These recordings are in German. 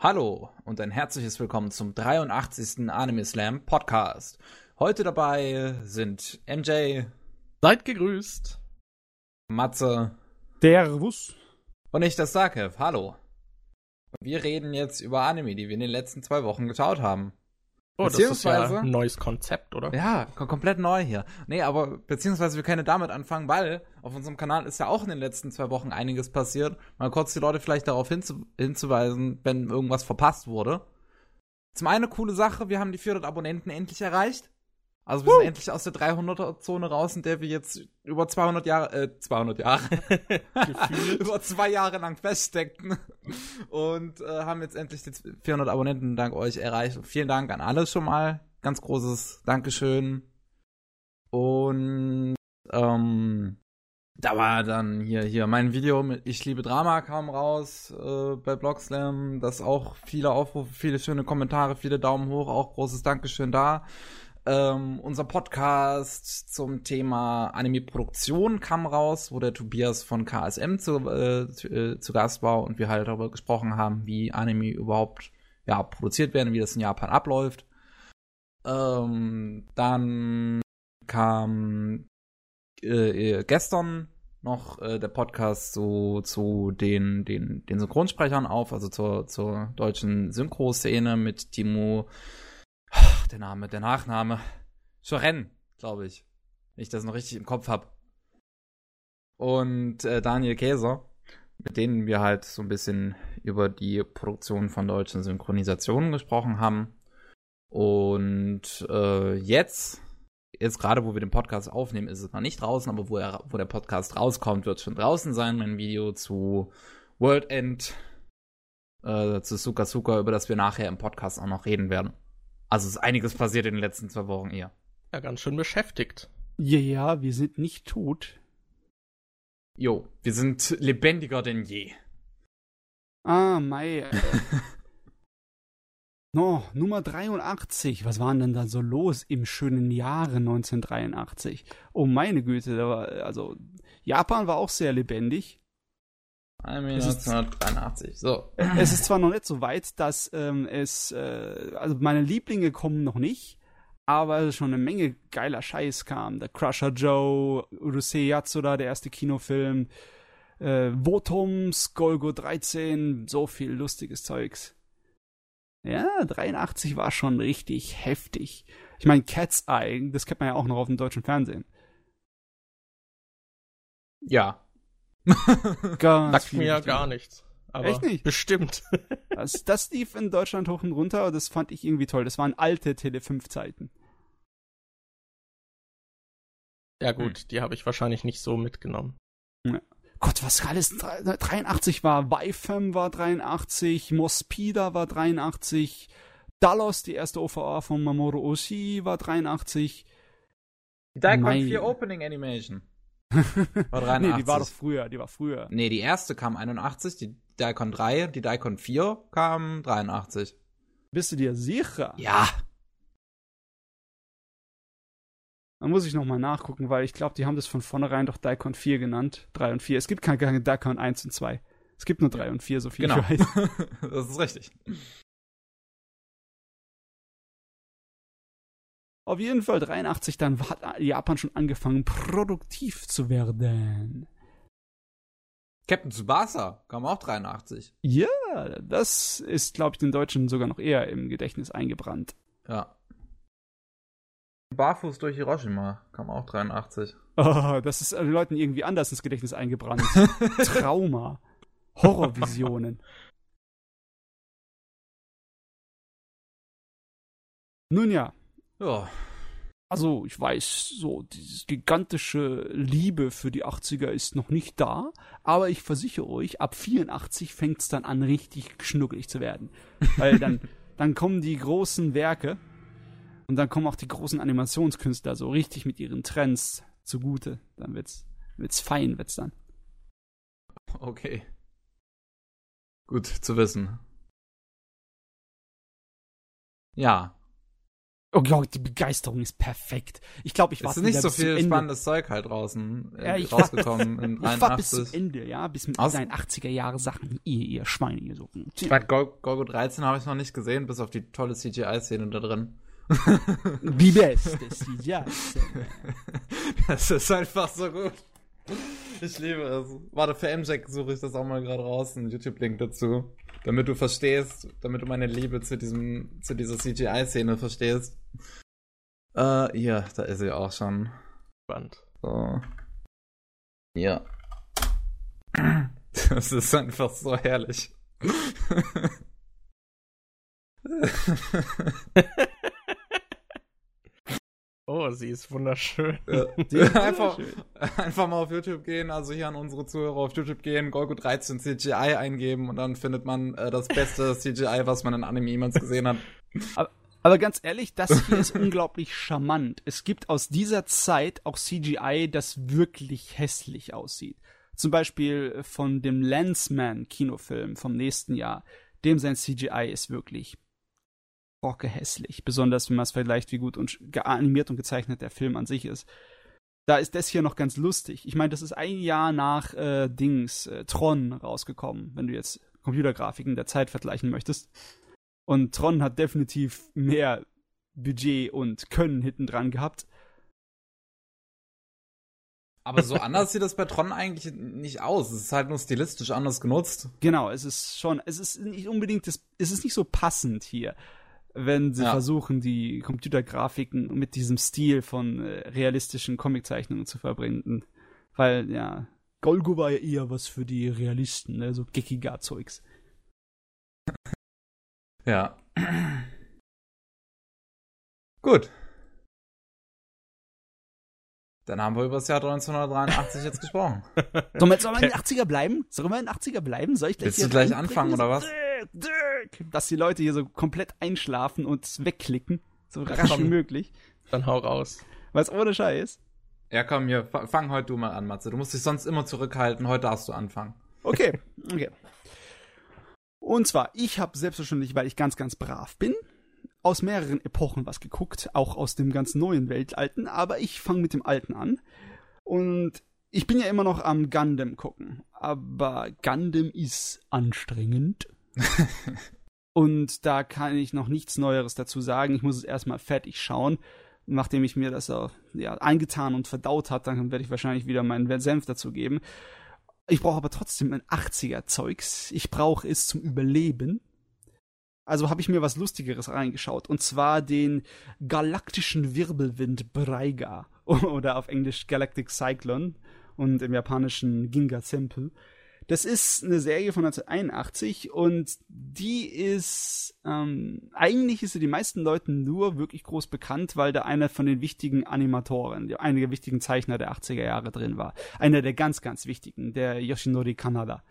Hallo und ein herzliches Willkommen zum 83. Anime Slam Podcast. Heute dabei sind MJ, Seid gegrüßt. Matze Servus. und ich, das Sakev. Hallo. Wir reden jetzt über Anime, die wir in den letzten zwei Wochen geschaut haben. Oh, das ist ja Beziehungsweise- ein neues Konzept, oder? Ja, kom komplett neu hier. Nee, aber beziehungsweise wir können damit anfangen, weil auf unserem Kanal ist ja auch in den letzten zwei Wochen einiges passiert. Mal kurz die Leute vielleicht darauf hinzu hinzuweisen, wenn irgendwas verpasst wurde. Zum einen eine coole Sache, wir haben die 400 Abonnenten endlich erreicht. Also wir sind endlich aus der 300er-Zone raus, in der wir jetzt über 200 Jahre, äh, 200 Jahre, über zwei Jahre lang feststeckten und äh, haben jetzt endlich die 400 Abonnenten dank euch erreicht. Und vielen Dank an alle schon mal. Ganz großes Dankeschön. Und ähm, da war dann hier hier mein Video mit Ich liebe Drama kam raus äh, bei Blogslam. Das auch viele Aufrufe, viele schöne Kommentare, viele Daumen hoch. Auch großes Dankeschön da. Ähm, unser Podcast zum Thema Anime-Produktion kam raus, wo der Tobias von KSM zu, äh, äh, zu Gast war und wir halt darüber gesprochen haben, wie Anime überhaupt ja, produziert werden, wie das in Japan abläuft. Ähm, dann kam äh, äh, gestern noch äh, der Podcast zu, zu den, den, den Synchronsprechern auf, also zur, zur deutschen Synchro-Szene mit Timo, Ach, der Name, der Nachname, Schoren, glaube ich, wenn ich das noch richtig im Kopf habe. Und äh, Daniel Käser, mit denen wir halt so ein bisschen über die Produktion von deutschen Synchronisationen gesprochen haben. Und äh, jetzt, jetzt gerade wo wir den Podcast aufnehmen, ist es noch nicht draußen, aber wo, er, wo der Podcast rauskommt, wird schon draußen sein, mein Video zu World End, äh, zu Suka Suka, über das wir nachher im Podcast auch noch reden werden. Also ist einiges passiert in den letzten zwei Wochen eher. Ja, ganz schön beschäftigt. Ja, ja, wir sind nicht tot. Jo, wir sind lebendiger denn je. Ah, Mai. äh. no, Nummer 83. Was war denn da so los im schönen Jahre 1983? Oh, meine Güte, da war, also, Japan war auch sehr lebendig. Anime Es ist- 1983. So. Es ist zwar noch nicht so weit, dass ähm, es, äh, also meine Lieblinge kommen noch nicht, aber schon eine Menge geiler Scheiß kam. Der Crusher Joe, Urusei Yatsura, der erste Kinofilm, äh, Votums, Golgo 13, so viel lustiges Zeugs. Ja, 83 war schon richtig heftig. Ich meine, Cat's Eye, das kennt man ja auch noch auf dem deutschen Fernsehen. Ja. Ganz Sagt mir ja gar nichts. Aber Echt nicht? Bestimmt. Das, das lief in Deutschland hoch und runter und das fand ich irgendwie toll. Das waren alte Tele 5 Zeiten. ja gut, die habe ich wahrscheinlich nicht so mitgenommen. Gott, was alles 83 war. Weifem war 83, Mospida war 83, Dallos, die erste OVA von Mamoru Oshii, war 83. Die Daikon Mein- 4 Opening Animation. War 83. nee, die war doch früher, die war früher. Nee, die erste kam 81, die Daikon 3, die Daikon 4 kam 83. Bist du dir sicher? Ja. Da muss ich nochmal nachgucken, weil ich glaube, die haben das von vornherein doch Daikon 4 genannt. 3 und 4. Es gibt keine, keine Daikon 1 und 2. Es gibt nur 3 und 4, so viel Genau. ich weiß. das ist richtig. Auf jeden Fall 83, dann hat Japan schon angefangen, produktiv zu werden. Captain Tsubasa kam auch 83. Ja, das ist, glaube ich, den Deutschen sogar noch eher im Gedächtnis eingebrannt. Ja. Barfuß durch Hiroshima kam auch 83. Oh, das ist den Leuten irgendwie anders ins Gedächtnis eingebrannt. Trauma. Horrorvisionen. Nun ja, Ja. Also ich weiß, so diese gigantische Liebe für die 80er ist noch nicht da, aber ich versichere euch, ab 84 fängt es dann an, richtig schnuckelig zu werden. Weil dann, dann kommen die großen Werke und dann kommen auch die großen Animationskünstler so richtig mit ihren Trends zugute. Dann wird's, wird's fein, wird's dann. Okay. Gut zu wissen. Ja. Oh Gott, die Begeisterung ist perfekt. Ich glaube, ich Es warte ist nicht so viel Ende. spannendes Zeug halt draußen äh, Ja, ich rausgekommen in Ich war bis zum 83. Ende, ja, bis mit Aus- seinen 80er Jahre Sachen. Ihr, ihr Schweine, ihr so. Ich meine, Gol Golgo 13 habe ich noch nicht gesehen, bis auf die tolle CGI-Szene da drin. Die beste CGI. Das ist einfach so gut. Ich liebe es. Warte, für MJack suche ich das auch mal gerade raus, einen YouTube-Link dazu. Damit du verstehst, damit du meine Liebe zu diesem, zu dieser CGI-Szene verstehst. Äh, hier, da ist sie auch schon. Spannend. So. Ja. Das ist einfach so herrlich. Oh, sie ist wunderschön. Ja. Die ist einfach, wunderschön. einfach mal auf YouTube gehen, also hier an unsere Zuhörer auf YouTube gehen, Golgo 13 CGI eingeben und dann findet man äh, das beste CGI, was man in Anime jemals gesehen hat. Aber ganz ehrlich, das hier ist unglaublich charmant. Es gibt aus dieser Zeit auch CGI, das wirklich hässlich aussieht. Zum Beispiel von dem Lensman-Kinofilm vom nächsten Jahr. Dem sein CGI ist wirklich rocke hässlich. Besonders wenn man es vergleicht, wie gut und ge- animiert und gezeichnet der Film an sich ist. Da ist das hier noch ganz lustig. Ich meine, das ist ein Jahr nach äh, Dings, äh, Tron rausgekommen, wenn du jetzt Computergrafiken der Zeit vergleichen möchtest. Und Tron hat definitiv mehr Budget und Können hinten dran gehabt. Aber so anders sieht das bei Tron eigentlich nicht aus. Es ist halt nur stilistisch anders genutzt. Genau, es ist schon, es ist nicht unbedingt, das, es ist nicht so passend hier, wenn sie Ja. versuchen, die Computergrafiken mit diesem Stil von äh, realistischen Comiczeichnungen zu verbinden. Weil, ja, Golgo war ja eher was für die Realisten, ne, so Gekiga-Zeugs. Ja. Gut. Dann haben wir über das Jahr 1983 jetzt gesprochen. Sollen wir jetzt mal in den 80er bleiben? Sollen wir in den 80er bleiben? Soll ich gleich Willst du gleich anfangen, oder was? Dirk, Dirk, Dass die Leute hier so komplett einschlafen und wegklicken. So rasch wie möglich. Dann hau raus. Was ohne Scheiß. Ja, komm hier, fa- fang heute du mal an, Matze. Du musst dich sonst immer zurückhalten. Heute darfst du anfangen. Okay, okay. Und zwar, ich habe selbstverständlich, weil ich ganz, ganz brav bin, aus mehreren Epochen was geguckt, auch aus dem ganz neuen Weltalten, aber ich fange mit dem Alten an. Und ich bin ja immer noch am Gundam gucken, aber Gundam ist anstrengend. Und da kann ich noch nichts Neueres dazu sagen. Ich muss es erstmal fertig schauen. Nachdem ich mir das ja, eingetan und verdaut habe, dann werde ich wahrscheinlich wieder meinen Senf dazu geben. Ich brauche aber trotzdem ein 80er-Zeugs. Ich brauche es zum Überleben. Also habe ich mir was Lustigeres reingeschaut. Und zwar den galaktischen Wirbelwind Braiga. Oder auf Englisch Galactic Cyclone. Und im japanischen Ginga Tempel. Das ist eine Serie von 1981 und die ist, ähm, eigentlich ist sie den meisten Leuten nur wirklich groß bekannt, weil da einer von den wichtigen Animatoren, einer der wichtigen Zeichner der 80er Jahre drin war. Einer der ganz, ganz wichtigen, der Yoshinori Kanada.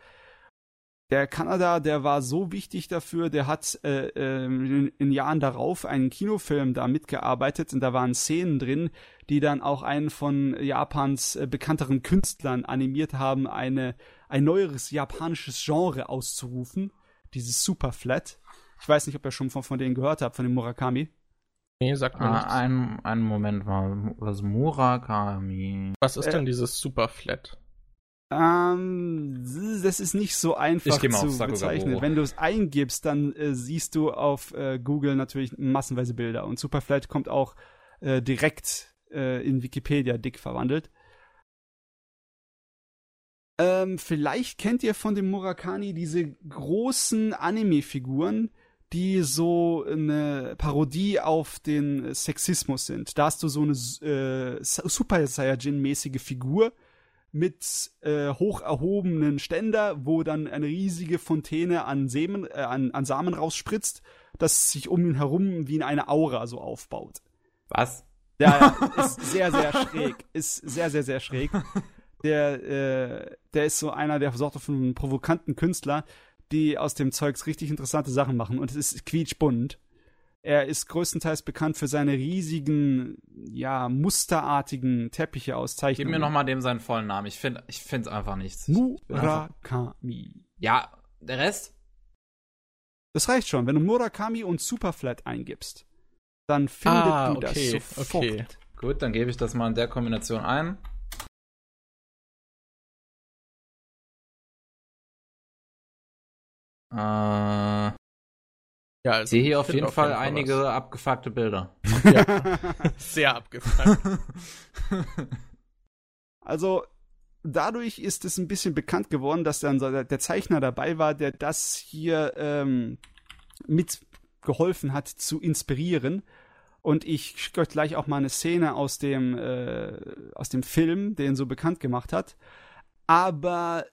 Der Kanada, der war so wichtig dafür, der hat äh, ähm, in, in Jahren darauf einen Kinofilm da mitgearbeitet und da waren Szenen drin, die dann auch einen von Japans äh, bekannteren Künstlern animiert haben, eine, ein neueres japanisches Genre auszurufen, dieses Superflat. Ich weiß nicht, ob ihr schon von, von denen gehört habt, von dem Murakami. Nee, sagt mir Ah, nichts. ein, einen Moment mal. Was Murakami? Was ist äh, denn dieses Superflat? Ähm, das ist nicht so einfach Ich geh mal zu bezeichnen. Wenn du es eingibst, dann äh, siehst du auf äh, Google natürlich massenweise Bilder. Und Superflat kommt auch äh, direkt äh, in Wikipedia dick verwandelt. Ähm, vielleicht kennt ihr von dem Murakami diese großen Anime-Figuren, die so eine Parodie auf den Sexismus sind. Da hast du so eine äh, Super Saiyajin-mäßige Figur mit äh, hoch erhobenen Ständer, wo dann eine riesige Fontäne an, Semen, äh, an, an Samen rausspritzt, das sich um ihn herum wie in eine Aura so aufbaut. Was? Ja, ja, ist sehr, sehr schräg. Ist sehr, sehr, sehr schräg. Der, äh, der ist so einer der Sorte von provokanten Künstler, die aus dem Zeugs richtig interessante Sachen machen. Und es ist quietschbunt. Er ist größtenteils bekannt für seine riesigen, ja, musterartigen Teppiche Gib auszeichnungen. mir nochmal dem seinen vollen Namen. Ich finde ich find's einfach nichts. Murakami. Ja, der Rest? Das reicht schon, wenn du Murakami und Superflat eingibst. dann findet Ah, du okay, das sofort. okay. Gut, dann gebe ich das mal in der Kombination ein. Äh, Ja, ich also sehe hier auf jeden Fall was. einige abgefuckte Bilder. Sehr abgefahren. Also dadurch ist es ein bisschen bekannt geworden, dass dann so der Zeichner dabei war, der das hier ähm, mitgeholfen hat zu inspirieren. Und ich schicke euch gleich auch mal eine Szene aus dem, äh, aus dem Film, den so bekannt gemacht hat. Aber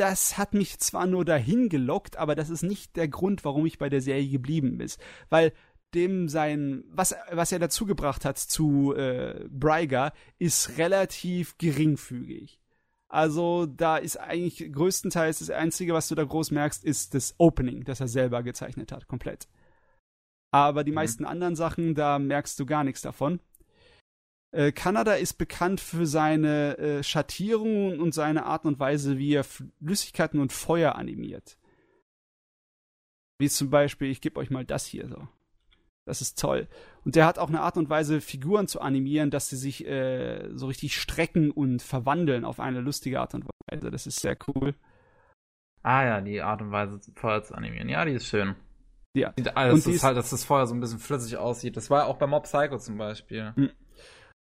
das hat mich zwar nur dahin gelockt, aber das ist nicht der Grund, warum ich bei der Serie geblieben bin. Weil dem sein, was, was er dazu gebracht hat zu äh, Brygar, ist relativ geringfügig. Also da ist eigentlich größtenteils das Einzige, was du da groß merkst, ist das Opening, das er selber gezeichnet hat, komplett. Aber die Mhm. meisten anderen Sachen, da merkst du gar nichts davon. Äh, Kanada ist bekannt für seine äh, Schattierungen und seine Art und Weise, wie er Flüssigkeiten und Feuer animiert. Wie zum Beispiel, ich gebe euch mal das hier so. Das ist toll. Und der hat auch eine Art und Weise, Figuren zu animieren, dass sie sich äh, so richtig strecken und verwandeln auf eine lustige Art und Weise. Das ist sehr cool. Ah ja, die Art und Weise, Feuer zu animieren. Ja, die ist schön. Ja. Sieht, also, Und das ist ist- halt, dass das Feuer so ein bisschen flüssig aussieht. Das war ja auch bei Mob Psycho zum Beispiel.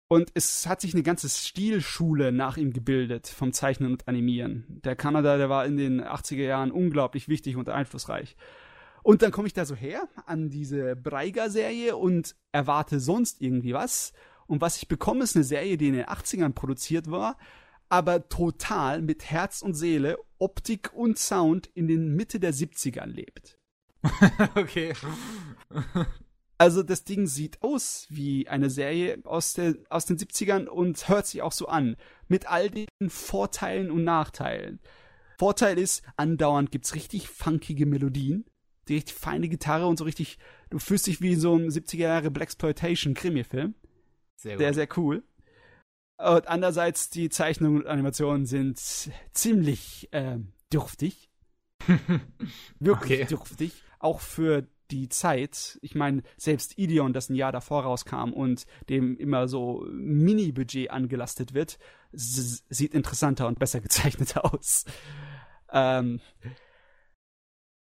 Und es hat sich eine ganze Stilschule nach ihm gebildet vom Zeichnen und Animieren. Der Kanada, der war in den 80er Jahren unglaublich wichtig und einflussreich. Und dann komme ich da so her an diese Breiger-Serie und erwarte sonst irgendwie was. Und was ich bekomme, ist eine Serie, die in den 80ern produziert war, aber total mit Herz und Seele, Optik und Sound in den Mitte der 70ern lebt. okay. Also das Ding sieht aus wie eine Serie aus, der, aus den 70ern und hört sich auch so an. Mit all den Vorteilen und Nachteilen. Vorteil ist, andauernd gibt's richtig funkige Melodien, die richtig feine Gitarre und so richtig, du fühlst dich wie in so einem 70er Jahre Blaxploitation Krimi-Film. Sehr Sehr, sehr cool. Und andererseits, die Zeichnungen und Animationen sind ziemlich ähm, dürftig. Wirklich Okay. dürftig. Auch für die Zeit. Ich meine, selbst Ideon, das ein Jahr davor rauskam und dem immer so Mini-Budget angelastet wird, sieht interessanter und besser gezeichnet aus. Ähm,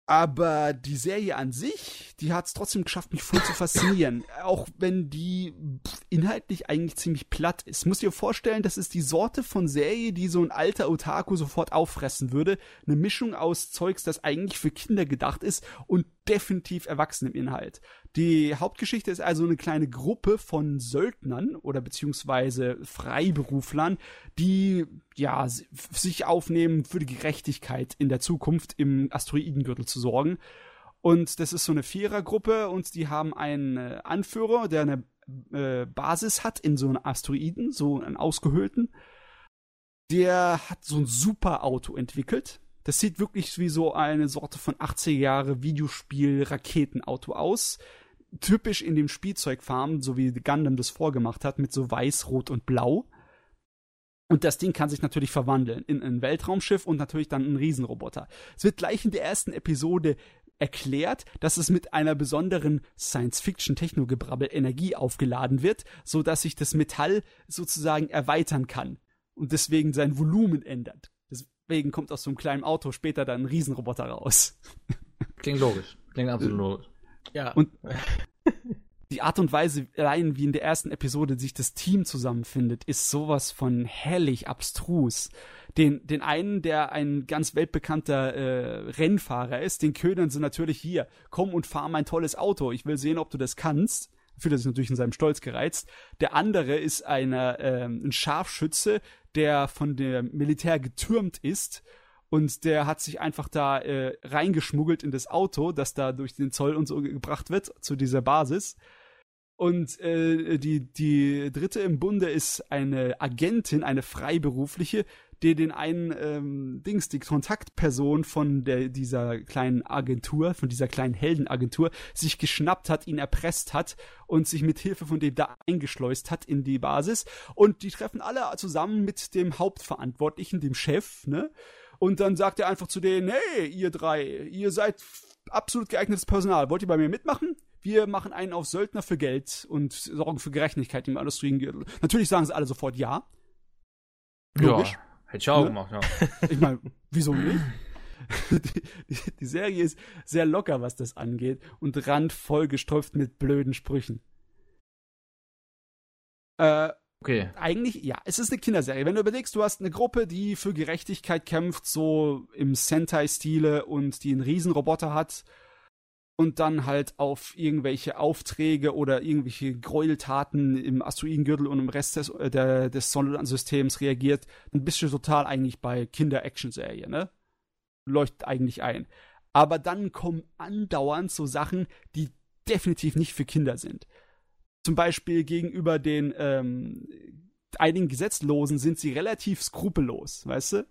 aber die Serie an sich, die hat es trotzdem geschafft, mich voll zu faszinieren. Auch wenn die inhaltlich eigentlich ziemlich platt ist. Muss dir vorstellen, das ist die Sorte von Serie, die so ein alter Otaku sofort auffressen würde. Eine Mischung aus Zeugs, das eigentlich für Kinder gedacht ist und definitiv erwachsen im Inhalt. Die Hauptgeschichte ist also eine kleine Gruppe von Söldnern oder beziehungsweise Freiberuflern, die ja sich aufnehmen, für die Gerechtigkeit in der Zukunft im Asteroidengürtel zu sorgen. Und das ist so eine Vierergruppe und die haben einen äh, Anführer, der eine äh, Basis hat in so einem Asteroiden, so einen ausgehöhlten. Der hat so ein super Auto entwickelt. Das sieht wirklich wie so eine Sorte von 80er Jahre Videospiel-Raketenauto aus. Typisch in dem Spielzeugfarben, so wie Gundam das vorgemacht hat, mit so weiß, rot und blau. Und das Ding kann sich natürlich verwandeln in ein Weltraumschiff und natürlich dann ein Riesenroboter. Es wird gleich in der ersten Episode erklärt, dass es mit einer besonderen Science-Fiction-Technogebrabbel Energie aufgeladen wird, so dass sich das Metall sozusagen erweitern kann und deswegen sein Volumen ändert. Deswegen kommt aus so einem kleinen Auto später dann ein Riesenroboter raus. Klingt logisch. Klingt absolut logisch. Ja. Und die Art und Weise, allein wie in der ersten Episode sich das Team zusammenfindet, ist sowas von hellig abstrus. Den, den einen, der ein ganz weltbekannter äh, Rennfahrer ist, den ködern sie natürlich hier. Komm und fahr mein tolles Auto. Ich will sehen, ob du das kannst. Fühlt er sich natürlich in seinem Stolz gereizt. Der andere ist einer, ähm, ein Scharfschütze, der von dem Militär getürmt ist und der hat sich einfach da äh, reingeschmuggelt in das Auto, das da durch den Zoll und so gebracht wird zu dieser Basis. Und äh, die, die dritte im Bunde ist eine Agentin, eine freiberufliche, die den einen ähm, Dings, die Kontaktperson von der, dieser kleinen Agentur, von dieser kleinen Heldenagentur, sich geschnappt hat, ihn erpresst hat und sich mit Hilfe von dem da eingeschleust hat in die Basis. Und die treffen alle zusammen mit dem Hauptverantwortlichen, dem Chef, ne? Und dann sagt er einfach zu denen, hey, ihr drei, ihr seid absolut geeignetes Personal. Wollt ihr bei mir mitmachen? Wir machen einen auf Söldner für Geld und sorgen für Gerechtigkeit im Industriengürtel. Natürlich sagen sie alle sofort ja. Logisch. Ja, hätte ich auch Ne? gemacht, ja. Ich meine, wieso nicht? Die, die, die Serie ist sehr locker, was das angeht und randvoll gestopft mit blöden Sprüchen. Äh, Okay. eigentlich, ja, es ist eine Kinderserie. Wenn du überlegst, du hast eine Gruppe, die für Gerechtigkeit kämpft, so im Sentai-Stile und die einen Riesenroboter hat und dann halt auf irgendwelche Aufträge oder irgendwelche Gräueltaten im Asteroidengürtel und im Rest des, äh, der, des Sonnensystems reagiert, dann bist du total eigentlich bei Kinder-Action-Serie, ne? Leuchtet eigentlich ein. Aber dann kommen andauernd so Sachen, die definitiv nicht für Kinder sind zum Beispiel gegenüber den ähm, einigen Gesetzlosen sind sie relativ skrupellos, weißt du?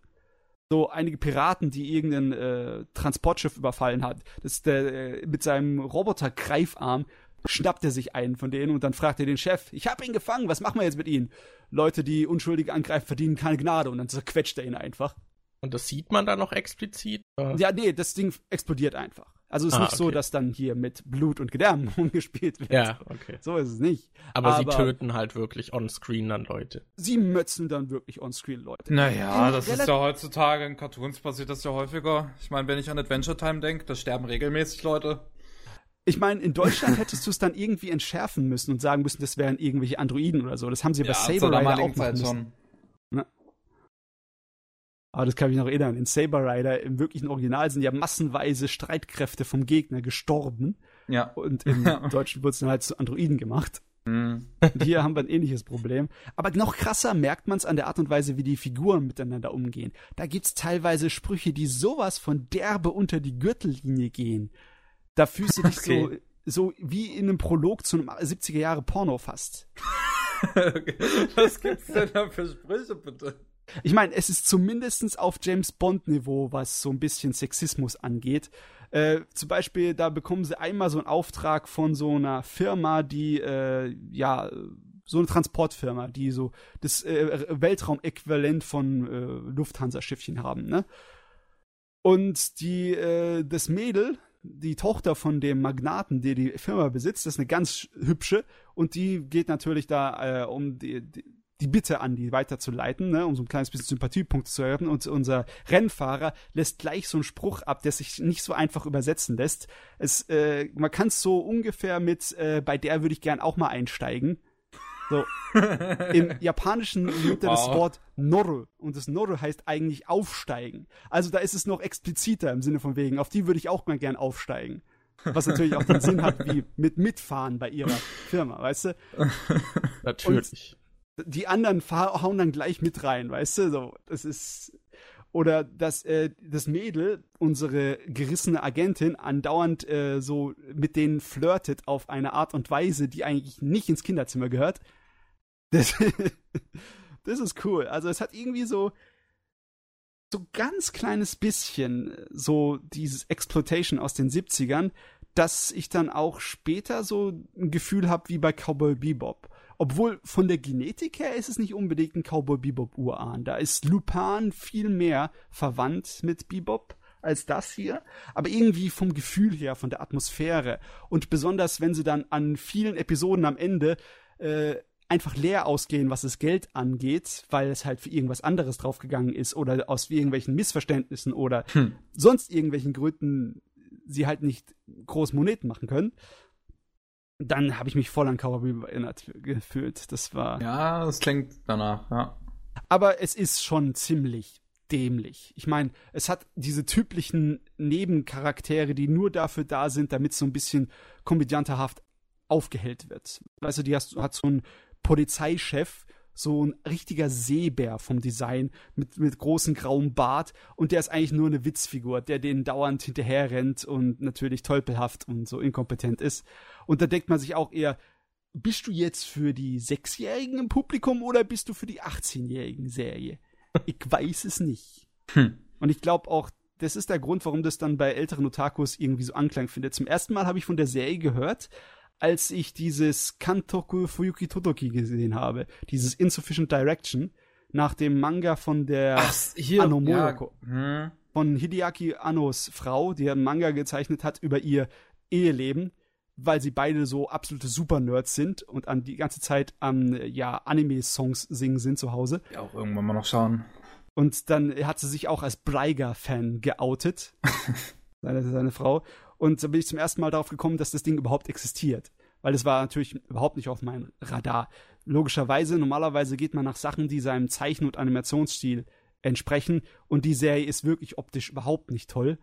So einige Piraten, die irgendein äh, Transportschiff überfallen hat, das der, äh, mit seinem Roboter-Greifarm schnappt er sich einen von denen und dann fragt er den Chef, ich hab ihn gefangen, was machen wir jetzt mit ihnen? Leute, die Unschuldige angreifen, verdienen keine Gnade und dann zerquetscht er ihn einfach. Und das sieht man da noch explizit? Oder? Ja, nee, das Ding explodiert einfach. Also es ist Ah, nicht so, okay. dass dann hier mit Blut und Gedärmen umgespielt wird. Ja, okay. So ist es nicht. Aber, sie Aber- töten halt wirklich on-screen dann Leute. Sie mötzen dann wirklich on-screen Leute. Naja, das ist ja heutzutage in Cartoons passiert das ja häufiger. Ich meine, wenn ich an Adventure Time denke, da sterben regelmäßig Leute. Ich meine, in Deutschland hättest du es dann irgendwie entschärfen müssen und sagen müssen, das wären irgendwelche Androiden oder so. Das haben sie bei Saber Rider auch machen müssen. Aber das kann ich mich noch erinnern. In Saber Rider im wirklichen Original sind ja massenweise Streitkräfte vom Gegner gestorben. Ja. Und im. Deutschen wurde es dann halt zu Androiden gemacht. Hm. Und hier haben wir ein ähnliches Problem. Aber noch krasser merkt man es an der Art und Weise, wie die Figuren miteinander umgehen. Da gibt's teilweise Sprüche, die sowas von derbe unter die Gürtellinie gehen. Da fühlst du dich Okay. so, so wie in einem Prolog zu einem 70er Jahre Porno fast. Was gibt's denn da für Sprüche, bitte? Ich meine, es ist zumindestens auf James Bond-Niveau, was so ein bisschen Sexismus angeht. Äh, zum Beispiel, da bekommen sie einmal so einen Auftrag von so einer Firma, die, äh, ja, so eine Transportfirma, die so das äh, Weltraumäquivalent von äh, Lufthansa-Schiffchen haben, ne? Und die, äh, das Mädel, die Tochter von dem Magnaten, der die Firma besitzt, das ist eine ganz hübsche und die geht natürlich da äh, um die, die, die Bitte an, die weiterzuleiten, ne, um so ein kleines bisschen Sympathiepunkte zu erhöhen. Und unser Rennfahrer lässt gleich so einen Spruch ab, der sich nicht so einfach übersetzen lässt. Es, äh, man kann es so ungefähr mit, äh, bei der würde ich gern auch mal einsteigen. So. Im Japanischen nimmt er das Wow. Wort Noru und das Noru heißt eigentlich aufsteigen. Also da ist es noch expliziter im Sinne von wegen, auf die würde ich auch mal gern aufsteigen. Was natürlich auch den Sinn hat, wie mit mitfahren bei ihrer Firma, weißt du? Natürlich. Die anderen hauen dann gleich mit rein, weißt du? So, das ist oder dass äh, das Mädel, unsere gerissene Agentin, andauernd äh, so mit denen flirtet auf eine Art und Weise, die eigentlich nicht ins Kinderzimmer gehört. Das, das ist cool. Also es hat irgendwie so so ganz kleines bisschen äh, so dieses Exploitation aus den 70ern, dass ich dann auch später so ein Gefühl habe wie bei Cowboy Bebop. Obwohl von der Genetik her ist es nicht unbedingt ein Cowboy Bebop Urahn. Da ist Lupin viel mehr verwandt mit Bebop als das hier, aber irgendwie vom Gefühl her, von der Atmosphäre und besonders wenn sie dann an vielen Episoden am Ende äh, einfach leer ausgehen, was das Geld angeht, weil es halt für irgendwas anderes draufgegangen ist oder aus irgendwelchen Missverständnissen oder Hm. sonst irgendwelchen Gründen sie halt nicht groß Moneten machen können, dann habe ich mich voll an Cowboy erinnert gefühlt. Das war. Ja, das klingt danach, ja. Aber es ist schon ziemlich dämlich. Ich meine, es hat diese typischen Nebencharaktere, die nur dafür da sind, damit so ein bisschen komödianterhaft aufgehellt wird. Weißt du, die hast, hat so ein Polizeichef, so ein richtiger Seebär vom Design mit, mit großem grauem Bart und der ist eigentlich nur eine Witzfigur, der denen dauernd hinterher rennt und natürlich tölpelhaft und so inkompetent ist. Und da denkt man sich auch eher, bist du jetzt für die Sechsjährigen im Publikum oder bist du für die 18-jährigen Serie? Ich weiß es nicht. Hm. Und ich glaube auch, das ist der Grund, warum das dann bei älteren Otakus irgendwie so Anklang findet. Zum ersten Mal habe ich von der Serie gehört, als ich dieses Kantoku Fuyuki Totoki gesehen habe. Dieses Insufficient Direction nach dem Manga von der Ach, hier. Anno ja, Murako. hm. von Hideaki Annos Frau, die einen Manga gezeichnet hat über ihr Eheleben, weil sie beide so absolute Super-Nerds sind und an die ganze Zeit an ja, Anime-Songs singen sind zu Hause. Ja, auch irgendwann mal noch schauen. Und dann hat sie sich auch als Breiger-Fan geoutet. seine, seine Frau. Und da bin ich zum ersten Mal darauf gekommen, dass das Ding überhaupt existiert. Weil das war natürlich überhaupt nicht auf meinem Radar. Logischerweise, normalerweise geht man nach Sachen, die seinem Zeichen- und Animationsstil entsprechen. Und die Serie ist wirklich optisch überhaupt nicht toll.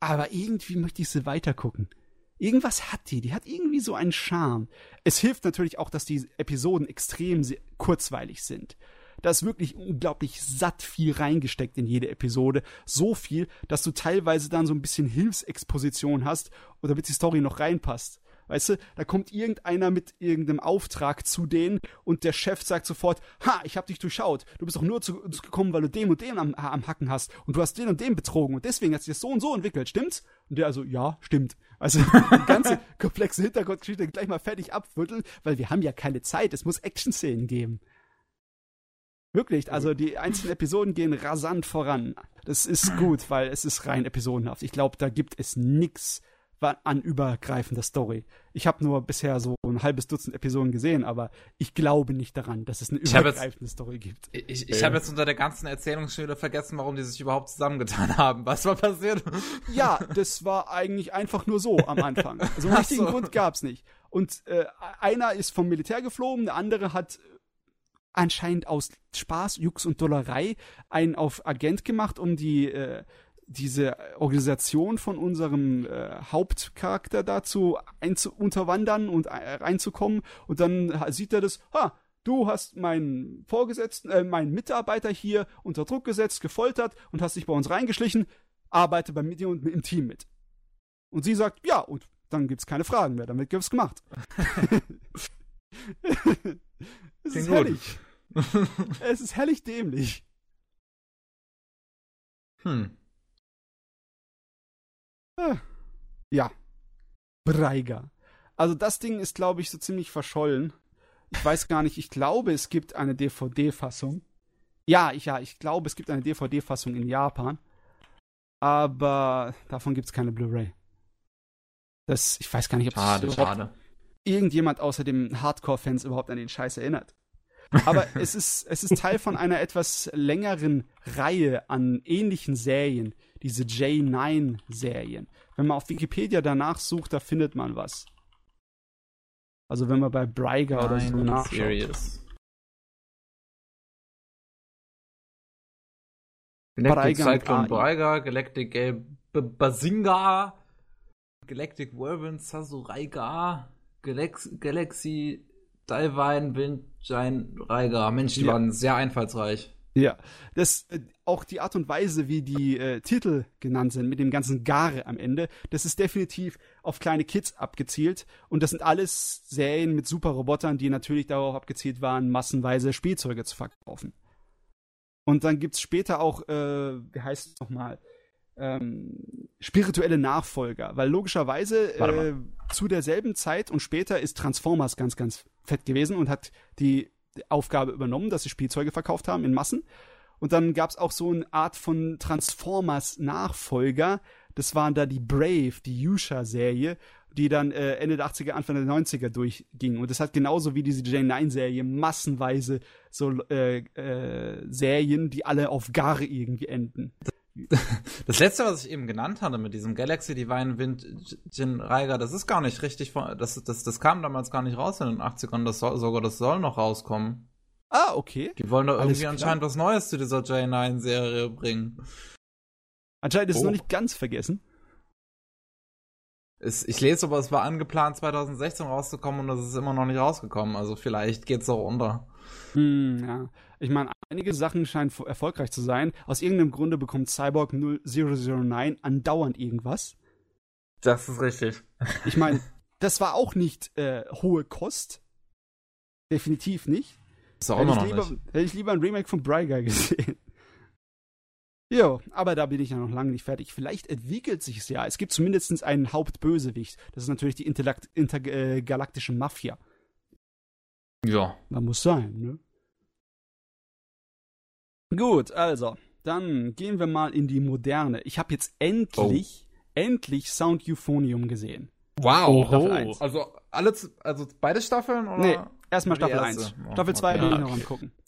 Aber irgendwie möchte ich sie weitergucken. Irgendwas hat die, die hat irgendwie so einen Charme. Es hilft natürlich auch, dass die Episoden extrem kurzweilig sind. Da ist wirklich unglaublich satt viel reingesteckt in jede Episode. So viel, dass du teilweise dann so ein bisschen Hilfsexposition hast, oder damit die Story noch reinpasst. Weißt du, da kommt irgendeiner mit irgendeinem Auftrag zu denen und der Chef sagt sofort, ha, ich hab dich durchschaut. Du bist doch nur zu uns gekommen, weil du dem und dem am, am Hacken hast und du hast den und den betrogen und deswegen hat sich das so und so entwickelt, stimmt's? Und der also, ja, stimmt. Also die ganze komplexe Hintergrundgeschichte gleich mal fertig abwürteln, weil wir haben ja keine Zeit, es muss Action-Szenen geben. Wirklich, also die einzelnen Episoden gehen rasant voran. Das ist gut, weil es ist rein episodenhaft. Ich glaube, da gibt es nix an übergreifender Story. Ich habe nur bisher so ein halbes Dutzend Episoden gesehen, aber ich glaube nicht daran, dass es eine übergreifende jetzt, Story gibt. Ich, ich habe jetzt unter der ganzen Erzählungsschnüre vergessen, warum die sich überhaupt zusammengetan haben. Was war passiert? Ja, das war eigentlich einfach nur so am Anfang. So einen richtigen so. Grund gab's nicht. Und äh, einer ist vom Militär geflogen, der andere hat anscheinend aus Spaß, Jux und Dollerei einen auf Agent gemacht, um die äh, diese Organisation von unserem äh, Hauptcharakter dazu unterwandern und äh, reinzukommen und dann sieht er das, ha, du hast meinen Vorgesetzten, äh, meinen Mitarbeiter hier unter Druck gesetzt, gefoltert und hast dich bei uns reingeschlichen, arbeite bei mir und im Team mit. Und sie sagt, ja, und dann gibt's keine Fragen mehr, damit gibt's gemacht. es ist herrlich. es ist herrlich dämlich. Hm. Ah. Ja. Breiger. Also das Ding ist, glaube ich, so ziemlich verschollen. Ich weiß gar nicht, ich glaube, es gibt eine DVD-Fassung. Ja, ich, ja, ich glaube, es gibt eine DVD-Fassung in Japan. Aber davon gibt es keine Blu-ray. Das, ich weiß gar nicht, ob schade, schade. irgendjemand außer den Hardcore-Fans überhaupt an den Scheiß erinnert. Aber es ist, es ist Teil von einer etwas längeren Reihe an ähnlichen Serien, diese J9-Serien. Wenn man auf Wikipedia danach sucht, da findet man was. Also wenn man bei Breiger oder so nachschaut. Series. Galactic Cyclone Breiger, Galactic Bazinga, Galactic Whirlwind Sasuraiga, Galax Galaxy Divine Windgiant Raiga. Mensch, die ja. waren sehr einfallsreich. Ja, das äh, auch die Art und Weise, wie die äh, Titel genannt sind, mit dem ganzen Gare am Ende, das ist definitiv auf kleine Kids abgezielt und das sind alles Serien mit super Robotern, die natürlich darauf abgezielt waren, massenweise Spielzeuge zu verkaufen. Und dann gibt's später auch, äh, wie heißt es nochmal, ähm, spirituelle Nachfolger, weil logischerweise äh, zu derselben Zeit und später ist Transformers ganz, ganz fett gewesen und hat die Aufgabe übernommen, dass sie Spielzeuge verkauft haben in Massen. Und dann gab es auch so eine Art von Transformers-Nachfolger. Das waren da die Brave, die Yusha-Serie, die dann äh, Ende der 80er, Anfang der 90er durchging. Und das hat genauso wie diese J9-Serie massenweise so äh, äh, Serien, die alle auf Gar irgendwie enden. Das letzte, was ich eben genannt hatte mit diesem Galaxy Divine Wind Jin Reiger, das ist gar nicht richtig das, das, das kam damals gar nicht raus in den 80ern, das soll, sogar das soll noch rauskommen. Ah, okay. Die wollen da irgendwie anscheinend was Neues zu dieser J9-Serie bringen. Anscheinend ist oh. es noch nicht ganz vergessen. Es, ich lese aber, es war angeplant 2016 rauszukommen und das ist immer noch nicht rausgekommen. Also vielleicht geht's auch unter. Hm, ja. Ich meine, einige Sachen scheinen erfolgreich zu sein. Aus irgendeinem Grunde bekommt Cyborg 009 andauernd irgendwas. Das ist richtig. Ich meine, das war auch nicht äh, hohe Kost. Definitiv nicht. Ist auch immer noch lieber, nicht. Hätte ich lieber ein Remake von Brygar gesehen. Jo, aber da bin ich ja noch lange nicht fertig. Vielleicht entwickelt sich es ja. Es gibt zumindest einen Hauptbösewicht. Das ist natürlich die intergalaktische äh, Mafia. Ja. Da muss sein, ne? Gut, also, dann gehen wir mal in die Moderne. Ich habe jetzt endlich, oh. endlich Sound Euphonium gesehen. Wow. Staffel 1. Also alle, also beide Staffeln oder? Nee, erstmal Staffel erste. 1. Oh, Staffel 2 okay. bin ich Ja, noch am gucken.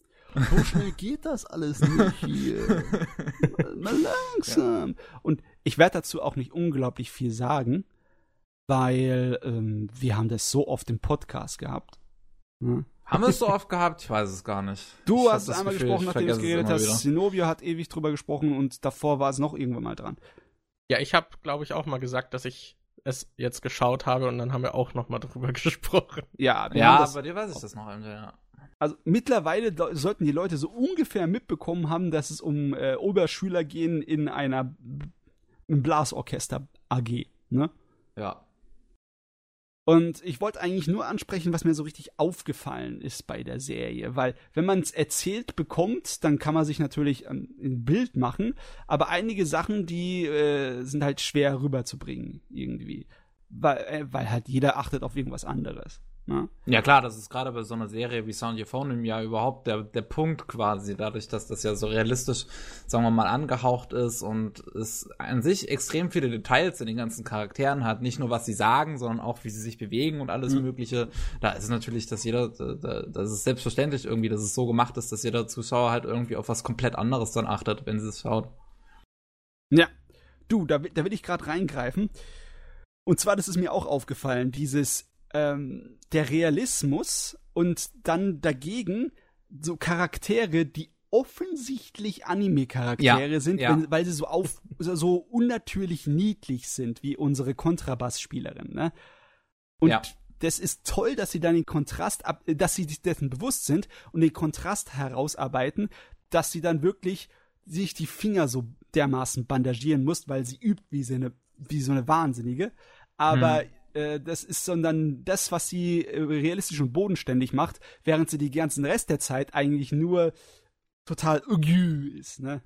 So schnell geht das alles nicht hier. Mal langsam. Und ich werde dazu auch nicht unglaublich viel sagen, weil ähm, wir haben das so oft im Podcast gehabt. Ja. Haben wir es so oft gehabt? Ich weiß es gar nicht. Du Ich hast einmal Gefühl, gesprochen, nachdem du es geredet hast. Zenobio hat ewig drüber gesprochen und davor war es noch irgendwann mal dran. Ja, ich habe, glaube ich, auch mal gesagt, dass ich es jetzt geschaut habe und dann haben wir auch noch mal drüber gesprochen. Ja, Ja, das, bei dir weiß ich das noch. Ja. also mittlerweile sollten die Leute so ungefähr mitbekommen haben, dass es um äh, Oberschüler gehen in einer B- im Blasorchester AG. Ne? ja. Und ich wollte eigentlich nur ansprechen, was mir so richtig aufgefallen ist bei der Serie, weil wenn man es erzählt bekommt, dann kann man sich natürlich ähm, ein Bild machen, aber einige Sachen, die äh, sind halt schwer rüberzubringen irgendwie, weil, äh, weil halt jeder achtet auf irgendwas anderes. Ne? Ja klar, das ist gerade bei so einer Serie wie Sound Your Phone ja überhaupt der, der Punkt quasi, dadurch, dass das ja so realistisch, sagen wir mal, angehaucht ist und es an sich extrem viele Details in den ganzen Charakteren hat, nicht nur was sie sagen, sondern auch wie sie sich bewegen und alles Mhm. mögliche. Da ist natürlich, dass jeder, da, da, das ist selbstverständlich irgendwie, dass es so gemacht ist, dass jeder Zuschauer halt irgendwie auf was komplett anderes dann achtet, wenn sie es schaut. Ja, du, da, will- da will ich gerade reingreifen. Und zwar, das ist mir auch aufgefallen, dieses ähm, der Realismus und dann dagegen so Charaktere, die offensichtlich Anime-Charaktere Ja, sind, ja. Wenn, weil sie so auf so unnatürlich niedlich sind wie unsere Kontrabassspielerin. Ne? Und Ja. das ist toll, dass sie dann den Kontrast ab, dass sie sich dessen bewusst sind und den Kontrast herausarbeiten, dass sie dann wirklich sich die Finger so dermaßen bandagieren muss, weil sie übt wie so eine, wie so eine Wahnsinnige. Aber äh, das ist sondern das, was sie äh, realistisch und bodenständig macht, während sie die ganzen Rest der Zeit eigentlich nur total aigu ist, ne?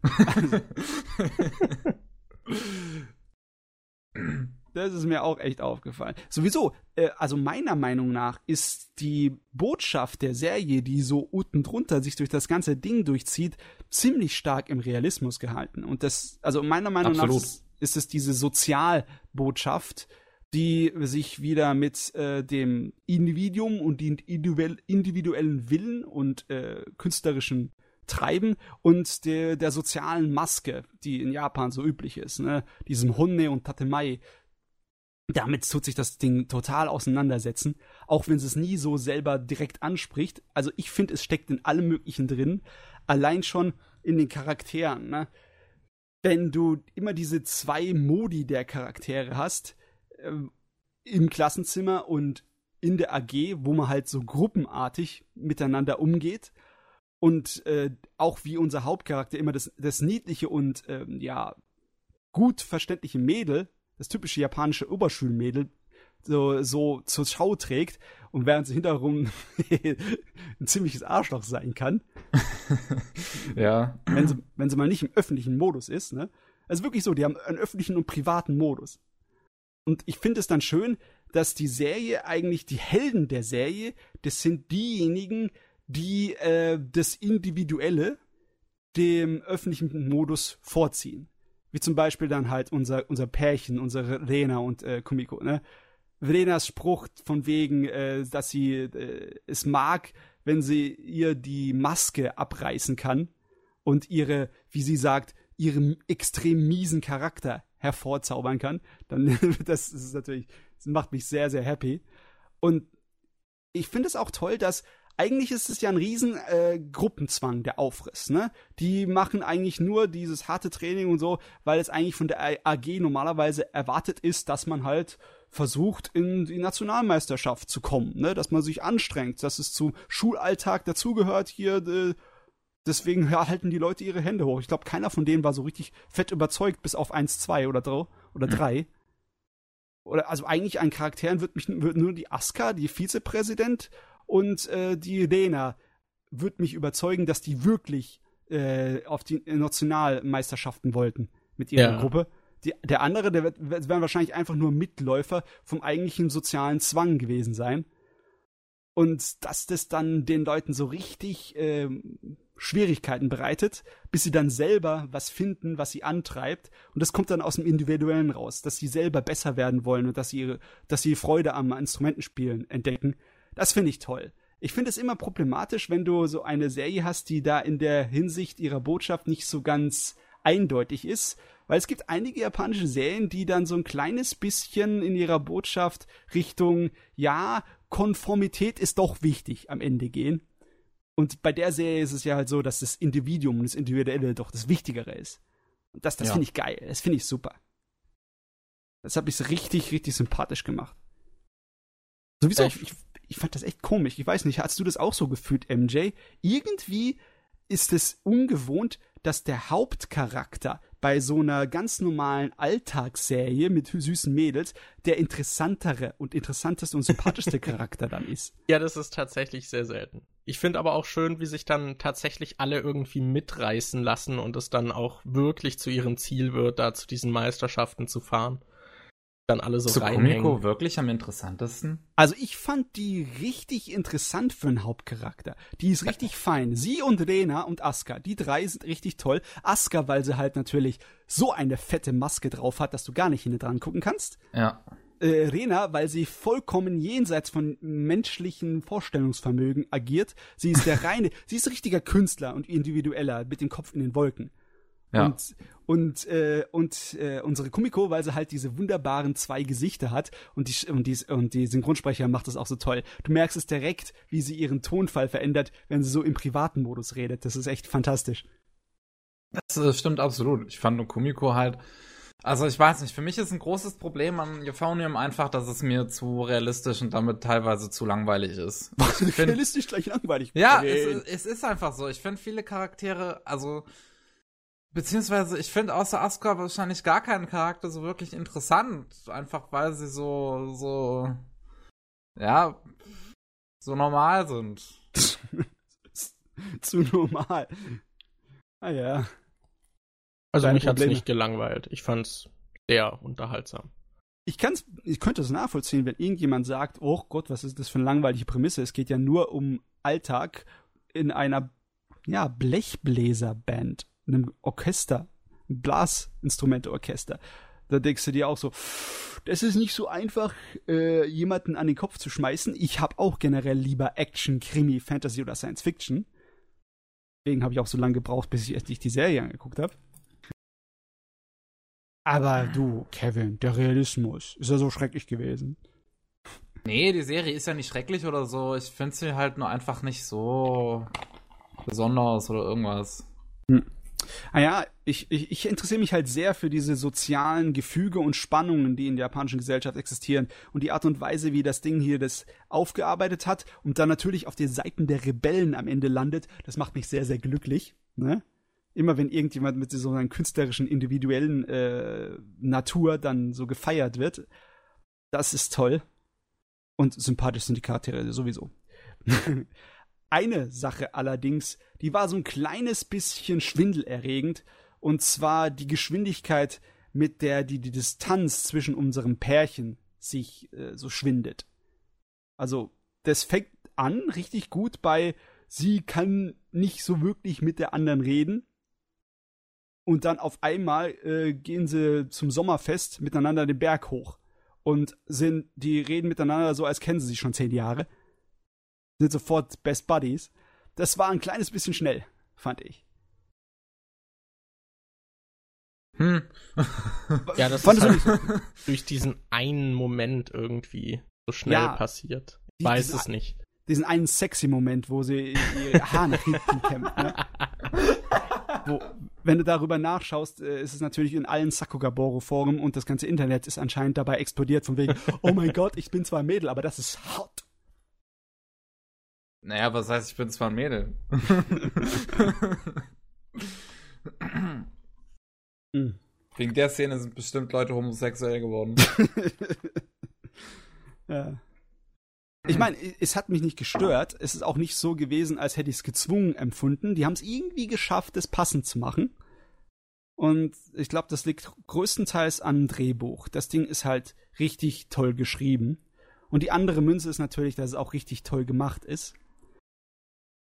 Das ist mir auch echt aufgefallen. Sowieso, äh, also meiner Meinung nach ist die Botschaft der Serie, die so unten drunter sich durch das ganze Ding durchzieht, ziemlich stark im Realismus gehalten. Und das, also meiner Meinung nach Absolut. ist, ist es diese Sozialbotschaft, die sich wieder mit äh, dem Individuum und den individuell, individuellen Willen und äh, künstlerischen Treiben und der, der sozialen Maske, die in Japan so üblich ist, ne? diesem Honne und Tatemai. Damit tut sich das Ding total auseinandersetzen, auch wenn es nie so selber direkt anspricht. Also ich finde, es steckt in allem Möglichen drin, allein schon in den Charakteren. Ne? Wenn du immer diese zwei Modi der Charaktere hast, ähm, im Klassenzimmer und in der AG, wo man halt so gruppenartig miteinander umgeht und äh, auch wie unser Hauptcharakter immer das, das niedliche und ähm, ja gut verständliche Mädel, das typische japanische Oberschulmädel, so, so zur Schau trägt und während sie hinterherum ein ziemliches Arschloch sein kann, Ja. wenn sie, wenn sie mal nicht im öffentlichen Modus ist, ne? Also wirklich so, die haben einen öffentlichen und privaten Modus. Und ich finde es dann schön, dass die Serie eigentlich die Helden der Serie, das sind diejenigen, die äh, das Individuelle dem öffentlichen Modus vorziehen. Wie zum Beispiel dann halt unser, unser Pärchen, unsere Lena und äh, Kumiko, ne? Lenas Spruch von wegen, äh, dass sie äh, es mag, wenn sie ihr die Maske abreißen kann und ihre, wie sie sagt, ihren extrem miesen Charakter hervorzaubern kann, dann das ist natürlich, das macht mich sehr, sehr happy. Und ich finde es auch toll, dass eigentlich ist es ja ein riesen äh, Gruppenzwang, der Aufriss, ne? Die machen eigentlich nur dieses harte Training und so, weil es eigentlich von der AG normalerweise erwartet ist, dass man halt versucht, in die Nationalmeisterschaft zu kommen, ne? Dass man sich anstrengt, dass es zum Schulalltag dazugehört hier, äh, deswegen halten die Leute ihre Hände hoch. Ich glaube, keiner von denen war so richtig fett überzeugt, bis auf 1, 2 oder 3 oder 3. Oder also eigentlich an Charakteren wird mich wird nur die Aska, die Vizepräsident und äh, die Lena wird mich überzeugen, dass die wirklich äh, auf die Nationalmeisterschaften wollten mit ihrer Ja. Gruppe. Die, der andere, der wird- werden wahrscheinlich einfach nur Mitläufer vom eigentlichen sozialen Zwang gewesen sein. Und dass das dann den Leuten so richtig ähm, Schwierigkeiten bereitet, bis sie dann selber was finden, was sie antreibt. Und das kommt dann aus dem Individuellen raus, dass sie selber besser werden wollen und dass sie ihre, dass sie Freude am Instrumentenspielen entdecken. Das finde ich toll. Ich finde es immer problematisch, wenn du so eine Serie hast, die da in der Hinsicht ihrer Botschaft nicht so ganz eindeutig ist, weil es gibt einige japanische Serien, die dann so ein kleines bisschen in ihrer Botschaft Richtung, ja, Konformität ist doch wichtig am Ende gehen. Und bei der Serie ist es ja halt so, dass das Individuum und das Individuelle doch das Wichtigere ist. Und das, das Ja. finde ich geil. Das finde ich super. Das habe ich richtig, richtig sympathisch gemacht. Sowieso, ich, ich, ich fand das echt komisch. Ich weiß nicht, hast du das auch so gefühlt, MJ? Irgendwie ist es ungewohnt, dass der Hauptcharakter bei so einer ganz normalen Alltagsserie mit süßen Mädels der interessantere und interessanteste und sympathischste Charakter dann ist. Ja, das ist tatsächlich sehr selten. Ich finde aber auch schön, wie sich dann tatsächlich alle irgendwie mitreißen lassen und es dann auch wirklich zu ihrem Ziel wird, da zu diesen Meisterschaften zu fahren. Dann alle so Zu reinhängen. Kumiko wirklich am interessantesten? Also ich fand die richtig interessant für einen Hauptcharakter. Die ist richtig fein. Sie und Rena und Asuka, die drei sind richtig toll. Asuka, weil sie halt natürlich so eine fette Maske drauf hat, dass du gar nicht hinten dran gucken kannst. Ja. Äh, Rena, weil sie vollkommen jenseits von menschlichen Vorstellungsvermögen agiert. Sie ist der reine, sie ist ein richtiger Künstler und individueller mit dem Kopf in den Wolken. Ja. Und, und, äh, und äh, unsere Kumiko, weil sie halt diese wunderbaren zwei Gesichter hat und die, und, die, und die Synchronsprecher macht das auch so toll. Du merkst es direkt, wie sie ihren Tonfall verändert, wenn sie so im privaten Modus redet. Das ist echt fantastisch. Das äh, stimmt absolut. Ich fand nur Kumiko halt. Also ich weiß nicht, für mich ist ein großes Problem an Euphonium einfach, dass es mir zu realistisch und damit teilweise zu langweilig ist. Find- Realistisch gleich langweilig. Ja, es, es ist einfach so. Ich finde viele Charaktere, also beziehungsweise ich finde außer Asuka wahrscheinlich gar keinen Charakter so wirklich interessant, einfach weil sie so so ja so normal sind. zu normal. Ah ja. Also Deine mich hat's Probleme. nicht gelangweilt. Ich fand's sehr unterhaltsam. Ich kann's, ich könnte es nachvollziehen, wenn irgendjemand sagt, oh Gott, was ist das für eine langweilige Prämisse? Es geht ja nur um Alltag in einer, ja, Blechbläserband, einem Orchester, ein Blasinstrumenteorchester. Da denkst du dir auch so, das ist nicht so einfach, äh, jemanden an den Kopf zu schmeißen. Ich habe auch generell lieber Action, Krimi, Fantasy oder Science Fiction. Deswegen habe ich auch so lange gebraucht, bis ich endlich die Serie angeguckt habe. Aber du, Kevin, der Realismus, ist ja so schrecklich gewesen. Nee, die Serie ist ja nicht schrecklich oder so. Ich finde sie halt nur einfach nicht so besonders oder irgendwas. Ah ja, ich, ich, ich interessiere mich halt sehr für diese sozialen Gefüge und Spannungen, die in der japanischen Gesellschaft existieren und die Art und Weise, wie das Ding hier das aufgearbeitet hat und dann natürlich auf den Seiten der Rebellen am Ende landet, das macht mich sehr, sehr glücklich. Ne? Immer wenn irgendjemand mit so einer künstlerischen, individuellen äh, Natur dann so gefeiert wird, das ist toll. Und sympathisch sind die Charaktere sowieso. Eine Sache allerdings, die war so ein kleines bisschen schwindelerregend, und zwar die Geschwindigkeit, mit der die, die Distanz zwischen unserem Pärchen sich äh, so schwindet. Also, das fängt an richtig gut bei, sie kann nicht so wirklich mit der anderen reden. Und dann auf einmal äh, gehen sie zum Sommerfest miteinander den Berg hoch. Und sind, die reden miteinander so, als kennen sie sich schon zehn Jahre sind sofort Best Buddies. Das war ein kleines bisschen schnell, fand ich. Hm. Ja, das Fandest ist du halt durch diesen einen Moment irgendwie so schnell Ja. passiert. Ich weiß es nicht. Diesen einen sexy Moment, wo sie ihr Haar nach hinten kämmt. Ne? Wo, wenn du darüber nachschaust, äh, ist es natürlich in allen Sakugaboro-Foren und das ganze Internet ist anscheinend dabei explodiert von wegen, oh mein Gott, ich bin zwar ein Mädel, aber das ist hot. Naja, was heißt, ich bin zwar ein Mädel. Wegen der Szene sind bestimmt Leute homosexuell geworden. Ja. Ich meine, es hat mich nicht gestört. Es ist auch nicht so gewesen, als hätte ich es gezwungen empfunden. Die haben es irgendwie geschafft, es passend zu machen. Und ich glaube, das liegt größtenteils am Drehbuch. Das Ding ist halt richtig toll geschrieben. Und die andere Münze ist natürlich, dass es auch richtig toll gemacht ist.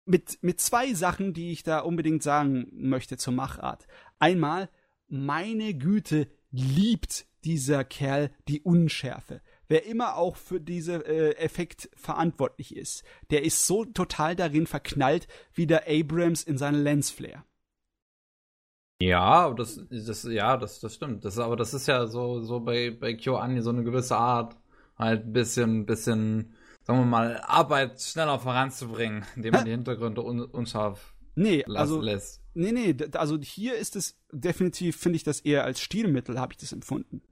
Mit, mit zwei Sachen, die ich da unbedingt sagen möchte zur Machart. Einmal, meine Güte, liebt dieser Kerl die Unschärfe. Wer immer auch für diesen äh, Effekt verantwortlich ist, der ist so total darin verknallt wie der Abrams in seine Lensflare. Ja, das, das, ja, das, das stimmt. Das, aber das ist ja so, so bei, bei KyoAni so eine gewisse Art, halt ein bisschen, bisschen, sagen wir mal, Arbeit schneller voranzubringen, indem man die Hintergründe un, unscharf Nee, lassen also lässt. Nee, nee, also hier ist es definitiv, finde ich das eher als Stilmittel, habe ich das empfunden.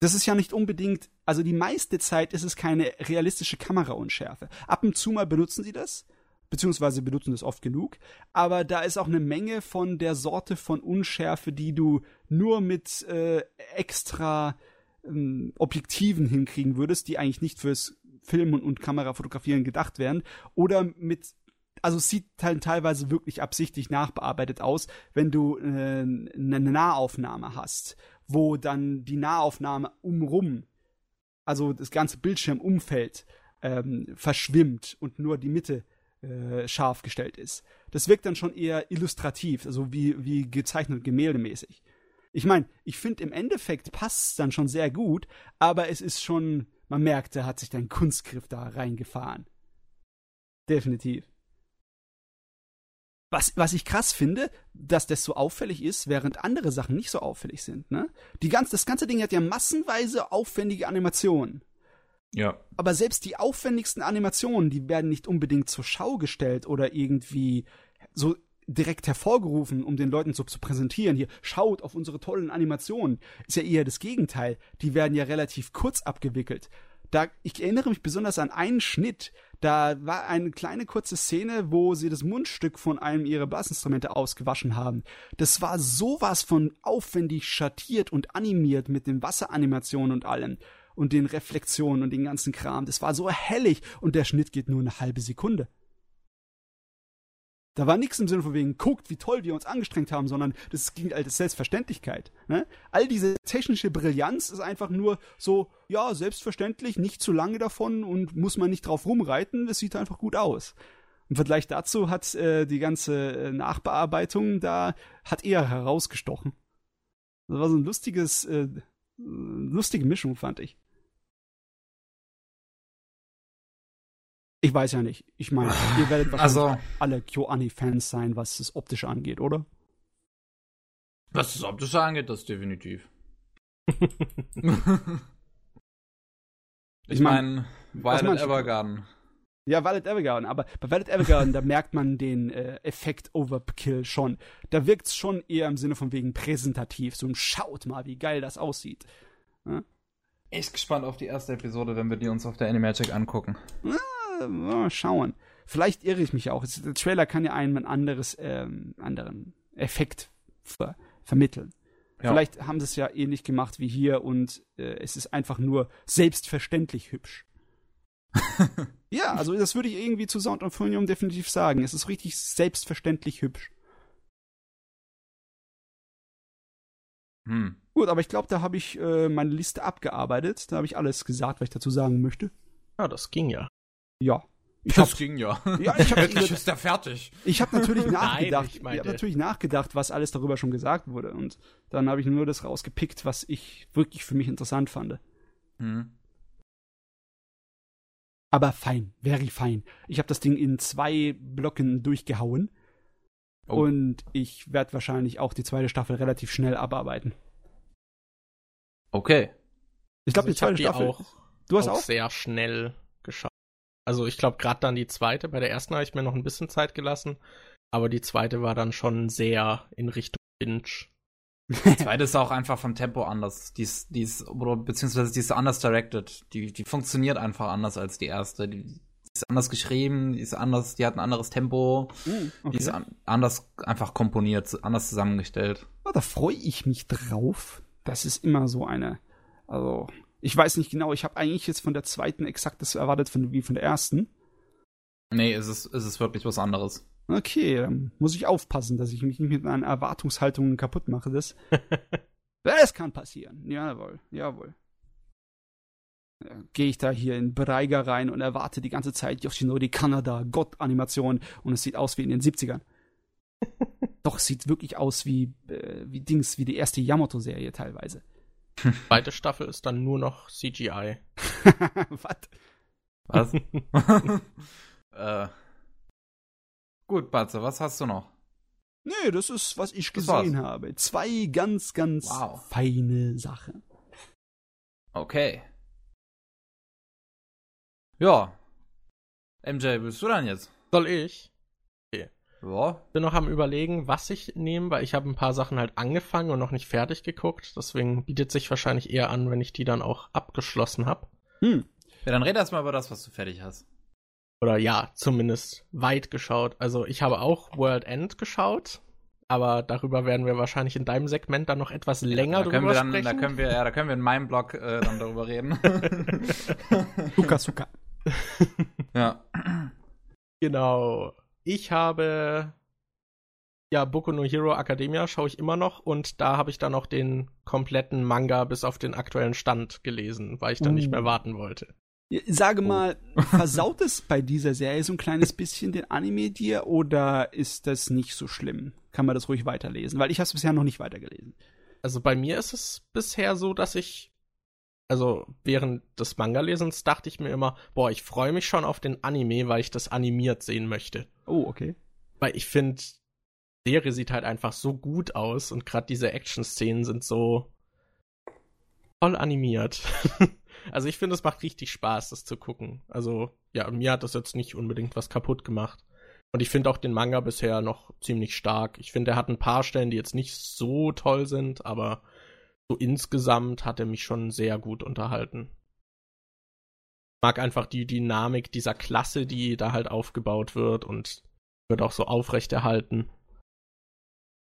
Das ist ja nicht unbedingt, also die meiste Zeit ist es keine realistische Kameraunschärfe. Ab und zu mal benutzen sie das, beziehungsweise benutzen das oft genug, aber da ist auch eine Menge von der Sorte von Unschärfe, die du nur mit äh, extra ähm, Objektiven hinkriegen würdest, die eigentlich nicht fürs Filmen und Kamerafotografieren gedacht wären, oder mit also sieht teilweise wirklich absichtlich nachbearbeitet aus, wenn du äh, eine Nahaufnahme hast, wo dann die Nahaufnahme umrum, also das ganze Bildschirmumfeld ähm, verschwimmt und nur die Mitte äh, scharf gestellt ist. Das wirkt dann schon eher illustrativ, also wie, wie gezeichnet gemäldemäßig. Ich meine, ich finde im Endeffekt passt es dann schon sehr gut, aber es ist schon, man merkt, da hat sich dein Kunstgriff da reingefahren. Definitiv. Was, was ich krass finde, dass das so auffällig ist, während andere Sachen nicht so auffällig sind. Ne? Die ganz, das ganze Ding hat ja massenweise aufwendige Animationen. Ja. Aber selbst die aufwendigsten Animationen, die werden nicht unbedingt zur Schau gestellt oder irgendwie so direkt hervorgerufen, um den Leuten so zu präsentieren. Hier, schaut auf unsere tollen Animationen. Ist ja eher das Gegenteil. Die werden ja relativ kurz abgewickelt. Da, ich erinnere mich besonders an einen Schnitt. Da war eine kleine kurze Szene, wo sie das Mundstück von einem ihrer Blassinstrumente ausgewaschen haben. Das war sowas von aufwendig schattiert und animiert mit den Wasseranimationen und allem und den Reflexionen und den ganzen Kram. Das war so hellig und der Schnitt geht nur eine halbe Sekunde. Da war nichts im Sinne von wegen, guckt, wie toll wir uns angestrengt haben, sondern das ging als Selbstverständlichkeit. Ne? All diese technische Brillanz ist einfach nur so, ja, selbstverständlich, nicht zu lange davon und muss man nicht drauf rumreiten, es sieht einfach gut aus. Im Vergleich dazu hat äh, die ganze äh, Nachbearbeitung da hat eher herausgestochen. Das war so ein lustiges, äh, lustige Mischung, fand ich. Ich weiß ja nicht. Ich meine, ihr werdet wahrscheinlich Also, alle KyoAni-Fans sein, was das Optische angeht, oder? was das Optische angeht, das definitiv. ich meine, was Violet? Evergarden. Ja, Violet Evergarden, aber bei Violet Evergarden, da merkt man den äh, Effekt Overkill schon. Da wirkt's schon eher im Sinne von wegen präsentativ. So ein Schaut mal, wie geil das aussieht. Echt gespannt auf die erste Episode, wenn wir die uns auf der Animagic angucken. Äh, mal schauen. Vielleicht irre ich mich auch. Der Trailer kann ja einem ein anderes, ähm, anderen Effekt ver vermitteln. Ja. Vielleicht haben sie es ja ähnlich gemacht wie hier und äh, es ist einfach nur selbstverständlich hübsch. ja, also das würde ich irgendwie zu Sound of Euphonium definitiv sagen. Es ist richtig selbstverständlich hübsch. Hm. Gut, aber ich glaube, da habe ich äh, meine Liste abgearbeitet. Da habe ich alles gesagt, was ich dazu sagen möchte. Ja, das ging ja. Ja. Ich Das hab, ging ja. ja, ich habe Endlich ist der fertig. Ich habe natürlich nachgedacht. ich ich meinte- habe natürlich nachgedacht, was alles darüber schon gesagt wurde. Und dann habe ich nur das rausgepickt, was ich wirklich für mich interessant fand. Hm. Aber fein, very fein. Ich habe das Ding in zwei Blöcken durchgehauen. Oh. Und ich werde wahrscheinlich auch die zweite Staffel relativ schnell abarbeiten. Okay. Ich glaube, Also die zweite hab die Staffel. auch, du hast auch auch? sehr schnell. Also ich glaube gerade dann die zweite. Bei der ersten habe ich mir noch ein bisschen Zeit gelassen. Aber die zweite war dann schon sehr in Richtung Binge. Die zweite ist auch einfach vom Tempo anders. Die ist, die ist, oder beziehungsweise die ist anders directed. Die, die funktioniert einfach anders als die erste. Die, die ist anders geschrieben, die ist anders, die hat ein anderes Tempo, die okay. ist an, anders einfach komponiert, anders zusammengestellt. Ja, da freue ich mich drauf. Das ist immer so eine. Also, ich weiß nicht genau, ich habe eigentlich jetzt von der zweiten exakt das erwartet von, wie von der ersten. Nee, es ist, es ist wirklich was anderes. Okay, dann muss ich aufpassen, dass ich mich nicht mit meinen Erwartungshaltungen kaputt mache. Das, das kann passieren. Jawohl, jawohl. gehe ich da hier in Breiger rein und erwarte die ganze Zeit Yoshinori Kanada, Gott-Animation und es sieht aus wie in den 70ern. Doch, es sieht wirklich aus wie, äh, wie Dings, wie die erste Yamato-Serie teilweise. Zweite Staffel ist dann nur noch CGI. Was? Was? äh. Gut, Batze, was hast du noch? Nee, das ist, was ich Das war's. gesehen habe. Zwei ganz, ganz Wow. feine Sachen. Okay. Ja. MJ, bist du dann jetzt? Soll ich? Ja. Bin noch am überlegen, was ich nehme, weil ich habe ein paar Sachen halt angefangen und noch nicht fertig geguckt. Deswegen bietet sich wahrscheinlich eher an, wenn ich die dann auch abgeschlossen habe. Hm. Ja, dann red erst mal über das, was du fertig hast. Oder ja, zumindest weit geschaut. Also ich habe auch World End geschaut, aber darüber werden wir wahrscheinlich in deinem Segment dann noch etwas länger da können drüber wir dann, sprechen. da können wir, ja, da können wir in meinem Blog äh, dann darüber reden. Suka, Suka. ja. Genau. Ich habe ja Boku no Hero Academia schaue ich immer noch und da habe ich dann auch den kompletten Manga bis auf den aktuellen Stand gelesen, weil ich dann nicht Uh. mehr warten wollte. Sage Oh. mal, versaut es bei dieser Serie so ein kleines bisschen den Anime dir oder ist das nicht so schlimm? Kann man das ruhig weiterlesen? Weil ich habe es bisher noch nicht weitergelesen. Also bei mir ist es bisher so, dass ich also während des Manga-Lesens dachte ich mir immer, boah, ich freue mich schon auf den Anime, weil ich das animiert sehen möchte. Oh, okay. Weil ich finde, Serie sieht halt einfach so gut aus und gerade diese Action-Szenen sind so toll animiert. also ich finde, es macht richtig Spaß, das zu gucken. Also ja, mir hat das jetzt nicht unbedingt was kaputt gemacht. Und ich finde auch den Manga bisher noch ziemlich stark. Ich finde, er hat ein paar Stellen, die jetzt nicht so toll sind, aber so insgesamt hat er mich schon sehr gut unterhalten. Ich mag einfach die Dynamik dieser Klasse, die da halt aufgebaut wird und wird auch so aufrechterhalten.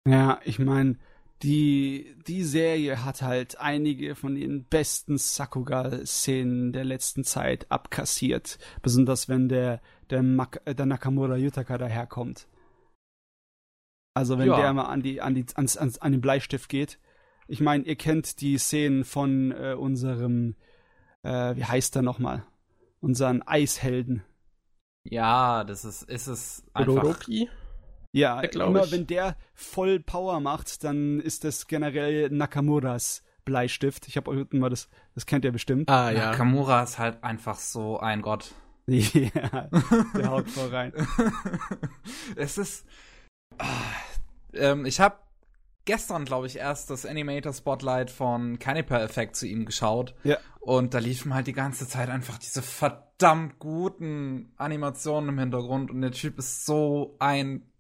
Ja, ich meine, die, die Serie hat halt einige von den besten Sakuga-Szenen der letzten Zeit abkassiert. Besonders wenn der, der, Mak äh, der Nakamura Yutaka daherkommt. Also wenn Ja. der mal an, die, an, die, ans, ans, an den Bleistift geht. Ich meine, ihr kennt die Szenen von äh, unserem, äh, wie heißt er nochmal? Unseren Eishelden. Ja, das ist, ist es einfach. Todoroki? Ja, Ja, immer ich. wenn der voll Power macht, dann ist das generell Nakamuras Bleistift. Ich habe euch mal das, das kennt ihr bestimmt. Ah ja. Nakamura ist halt einfach so ein Gott. ja, der haut voll rein. es ist. Ah, ähm, ich habe gestern, glaube ich, erst das Animator Spotlight von Caniper Effect zu ihm geschaut. Ja. Und da liefen halt die ganze Zeit einfach diese verdammt guten Animationen im Hintergrund. Und der Typ ist so ein.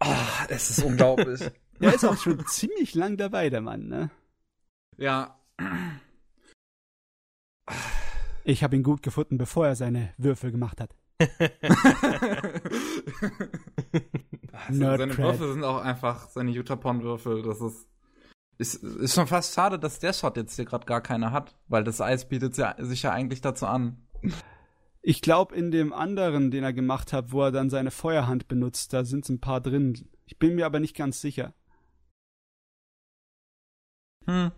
Ah, es ist unglaublich. Der ist auch schon ziemlich lang dabei, der Mann, ne? ja. Ich habe ihn gut gefunden, bevor er seine Würfel gemacht hat. Nerd seine Cred. Würfel sind auch einfach seine Utapon-Würfel. Das ist, ist. Ist schon fast schade, dass der Shot jetzt hier gerade gar keine hat, weil das Eis bietet sich ja eigentlich dazu an. Ich glaube, in dem anderen, den er gemacht hat, wo er dann seine Feuerhand benutzt, da sind ein paar drin. Ich bin mir aber nicht ganz sicher. Hm.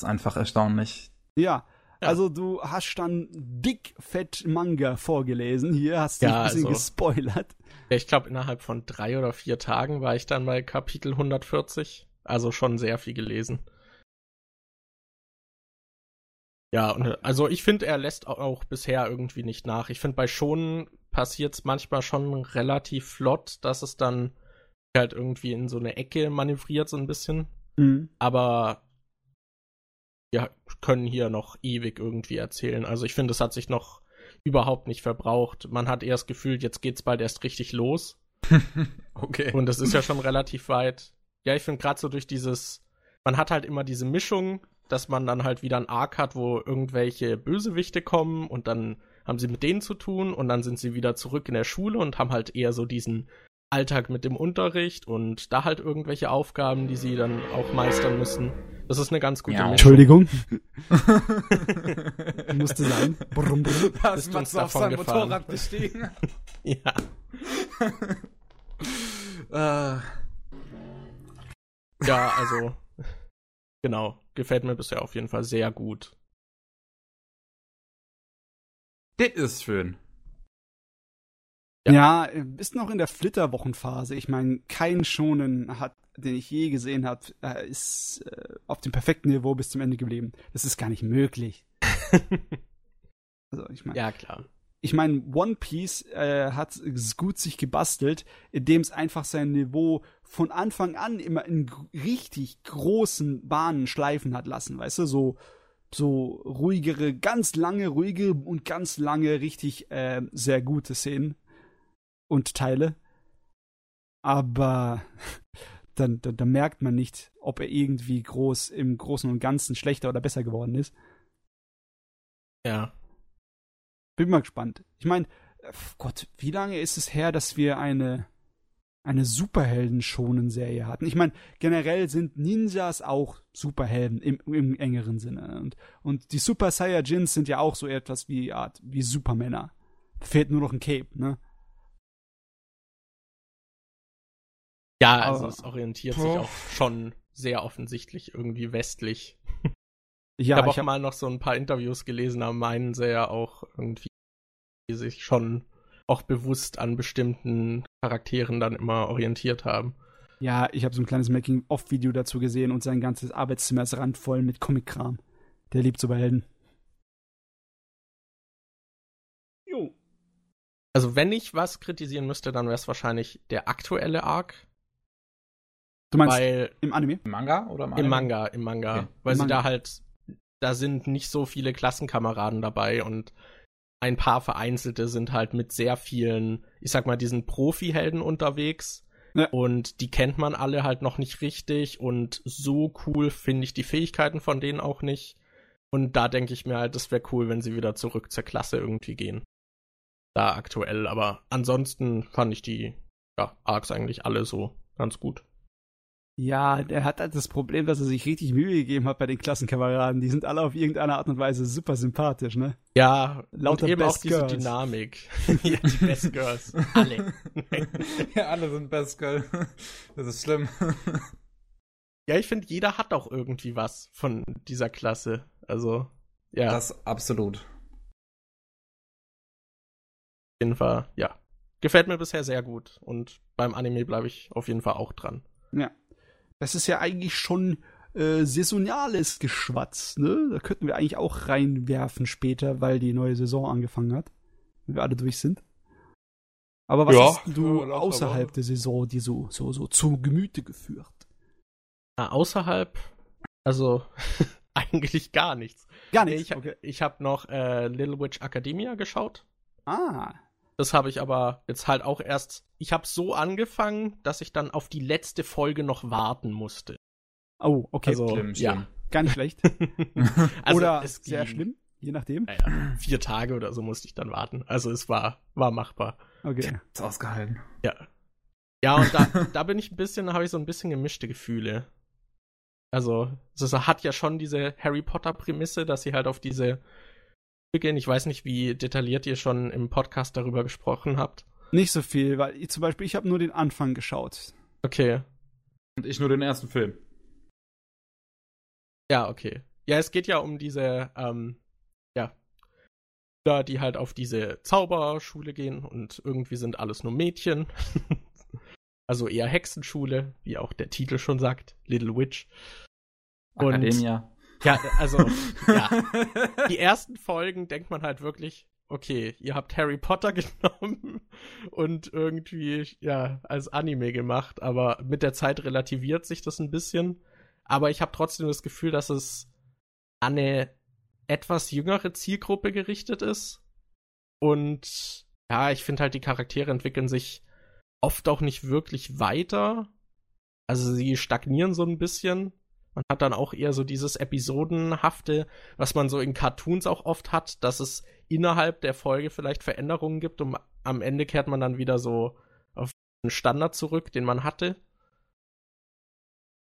ist einfach erstaunlich. Ja. Also du hast dann dick fett Manga vorgelesen. Hier hast du Ja, ein bisschen also- gespoilert. Ich glaube, innerhalb von drei oder vier Tagen war ich dann bei Kapitel 140. Also schon sehr viel gelesen. Ja, und also ich finde, er lässt au- auch bisher irgendwie nicht nach. Ich finde, bei Schonen passiert es manchmal schon relativ flott, dass es dann halt irgendwie in so eine Ecke manövriert, so ein bisschen. Mhm. Aber wir können hier noch ewig irgendwie erzählen. Also ich finde, es hat sich noch überhaupt nicht verbraucht. Man hat erst gefühlt, jetzt geht's bald erst richtig los. Okay. Und es ist ja schon relativ weit. Ja, ich finde gerade so durch dieses, man hat halt immer diese Mischung, dass man dann halt wieder ein Arc hat, wo irgendwelche Bösewichte kommen und dann haben sie mit denen zu tun und dann sind sie wieder zurück in der Schule und haben halt eher so diesen Alltag mit dem Unterricht und da halt irgendwelche Aufgaben, die sie dann auch meistern müssen. Das ist eine ganz gute Ja. Mischung. Entschuldigung. Musste sein. Brumm, brumm. Da ist Matze auf sein gefahren? Motorrad gestiegen. Ja. äh, Ja, also Genau, gefällt mir bisher auf jeden Fall sehr gut. Das ist schön. Ja, ja ist noch in der Flitterwochenphase. Ich meine, kein Schonen hat, den ich je gesehen habe, äh, ist äh, auf dem perfekten Niveau bis zum Ende geblieben. Das ist gar nicht möglich. also ich meine. Ja, klar. Ich meine, One Piece äh, hat es gut sich gebastelt, indem es einfach sein Niveau von Anfang an immer in richtig großen Bahnen schleifen hat lassen, weißt du, so so ruhigere, ganz lange ruhige und ganz lange richtig äh, sehr gute Szenen und Teile. Aber dann, dann, dann merkt man nicht, ob er irgendwie groß im Großen und Ganzen schlechter oder besser geworden ist. Ja. Bin mal gespannt. Ich meine, Gott, wie lange ist es her, dass wir eine eine Superhelden-schonen-Serie hatten. Ich meine, generell sind Ninjas auch Superhelden im, im engeren Sinne. Und, und die Super Saiyajins sind ja auch so etwas wie Art wie Supermänner. Fehlt nur noch ein Cape, ne? Ja, also Aber, es orientiert boah. sich auch schon sehr offensichtlich irgendwie westlich. Ja, ich habe auch hab mal noch so ein paar Interviews gelesen, da meinen sie ja auch irgendwie sich schon auch bewusst an bestimmten Charakteren dann immer orientiert haben. Ja, ich habe so ein kleines Making-of-Video dazu gesehen und sein ganzes Arbeitszimmer ist randvoll mit Comic-Kram. Der liebt Superhelden. Jo. Also, wenn ich was kritisieren müsste, dann wäre es wahrscheinlich der aktuelle Arc. Du meinst weil, im Anime? Im Manga oder im Anime? Im Manga, im Manga. Okay. Weil Im sie Manga. da halt, da sind nicht so viele Klassenkameraden dabei und ein paar vereinzelte sind halt mit sehr vielen, ich sag mal, diesen Profi-Helden unterwegs. Ja. Und die kennt man alle halt noch nicht richtig und so cool finde ich die Fähigkeiten von denen auch nicht. Und da denke ich mir halt, das wäre cool, wenn sie wieder zurück zur Klasse irgendwie gehen. Da aktuell, aber ansonsten fand ich die ja, Arcs eigentlich alle so ganz gut. Ja, der hat halt das Problem, dass er sich richtig Mühe gegeben hat bei den Klassenkameraden. Die sind alle auf irgendeine Art und Weise super sympathisch, ne? Ja, lauter und eben Best auch diese Girls. Dynamik. ja, die Best Girls. Alle. ja, alle sind Best Girl. Das ist schlimm. ja, ich finde, jeder hat auch irgendwie was von dieser Klasse. Also, ja. Das absolut. Auf jeden Fall, ja. Gefällt mir bisher sehr gut. Und beim Anime bleibe ich auf jeden Fall auch dran. Ja. Das ist ja eigentlich schon äh, saisonales Geschwatz, ne? Da könnten wir eigentlich auch reinwerfen später, weil die neue Saison angefangen hat. Wenn wir alle durch sind. Aber was ja, hast du ja, außerhalb aber. der Saison dir so, so, so zu Gemüte geführt? Na, außerhalb, also eigentlich gar nichts. Gar nichts. Ich, okay. ich habe noch äh, Little Witch Academia geschaut. Ah. Das habe ich aber jetzt halt auch erst. Ich habe so angefangen, dass ich dann auf die letzte Folge noch warten musste. Oh, okay. Also, schlimm, schlimm. Ja. Gar nicht schlecht. also oder sehr schlimm, je nachdem. Naja, vier Tage oder so musste ich dann warten. Also es war, war machbar. Okay. Ist ausgehalten. Ja. Ja, und da, da bin ich ein bisschen, habe ich so ein bisschen gemischte Gefühle. Also, es hat ja schon diese Harry Potter-Prämisse, dass sie halt auf diese gehen. Ich weiß nicht, wie detailliert ihr schon im Podcast darüber gesprochen habt. Nicht so viel, weil ich, zum Beispiel ich habe nur den Anfang geschaut. Okay. Und ich nur den ersten Film. Ja, okay. Ja, es geht ja um diese, ähm, ja, da die halt auf diese Zauberschule gehen und irgendwie sind alles nur Mädchen. also eher Hexenschule, wie auch der Titel schon sagt, Little Witch. Und Academia. Ja, also, ja. Die ersten Folgen denkt man halt wirklich, okay, ihr habt Harry Potter genommen und irgendwie, ja, als Anime gemacht, aber mit der Zeit relativiert sich das ein bisschen. Aber ich habe trotzdem das Gefühl, dass es an eine etwas jüngere Zielgruppe gerichtet ist. Und ja, ich finde halt, die Charaktere entwickeln sich oft auch nicht wirklich weiter. Also sie stagnieren so ein bisschen. Man hat dann auch eher so dieses Episodenhafte, was man so in Cartoons auch oft hat, dass es innerhalb der Folge vielleicht Veränderungen gibt und am Ende kehrt man dann wieder so auf den Standard zurück, den man hatte.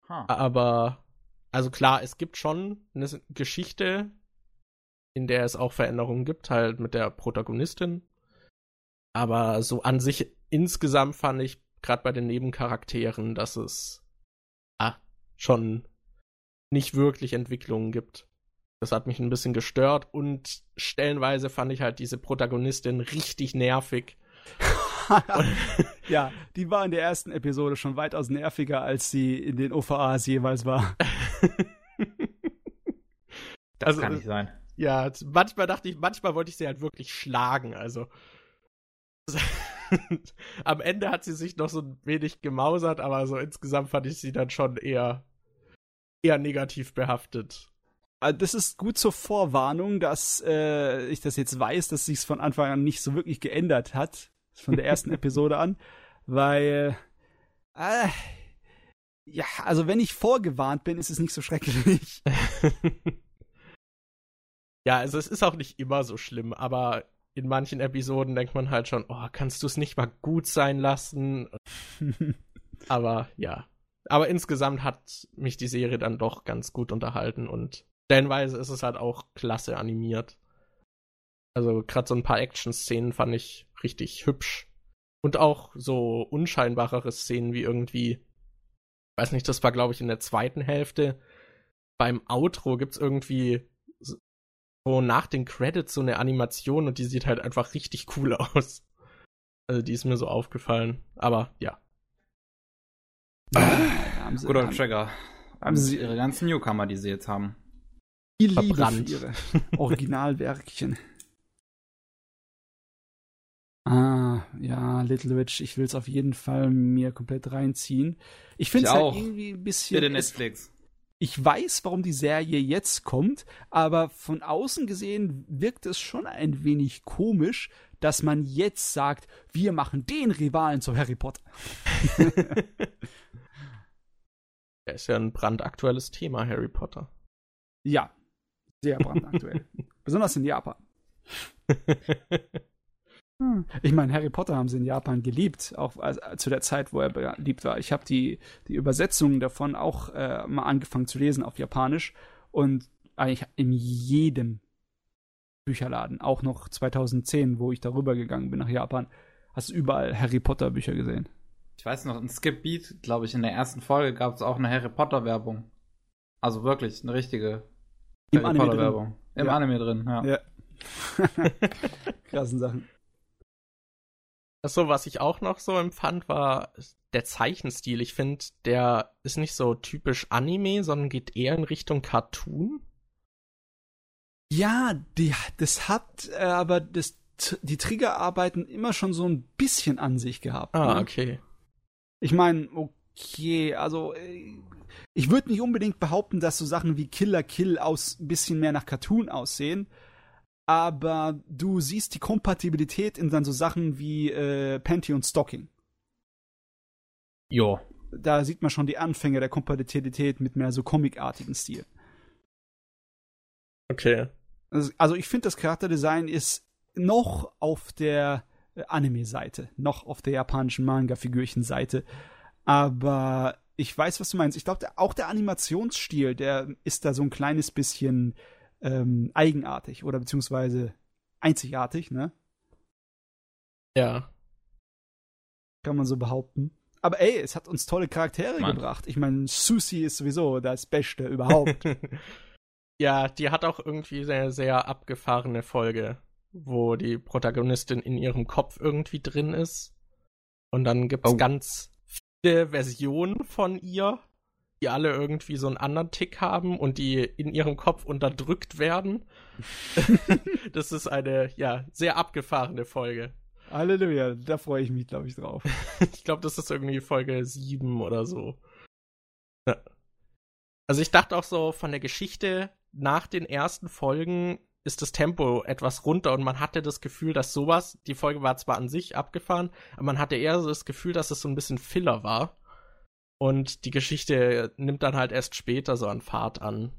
Huh. Aber, also klar, es gibt schon eine Geschichte, in der es auch Veränderungen gibt, halt mit der Protagonistin. Aber so an sich insgesamt fand ich gerade bei den Nebencharakteren, dass es ah, schon nicht wirklich Entwicklungen gibt. Das hat mich ein bisschen gestört und stellenweise fand ich halt diese Protagonistin richtig nervig. ja, die war in der ersten Episode schon weitaus nerviger, als sie in den OVAs jeweils war. das also, kann nicht sein. Ja, manchmal dachte ich, manchmal wollte ich sie halt wirklich schlagen, also. Am Ende hat sie sich noch so ein wenig gemausert, aber so insgesamt fand ich sie dann schon eher, eher negativ behaftet. Ah, das ist gut zur Vorwarnung, dass äh, ich das jetzt weiß, dass sich's von Anfang an nicht so wirklich geändert hat, von der ersten Episode an, weil äh, ja, also wenn ich vorgewarnt bin, ist es nicht so schrecklich. ja, also es ist auch nicht immer so schlimm, aber in manchen Episoden denkt man halt schon, oh, kannst du es nicht mal gut sein lassen? aber ja. Aber insgesamt hat mich die Serie dann doch ganz gut unterhalten und stellenweise ist es halt auch klasse animiert. Also gerade so ein paar Action-Szenen fand ich richtig hübsch. Und auch so unscheinbarere Szenen wie irgendwie, weiß nicht, das war glaube ich in der zweiten Hälfte. Beim Outro gibt's irgendwie so nach den Credits so eine Animation und die sieht halt einfach richtig cool aus. Also die ist mir so aufgefallen. Aber ja. Ah, Guter Trigger. Haben sie ihre ganzen Newcomer, die sie jetzt haben. Die Liebe für ihre Originalwerkchen. Ah, ja, Little Witch, ich will es auf jeden Fall mir komplett reinziehen. Ich finde es halt irgendwie ein bisschen. Bitte Netflix ich weiß, warum die Serie jetzt kommt, aber von außen gesehen wirkt es schon ein wenig komisch, dass man jetzt sagt, wir machen den Rivalen zu Harry Potter. Er ist ja ein brandaktuelles Thema, Harry Potter. Ja, sehr brandaktuell. Besonders in Japan. Hm. Ich meine, Harry Potter haben sie in Japan geliebt, auch zu der Zeit, wo er beliebt war. Ich habe die, die Übersetzungen davon auch äh, mal angefangen zu lesen auf Japanisch und eigentlich in jedem Bücherladen, auch noch 2010, wo ich darüber gegangen bin nach Japan, hast du überall Harry Potter Bücher gesehen. Ich weiß noch, in Skip Beat, glaube ich, in der ersten Folge gab es auch eine Harry Potter Werbung. Also wirklich eine richtige Im Harry Potter Werbung. Im ja. Anime drin, ja. ja. Krassen Sachen. So, was ich auch noch so empfand, war der Zeichenstil. Ich finde, der ist nicht so typisch Anime, sondern geht eher in Richtung Cartoon. Ja, die, das hat äh, aber das, die Triggerarbeiten immer schon so ein bisschen an sich gehabt. Ah, ne? okay. Ich meine, okay, also äh, ich würde nicht unbedingt behaupten, dass so Sachen wie Killer Kill aus ein bisschen mehr nach Cartoon aussehen aber du siehst die Kompatibilität in dann so Sachen wie äh, Panty und Stocking. Jo. Da sieht man schon die Anfänge der Kompatibilität mit mehr so comicartigen Stil. Okay. Also, ich finde, das Charakterdesign ist noch auf der äh, Anime-Seite, noch auf der japanischen Manga-Figürchen-Seite. Aber ich weiß, was du meinst. Ich glaube, auch der Animationsstil, der ist da so ein kleines bisschen ähm, eigenartig oder beziehungsweise einzigartig, ne? Ja. Kann man so behaupten. Aber ey, es hat uns tolle Charaktere Mann. gebracht. Ich meine, Susi ist sowieso das Beste überhaupt. ja, die hat auch irgendwie eine sehr abgefahrene Folge, wo die Protagonistin in ihrem Kopf irgendwie drin ist. Und dann gibt's oh. ganz viele Versionen von ihr die alle irgendwie so einen anderen Tick haben und die in ihrem Kopf unterdrückt werden. das ist eine, ja, sehr abgefahrene Folge. Halleluja, da freue ich mich, glaube ich, drauf. ich glaube, das ist irgendwie Folge 7 oder so. Ja. Also ich dachte auch so von der Geschichte nach den ersten Folgen ist das Tempo etwas runter und man hatte das Gefühl, dass sowas, die Folge war zwar an sich abgefahren, aber man hatte eher so das Gefühl, dass es so ein bisschen Filler war. Und die Geschichte nimmt dann halt erst später so an Fahrt an.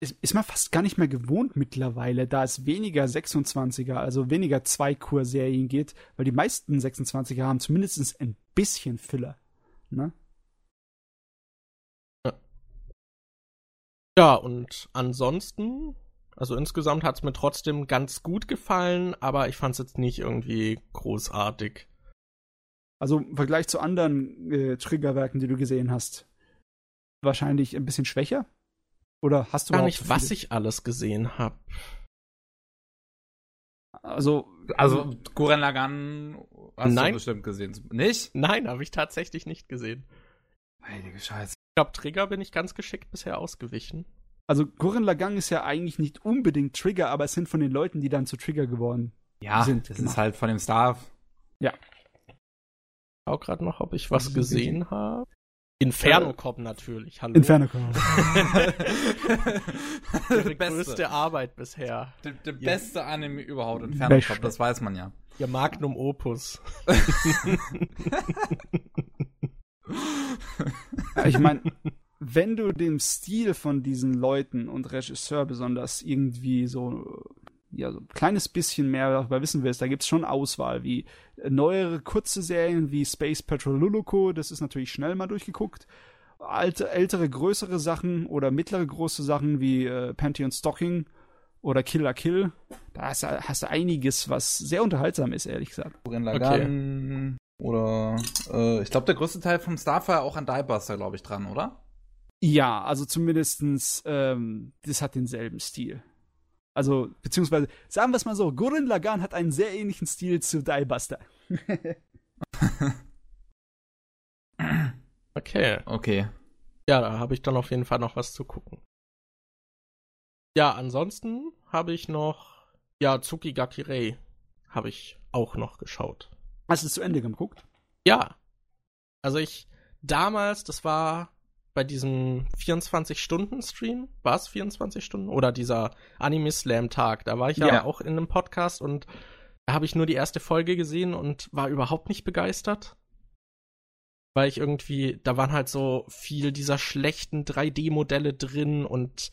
Ist, ist man fast gar nicht mehr gewohnt mittlerweile, da es weniger 26er, also weniger Zwei-Kur-Serien geht, weil die meisten 26er haben zumindest ein bisschen Filler. Ne? Ja, und ansonsten, also insgesamt hat es mir trotzdem ganz gut gefallen, aber ich fand es jetzt nicht irgendwie großartig. Also im Vergleich zu anderen äh, Triggerwerken, die du gesehen hast, wahrscheinlich ein bisschen schwächer. Oder hast du Gar nicht, so was ich alles gesehen habe. Also, Also Guren Lagann hast Nein. du bestimmt gesehen. Nicht? Nein, habe ich tatsächlich nicht gesehen. Heilige Scheiße. Ich glaube, Trigger bin ich ganz geschickt bisher ausgewichen. also Gurren Lagann ist ja eigentlich nicht unbedingt Trigger, aber es sind von den Leuten, die dann zu Trigger geworden. Ja, Sind das gemacht. ist halt von dem Staff. Schau gerade noch, ob ich was gesehen habe. Inferno Cop natürlich. Hallo. Inferno Cop. Beste, größte Arbeit bisher. der, der Ja. beste Anime überhaupt. Inferno. Cop, das weiß man ja. Ihr Magnum Opus. Ja, ich meine, wenn du dem Stil von diesen Leuten und Regisseur besonders irgendwie so ja so ein kleines bisschen mehr darüber wissen willst, da gibt's schon Auswahl, wie neuere kurze Serien wie Space Patrol Luluko, das ist natürlich schnell mal durchgeguckt. Alte, ältere, größere Sachen oder mittlere große Sachen wie äh, Pantheon Stocking oder Killer Kill, da hast, du- hast du einiges, was sehr unterhaltsam ist, ehrlich gesagt. Lagann oder äh, ich glaube, der größte Teil vom ja auch an Diebuster, glaube ich, dran, oder? Ja, also zumindestens, ähm, das hat denselben Stil. Also, beziehungsweise, sagen wir es mal so, Gurren Lagann hat einen sehr ähnlichen Stil zu Diebuster. Okay. Okay. Ja, da habe ich dann auf jeden Fall noch was zu gucken. Ja, ansonsten habe ich noch, ja, Tsukigaki Rei habe ich auch noch geschaut. Hast du es zu Ende geguckt? Ja. Also ich, damals, das war bei diesem 24-Stunden-Stream, war es 24 Stunden? Oder dieser Anime-Slam-Tag, da war ich ja, Ja. auch in einem Podcast und da habe ich nur die erste Folge gesehen und war überhaupt nicht begeistert. Weil ich irgendwie, da waren halt so viel dieser schlechten 3D-Modelle drin und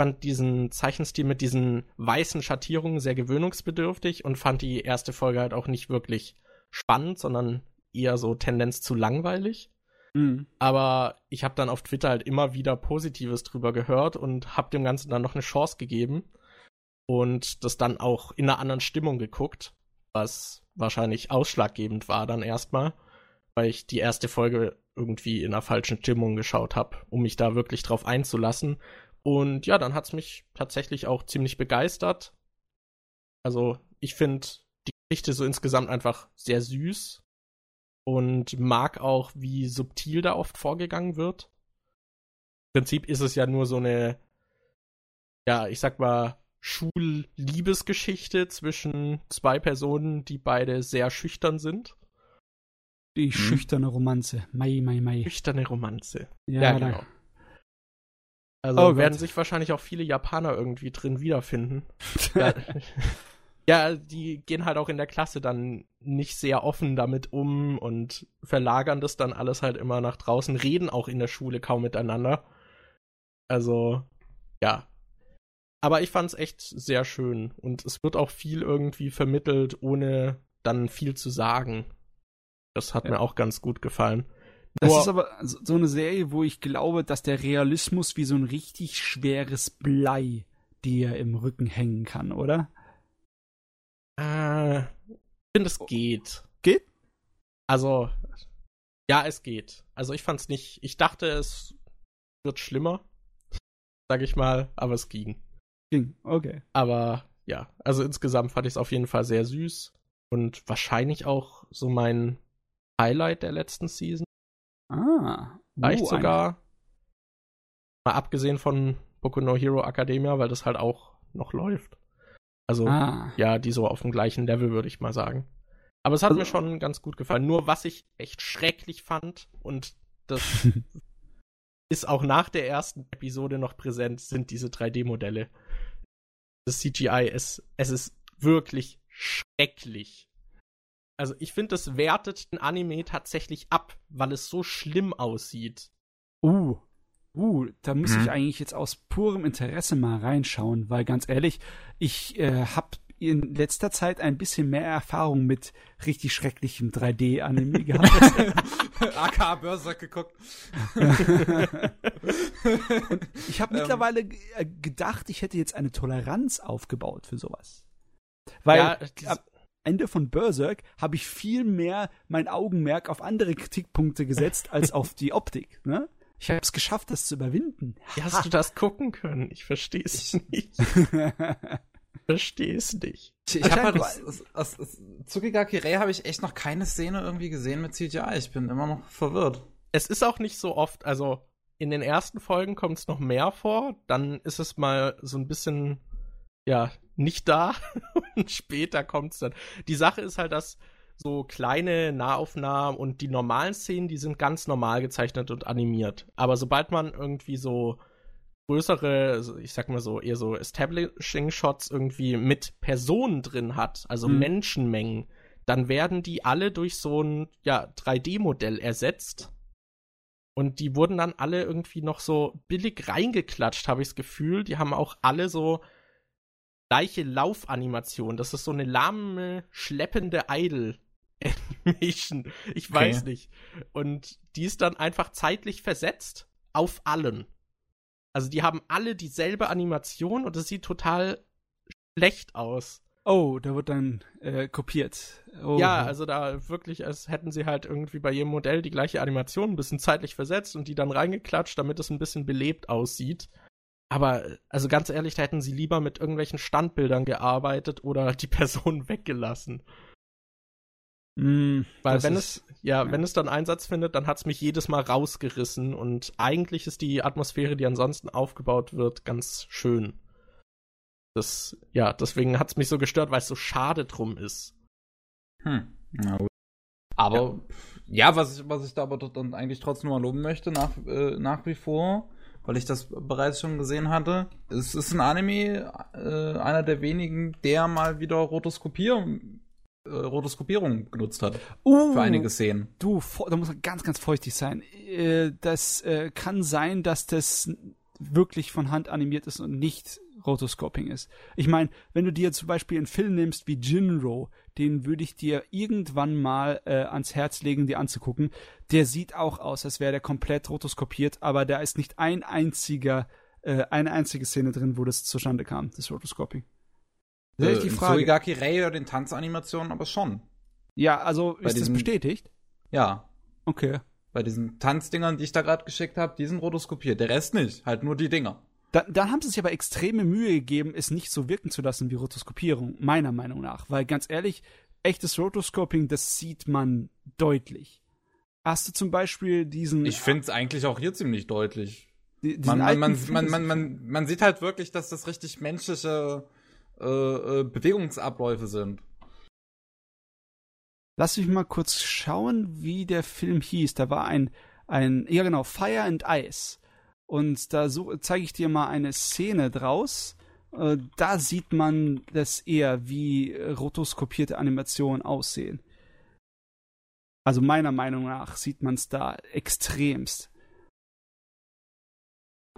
fand diesen Zeichenstil mit diesen weißen Schattierungen sehr gewöhnungsbedürftig und fand die erste Folge halt auch nicht wirklich spannend, sondern eher so Tendenz zu langweilig. Mhm. Aber ich habe dann auf Twitter halt immer wieder Positives drüber gehört und habe dem Ganzen dann noch eine Chance gegeben und das dann auch in einer anderen Stimmung geguckt, was wahrscheinlich ausschlaggebend war dann erstmal, weil ich die erste Folge irgendwie in einer falschen Stimmung geschaut habe, um mich da wirklich drauf einzulassen. Und ja, dann hat's mich tatsächlich auch ziemlich begeistert. Also ich finde Geschichte so insgesamt einfach sehr süß und mag auch, wie subtil da oft vorgegangen wird. Im Prinzip ist es ja nur so eine, ja, ich sag mal, Schulliebesgeschichte zwischen zwei Personen, die beide sehr schüchtern sind. Die schüchterne Romanze. Mai, mai, mai. Schüchterne Romanze. Ja, Ja, genau. Also Oh werden Gott. sich wahrscheinlich auch viele Japaner irgendwie drin wiederfinden. ja, ja, die gehen halt auch in der Klasse dann nicht sehr offen damit um und verlagern das dann alles halt immer nach draußen, reden auch in der Schule kaum miteinander. Also, ja. Aber ich fand's echt sehr schön und es wird auch viel irgendwie vermittelt, ohne dann viel zu sagen. Das hat Ja. mir auch ganz gut gefallen. Das Nur- ist aber so so eine Serie, wo ich glaube, dass der Realismus wie so ein richtig schweres Blei dir im Rücken hängen kann, oder? Äh, ich finde, es geht. Geht? Also, ja, es geht. Also ich fand's nicht. Ich dachte, es wird schlimmer, sag ich mal, aber es ging. Ging, okay. Aber ja, also insgesamt fand ich es auf jeden Fall sehr süß und wahrscheinlich auch so mein Highlight der letzten Season. Ah. Vielleicht uh, sogar. Mal abgesehen von Boku no Hero Academia, weil das halt auch noch läuft. Also, Ah. ja, die so auf dem gleichen Level, würde ich mal sagen. Aber es hat Also- mir schon ganz gut gefallen. Nur was ich echt schrecklich fand, und das ist auch nach der ersten Episode noch präsent, sind diese 3D-Modelle. Das CGI, es, es ist wirklich schrecklich. Also ich finde, das wertet den Anime tatsächlich ab, weil es so schlimm aussieht. Uh. Uh, da muss Mhm. ich eigentlich jetzt aus purem Interesse mal reinschauen, weil ganz ehrlich, ich äh, habe in letzter Zeit ein bisschen mehr Erfahrung mit richtig schrecklichem 3D-Anime gehabt. AK Berserk geguckt. Ich habe Ähm. mittlerweile äh, gedacht, ich hätte jetzt eine Toleranz aufgebaut für sowas. Weil ja, ab Ende von Berserk habe ich viel mehr mein Augenmerk auf andere Kritikpunkte gesetzt als auf die Optik. Ne? Ich habe es geschafft, das zu überwinden. Wie hast du das gucken können? Ich verstehe es nicht. verstehe es nicht. Ich, ich habe halt aus, aus, aus Tsukigaki Rei habe ich echt noch keine Szene irgendwie gesehen mit CGI. Ich bin immer noch verwirrt. Es ist auch nicht so oft, also in den ersten Folgen kommt es noch mehr vor, dann ist es mal so ein bisschen, ja, nicht da und später kommt es dann. Die Sache ist halt, dass so kleine Nahaufnahmen und die normalen Szenen, die sind ganz normal gezeichnet und animiert. Aber sobald man irgendwie so größere, ich sag mal so, eher so Establishing-Shots irgendwie mit Personen drin hat, also Mhm. Menschenmengen, dann werden die alle durch so ein ja, 3D-Modell ersetzt. Und die wurden dann alle irgendwie noch so billig reingeklatscht, habe ich das Gefühl. Die haben auch alle so gleiche Laufanimation. Das ist so eine lahme, schleppende Idle-Animation. Ich Okay. weiß nicht. Und die ist dann einfach zeitlich versetzt auf allen. Also die haben alle dieselbe Animation und es sieht total schlecht aus. Oh, da wird dann äh, kopiert. Oh. Ja, also da wirklich, als hätten sie halt irgendwie bei jedem Modell die gleiche Animation ein bisschen zeitlich versetzt und die dann reingeklatscht, damit es ein bisschen belebt aussieht. Aber, also ganz ehrlich, da hätten sie lieber mit irgendwelchen Standbildern gearbeitet oder die Person weggelassen. Mm, Weil wenn ist- es, ja, ja. wenn es dann Einsatz findet, dann hat's mich jedes Mal rausgerissen und eigentlich ist die Atmosphäre, die ansonsten aufgebaut wird, ganz schön. Das, ja, deswegen hat's mich so gestört, weil es so schade drum ist. Hm. Na gut. Aber ja, was ich, was ich da aber dann eigentlich trotzdem mal loben möchte, nach, äh, nach wie vor, weil ich das bereits schon gesehen hatte, es ist ein Anime, äh, einer der wenigen, der mal wieder Rotoskopier, äh, Rotoskopierung genutzt hat. Uh, Für einige Szenen. Du, da muss man ganz, ganz feuchtig sein. Äh, das äh, kann sein, dass das wirklich von Hand animiert ist und nicht Rotoscoping ist. Ich meine, wenn du dir zum Beispiel einen Film nimmst wie Jinro, den würde ich dir irgendwann mal äh, ans Herz legen, dir anzugucken. Der sieht auch aus, als wäre der komplett rotoskopiert, aber da ist nicht ein einziger, äh, eine einzige Szene drin, wo das zustande kam, das Rotoscoping. Das ist Äh, die Frage. Tsurigaki Rei oder den Tanzanimationen aber schon. Ja, also Bei ist das diesem- bestätigt? Ja. Okay. Bei diesen Tanzdingern, die ich da gerade geschickt habe, die sind rotoskopiert. Der Rest nicht. Halt nur die Dinger. Da, dann haben sie sich aber extreme Mühe gegeben, es nicht so wirken zu lassen wie Rotoskopierung, meiner Meinung nach. Weil ganz ehrlich, echtes Rotoscoping, das sieht man deutlich. Hast du zum Beispiel diesen. Ich finde es eigentlich auch hier ziemlich deutlich. diesen Man, man, man, man, man, man, man sieht halt wirklich, dass das richtig menschliche äh, äh, Bewegungsabläufe sind. Lass mich mal kurz schauen, wie der Film hieß. Da war ein, ein, ja genau, Fire and Ice. Und da zeige ich dir mal eine Szene draus. Äh, da sieht man das eher, wie rotoskopierte Animationen aussehen. Also meiner Meinung nach sieht man es da extremst.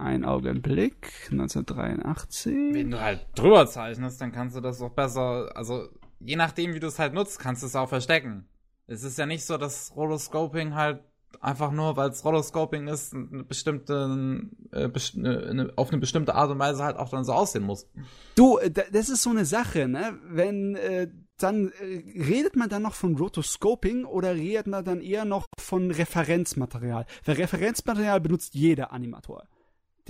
Ein Augenblick, 1983. Wenn du halt drüber zeichnest, dann kannst du das auch besser, also je nachdem, wie du es halt nutzt, kannst du es auch verstecken. Es ist ja nicht so, dass Rotoscoping halt einfach nur, weil es Rotoscoping ist, eine bestimmte, äh, best eine, auf eine bestimmte Art und Weise halt auch dann so aussehen muss. Du, äh, da- das ist so eine Sache, ne? Wenn äh, dann äh, redet man dann noch von Rotoscoping oder redet man dann eher noch von Referenzmaterial? Weil Referenzmaterial benutzt jeder Animator.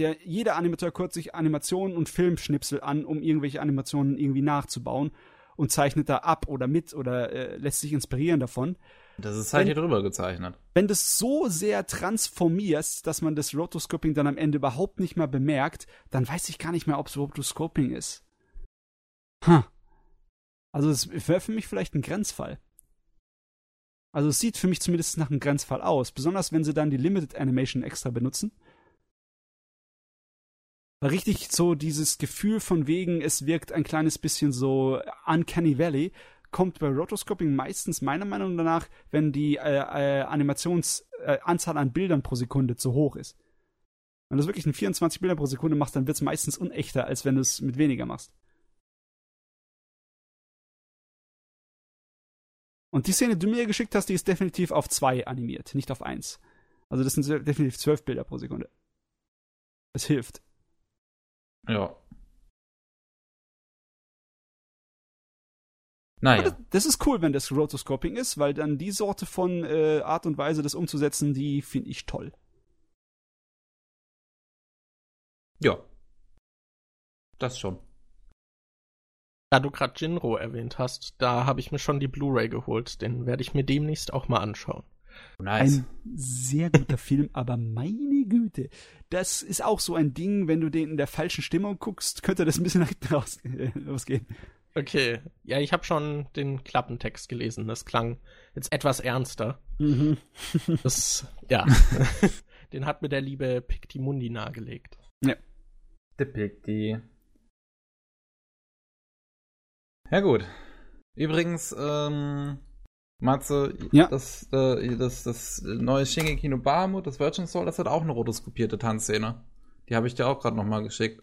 Der, jeder Animator guckt sich Animationen und Filmschnipsel an, um irgendwelche Animationen irgendwie nachzubauen und zeichnet da ab oder mit oder äh, lässt sich inspirieren davon. Das ist halt Wenn- hier drüber gezeichnet. Wenn du es so sehr transformierst, dass man das Rotoscoping dann am Ende überhaupt nicht mehr bemerkt, dann weiß ich gar nicht mehr, ob es Rotoscoping ist. Ha. Also es wäre für mich vielleicht ein Grenzfall. Also es sieht für mich zumindest nach einem Grenzfall aus, besonders wenn sie dann die Limited Animation extra benutzen. Weil richtig so dieses Gefühl von wegen, es wirkt ein kleines bisschen so Uncanny Valley, kommt bei Rotoscoping meistens meiner Meinung nach, wenn die äh, äh, Animationsanzahl äh, an Bildern pro Sekunde zu hoch ist. Wenn du es wirklich in 24 Bilder pro Sekunde machst, dann wird es meistens unechter, als wenn du es mit weniger machst. Und die Szene, die du mir geschickt hast, die ist definitiv auf zwei animiert, nicht auf eins. Also das sind definitiv zwölf Bilder pro Sekunde. Das hilft. Ja. Naja. das, das ist cool, wenn das Rotoscoping ist, weil dann die Sorte von äh, Art und Weise, das umzusetzen, die finde ich toll. Ja. Das schon. Da du gerade Jinro erwähnt hast, da habe ich mir schon die Blu-ray geholt. Den werde ich mir demnächst auch mal anschauen. Nice. Ein sehr guter Film, aber meine Güte. Das ist auch so ein Ding, wenn du den in der falschen Stimmung guckst, könnte das ein bisschen nach hinten raus, äh, losgehen. Okay, ja, ich habe schon den Klappentext gelesen. Das klang jetzt etwas ernster. Mhm. Das, ja, den hat mir der liebe Pictimundi nahegelegt. Depickt die. Ja gut. Übrigens, ähm, Matze, Ja. das, äh, das, das neue Shingeki no Bahamut, das Virgin Soul, das hat auch eine rotoskopierte Tanzszene. Die habe ich dir auch gerade nochmal geschickt.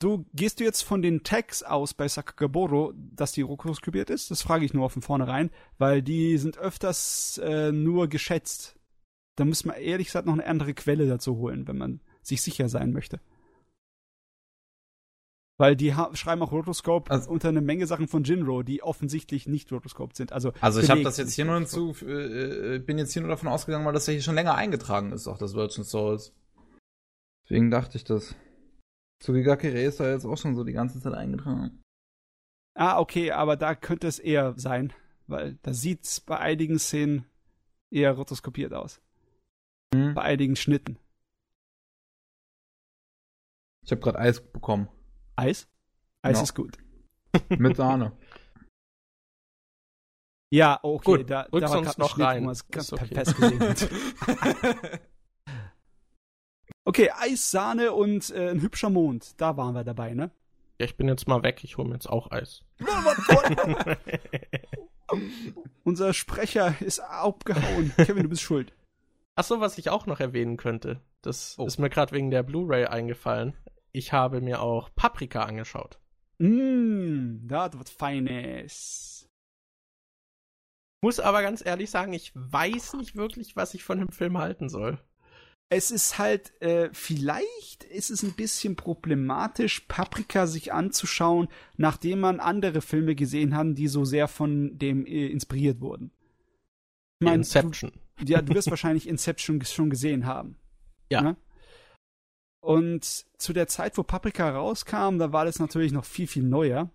Du gehst du jetzt von den Tags aus bei Sakagaboro, dass die rokoskopiert ist? Das frage ich nur von vornherein, weil die sind öfters äh, nur geschätzt. Da muss man ehrlich gesagt noch eine andere Quelle dazu holen, wenn man sich sicher sein möchte. Weil die schreiben auch Rotoscope Also- unter eine Menge Sachen von Jinro, die offensichtlich nicht Rotoscope sind. Also, Also ich habe das jetzt hier nur hinzu, äh, äh, bin jetzt hier nur davon ausgegangen, weil das ja hier schon länger eingetragen ist, auch das Virgin Souls. Deswegen dachte ich das. Tsugigakure ist da jetzt auch schon so die ganze Zeit eingetragen. Ah, okay, aber da könnte es eher sein, weil da sieht's bei einigen Szenen eher rotoskopiert aus. Hm? Bei einigen Schnitten. Ich habe gerade Eis bekommen. Eis? Eis Ja. ist gut. Mit Sahne. Ja, okay, Gut, da, da war ein noch Schnitt, rein. ganz Ist okay. fest gesehen hat. Okay, Eis, Sahne und äh, ein hübscher Mond. Da waren wir dabei, ne? Ja, ich bin jetzt mal weg, ich hole mir jetzt auch Eis. Unser Sprecher ist abgehauen. Kevin, du bist schuld. Achso, was ich auch noch erwähnen könnte, das Oh. ist mir gerade wegen der Blu-ray eingefallen. Ich habe mir auch Paprika angeschaut. Mm, da hat was Feines. Muss aber ganz ehrlich sagen, ich weiß nicht wirklich, was ich von dem Film halten soll. Es ist halt, äh, vielleicht ist es ein bisschen problematisch, Paprika sich anzuschauen, nachdem man andere Filme gesehen hat, die so sehr von dem äh, inspiriert wurden. Ich mein, Inception. Du, ja, du wirst wahrscheinlich Inception schon gesehen haben. Ja. Ne? Und zu der Zeit, wo Paprika rauskam, da war das natürlich noch viel, viel neuer.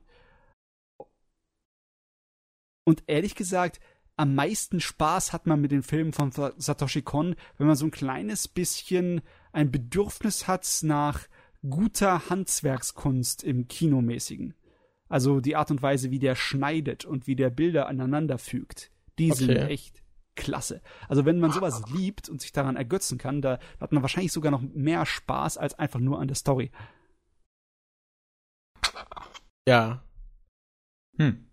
Und ehrlich gesagt, am meisten Spaß hat man mit den Filmen von Sa- Satoshi Kon, wenn man so ein kleines bisschen ein Bedürfnis hat nach guter Handwerkskunst im Kinomäßigen. Also die Art und Weise, wie der schneidet und wie der Bilder aneinander fügt. Die sind Okay. echt klasse. Also wenn man sowas liebt und sich daran ergötzen kann, da hat man wahrscheinlich sogar noch mehr Spaß als einfach nur an der Story. Ja, Hm.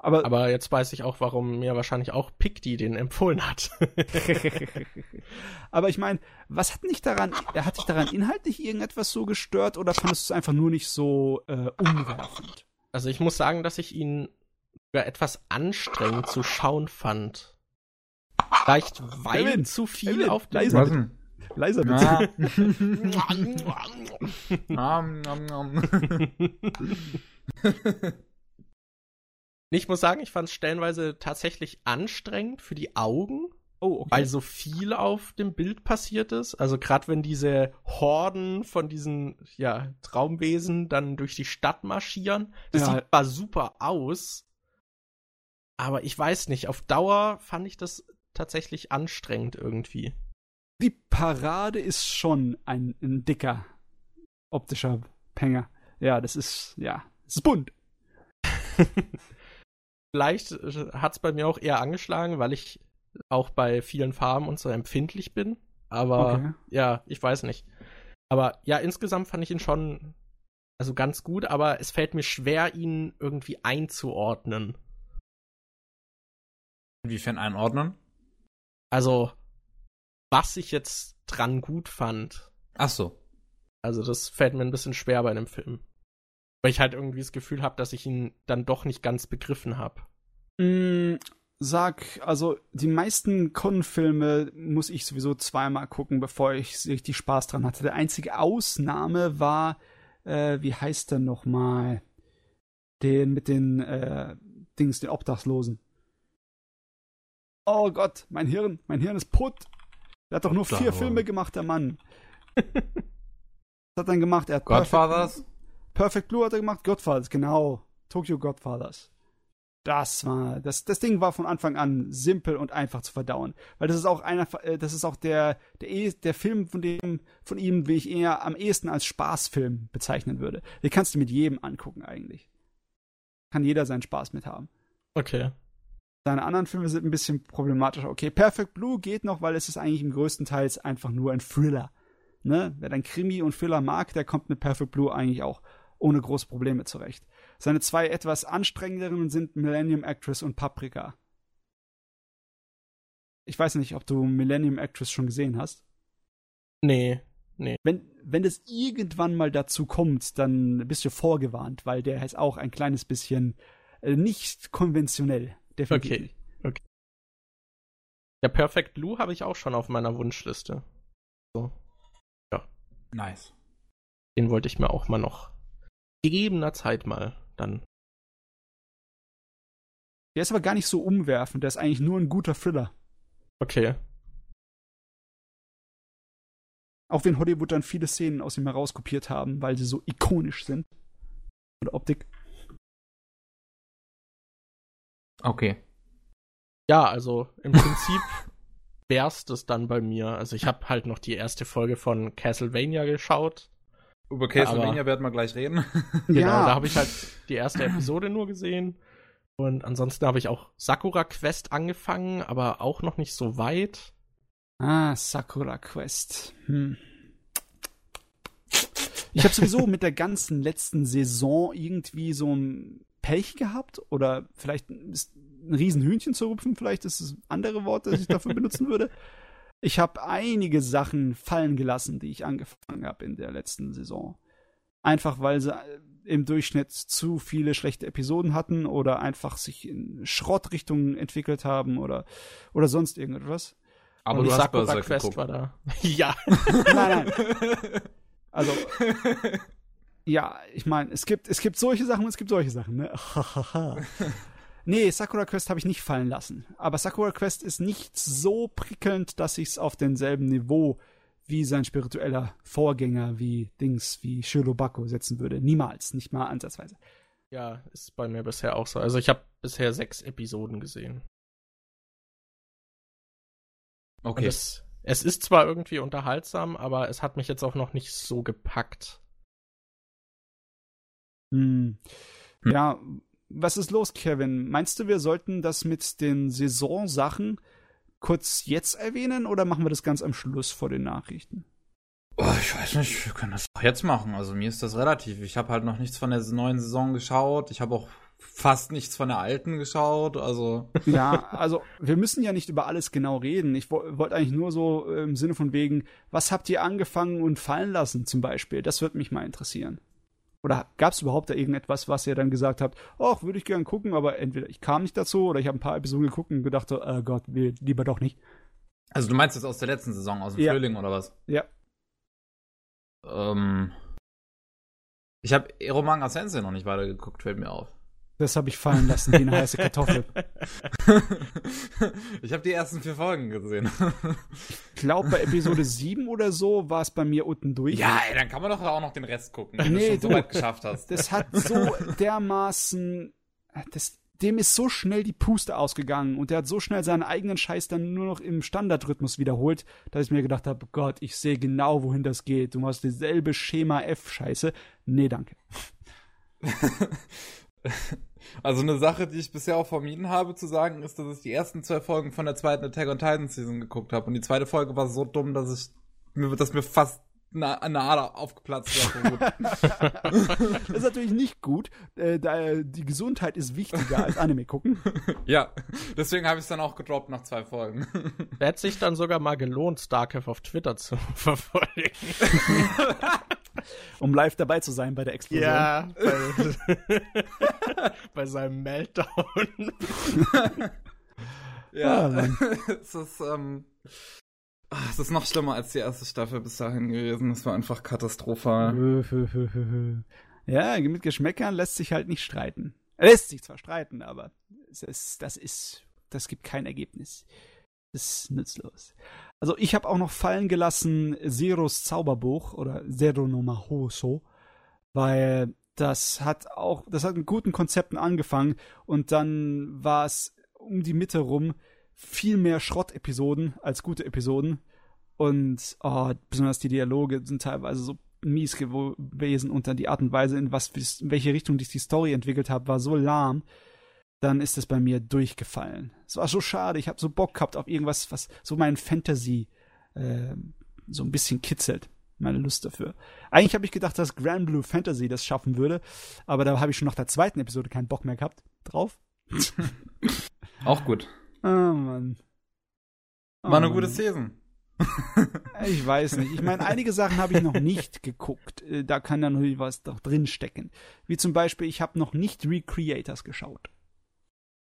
Aber, aber jetzt weiß ich auch, warum mir wahrscheinlich auch Picti den empfohlen hat. aber ich meine, was hat nicht daran, hat dich daran inhaltlich irgendetwas so gestört oder fandest du es einfach nur nicht so äh, umwerfend? also ich muss sagen, dass ich ihn sogar etwas anstrengend zu schauen fand. Vielleicht weil Kevin, zu viel Kevin, auf denn? Leiser bitte. Nom, nom. Ich muss sagen, ich fand es stellenweise tatsächlich anstrengend für die Augen, Oh, okay. weil so viel auf dem Bild passiert ist. Also gerade wenn diese Horden von diesen ja, Traumwesen dann durch die Stadt marschieren, das Ja. sieht zwar super aus, aber ich weiß nicht, auf Dauer fand ich das tatsächlich anstrengend irgendwie. die Parade ist schon ein, ein dicker optischer Pänger. Ja, das ist, ja, das ist bunt. Vielleicht hat es bei mir auch eher angeschlagen, weil ich auch bei vielen Farben und so empfindlich bin. Aber Okay. ja, ich weiß nicht. Aber ja, insgesamt fand ich ihn schon also ganz gut, aber es fällt mir schwer, ihn irgendwie einzuordnen. Inwiefern einordnen? Also, was ich jetzt dran gut fand. Ach so. Also, das fällt mir ein bisschen schwer bei einem Film. Weil ich halt irgendwie das Gefühl habe, dass ich ihn dann doch nicht ganz begriffen habe. Mm, sag, also die meisten Con-Filme muss ich sowieso zweimal gucken, bevor ich richtig Spaß dran hatte. Der einzige Ausnahme war, äh, wie heißt der nochmal? Den mit den äh, Dings, den Obdachlosen. Oh Gott, mein Hirn, mein Hirn ist putt. Der hat doch nur vier Filme gemacht, der Mann. Was hat er denn gemacht? Er hat Godfathers? Perfect, Perfect Blue hat er gemacht, Godfathers, genau. Tokyo Godfathers. Das war, das, das Ding war von Anfang an simpel und einfach zu verdauen. Weil das ist auch einer, äh, das ist auch der, der, eh- der Film von dem, von ihm, wie ich eher am ehesten als Spaßfilm bezeichnen würde. Den kannst du mit jedem angucken eigentlich. Kann jeder seinen Spaß mit haben. Okay. Seine anderen Filme sind ein bisschen problematischer. Okay, Perfect Blue geht noch, weil es ist eigentlich im größten Teils einfach nur ein Thriller. Ne? Wer dann Krimi und Thriller mag, der kommt mit Perfect Blue eigentlich auch ohne große Probleme zurecht. Seine zwei etwas anstrengenderen sind Millennium Actress und Paprika. Ich weiß nicht, ob du Millennium Actress schon gesehen hast. Nee. Wenn, wenn es irgendwann mal dazu kommt, dann bist du vorgewarnt, weil der ist auch ein kleines bisschen äh, nicht konventionell. Definitiv Okay. nicht. Ja, Perfect Blue habe ich auch schon auf meiner Wunschliste. Nice. Den wollte ich mir auch mal noch gegebener Zeit mal dann. Der ist aber gar nicht so umwerfend, der ist eigentlich nur ein guter Thriller. Okay. Auch wenn Hollywood dann viele Szenen aus ihm herauskopiert haben, weil sie so ikonisch sind. Oder Optik. Okay. Ja, also im Prinzip wär's das dann bei mir. Also ich habe halt noch die erste Folge von Castlevania geschaut. Über Castlevania werden wir gleich reden. Genau, ja, da habe ich halt die erste Episode nur gesehen. Und ansonsten habe ich auch Sakura Quest angefangen, aber auch noch nicht so weit. Ah, Sakura Quest. Hm. Ich habe sowieso mit der ganzen letzten Saison irgendwie so ein Pech gehabt oder vielleicht ist ein Riesenhühnchen zu rupfen, vielleicht ist es andere Wort, das ich dafür benutzen würde. Ich habe einige Sachen fallen gelassen, die ich angefangen habe in der letzten Saison. Einfach weil sie äh, im Durchschnitt zu viele schlechte Episoden hatten oder einfach sich in Schrottrichtungen entwickelt haben oder, oder sonst irgendetwas. Aber Und du hast Sakura Berserk Quest geguckt. war da. ja. Nein, nein. Also, ja, ich meine, es gibt, es gibt solche Sachen und es gibt solche Sachen, ne? nee, Sakura Quest habe ich nicht fallen lassen. Aber Sakura Quest ist nicht so prickelnd, dass ich es auf denselben Niveau wie sein spiritueller Vorgänger, wie Dings, wie Shirobako setzen würde. Niemals, nicht mal ansatzweise. Ja, ist bei mir bisher auch so. Also ich habe bisher sechs Episoden gesehen. Okay. es, es ist zwar irgendwie unterhaltsam, aber es hat mich jetzt auch noch nicht so gepackt. Hm. Hm. Ja, was ist los, Kevin? Meinst du, wir sollten das mit den Saisonsachen kurz jetzt erwähnen oder machen wir das ganz am Schluss vor den Nachrichten? Oh, ich weiß nicht, wir können das auch jetzt machen. Also mir ist das relativ. Ich habe halt noch nichts von der neuen Saison geschaut. Ich habe auch fast nichts von der alten geschaut. Also Ja, also wir müssen ja nicht über alles genau reden. Ich wo- wollte eigentlich nur so äh, im Sinne von wegen, was habt ihr angefangen und fallen lassen zum Beispiel? Das würde mich mal interessieren. Oder gab es überhaupt da irgendetwas, was ihr dann gesagt habt, ach, würde ich gern gucken, aber entweder ich kam nicht dazu oder ich habe ein paar Episoden geguckt und gedacht, so, äh Gott, lieber doch nicht. Also du meinst jetzt aus der letzten Saison, aus dem Ja. Frühling oder was? Ja. Ähm, ich habe Eromanga Sensei noch nicht weitergeguckt, fällt mir auf. Das habe ich fallen lassen, wie eine heiße Kartoffel. ich habe die ersten vier Folgen gesehen. Ich glaube, bei Episode 7 oder so war es bei mir unten durch. ja, ey, dann kann man doch auch noch den Rest gucken, wenn Nee, du schon so weit geschafft hast. Das hat so dermaßen. Das, dem ist so schnell die Puste ausgegangen und der hat so schnell seinen eigenen Scheiß dann nur noch im Standardrhythmus wiederholt, dass ich mir gedacht habe: Gott, ich sehe genau, wohin das geht. Du machst dieselbe Schema F-Scheiße. Nee, danke. Also eine Sache, die ich bisher auch vermieden habe zu sagen, ist, dass ich die ersten zwei Folgen von der zweiten Attack on Titan Season geguckt habe. Und die zweite Folge war so dumm, dass ich mir, dass mir fast eine, eine Ader aufgeplatzt. Das ist natürlich nicht gut. Äh, da, die Gesundheit ist wichtiger als Anime gucken. ja, deswegen habe ich es dann auch gedroppt nach zwei Folgen. Hat sich dann sogar mal gelohnt, Starcraft auf Twitter zu verfolgen. Um live dabei zu sein bei der Explosion. Ja, bei, bei seinem Meltdown. ja, Ah, es ist, ähm, ach, es ist noch schlimmer als die erste Staffel bis dahin gewesen. Es war einfach katastrophal. Ja, mit Geschmäckern lässt sich halt nicht streiten. Lässt sich zwar streiten, aber es ist, das ist, das gibt kein Ergebnis. Das ist nutzlos. Also ich habe auch noch fallen gelassen Zeros Zauberbuch oder Zero no Mahoso, weil das hat auch, das hat mit guten Konzepten angefangen und dann war es um die Mitte rum viel mehr Schrott-Episoden als gute Episoden und oh, besonders die Dialoge sind teilweise so mies gewesen und dann die Art und Weise, in was in welche Richtung sich die Story entwickelt hat, war so lahm, dann ist es bei mir durchgefallen. Es war so schade, ich habe so Bock gehabt auf irgendwas, was so mein Fantasy äh, so ein bisschen kitzelt. Meine Lust dafür. Eigentlich habe ich gedacht, dass Grand Blue Fantasy das schaffen würde, aber da habe ich schon nach der zweiten Episode keinen Bock mehr gehabt drauf. Auch gut. Oh Mann. Oh, War eine Mann. gute Season. Ich weiß nicht. Ich meine, einige Sachen habe ich noch nicht geguckt. Äh, Da kann dann natürlich was doch drin stecken. Wie zum Beispiel, ich habe noch nicht Recreators geschaut.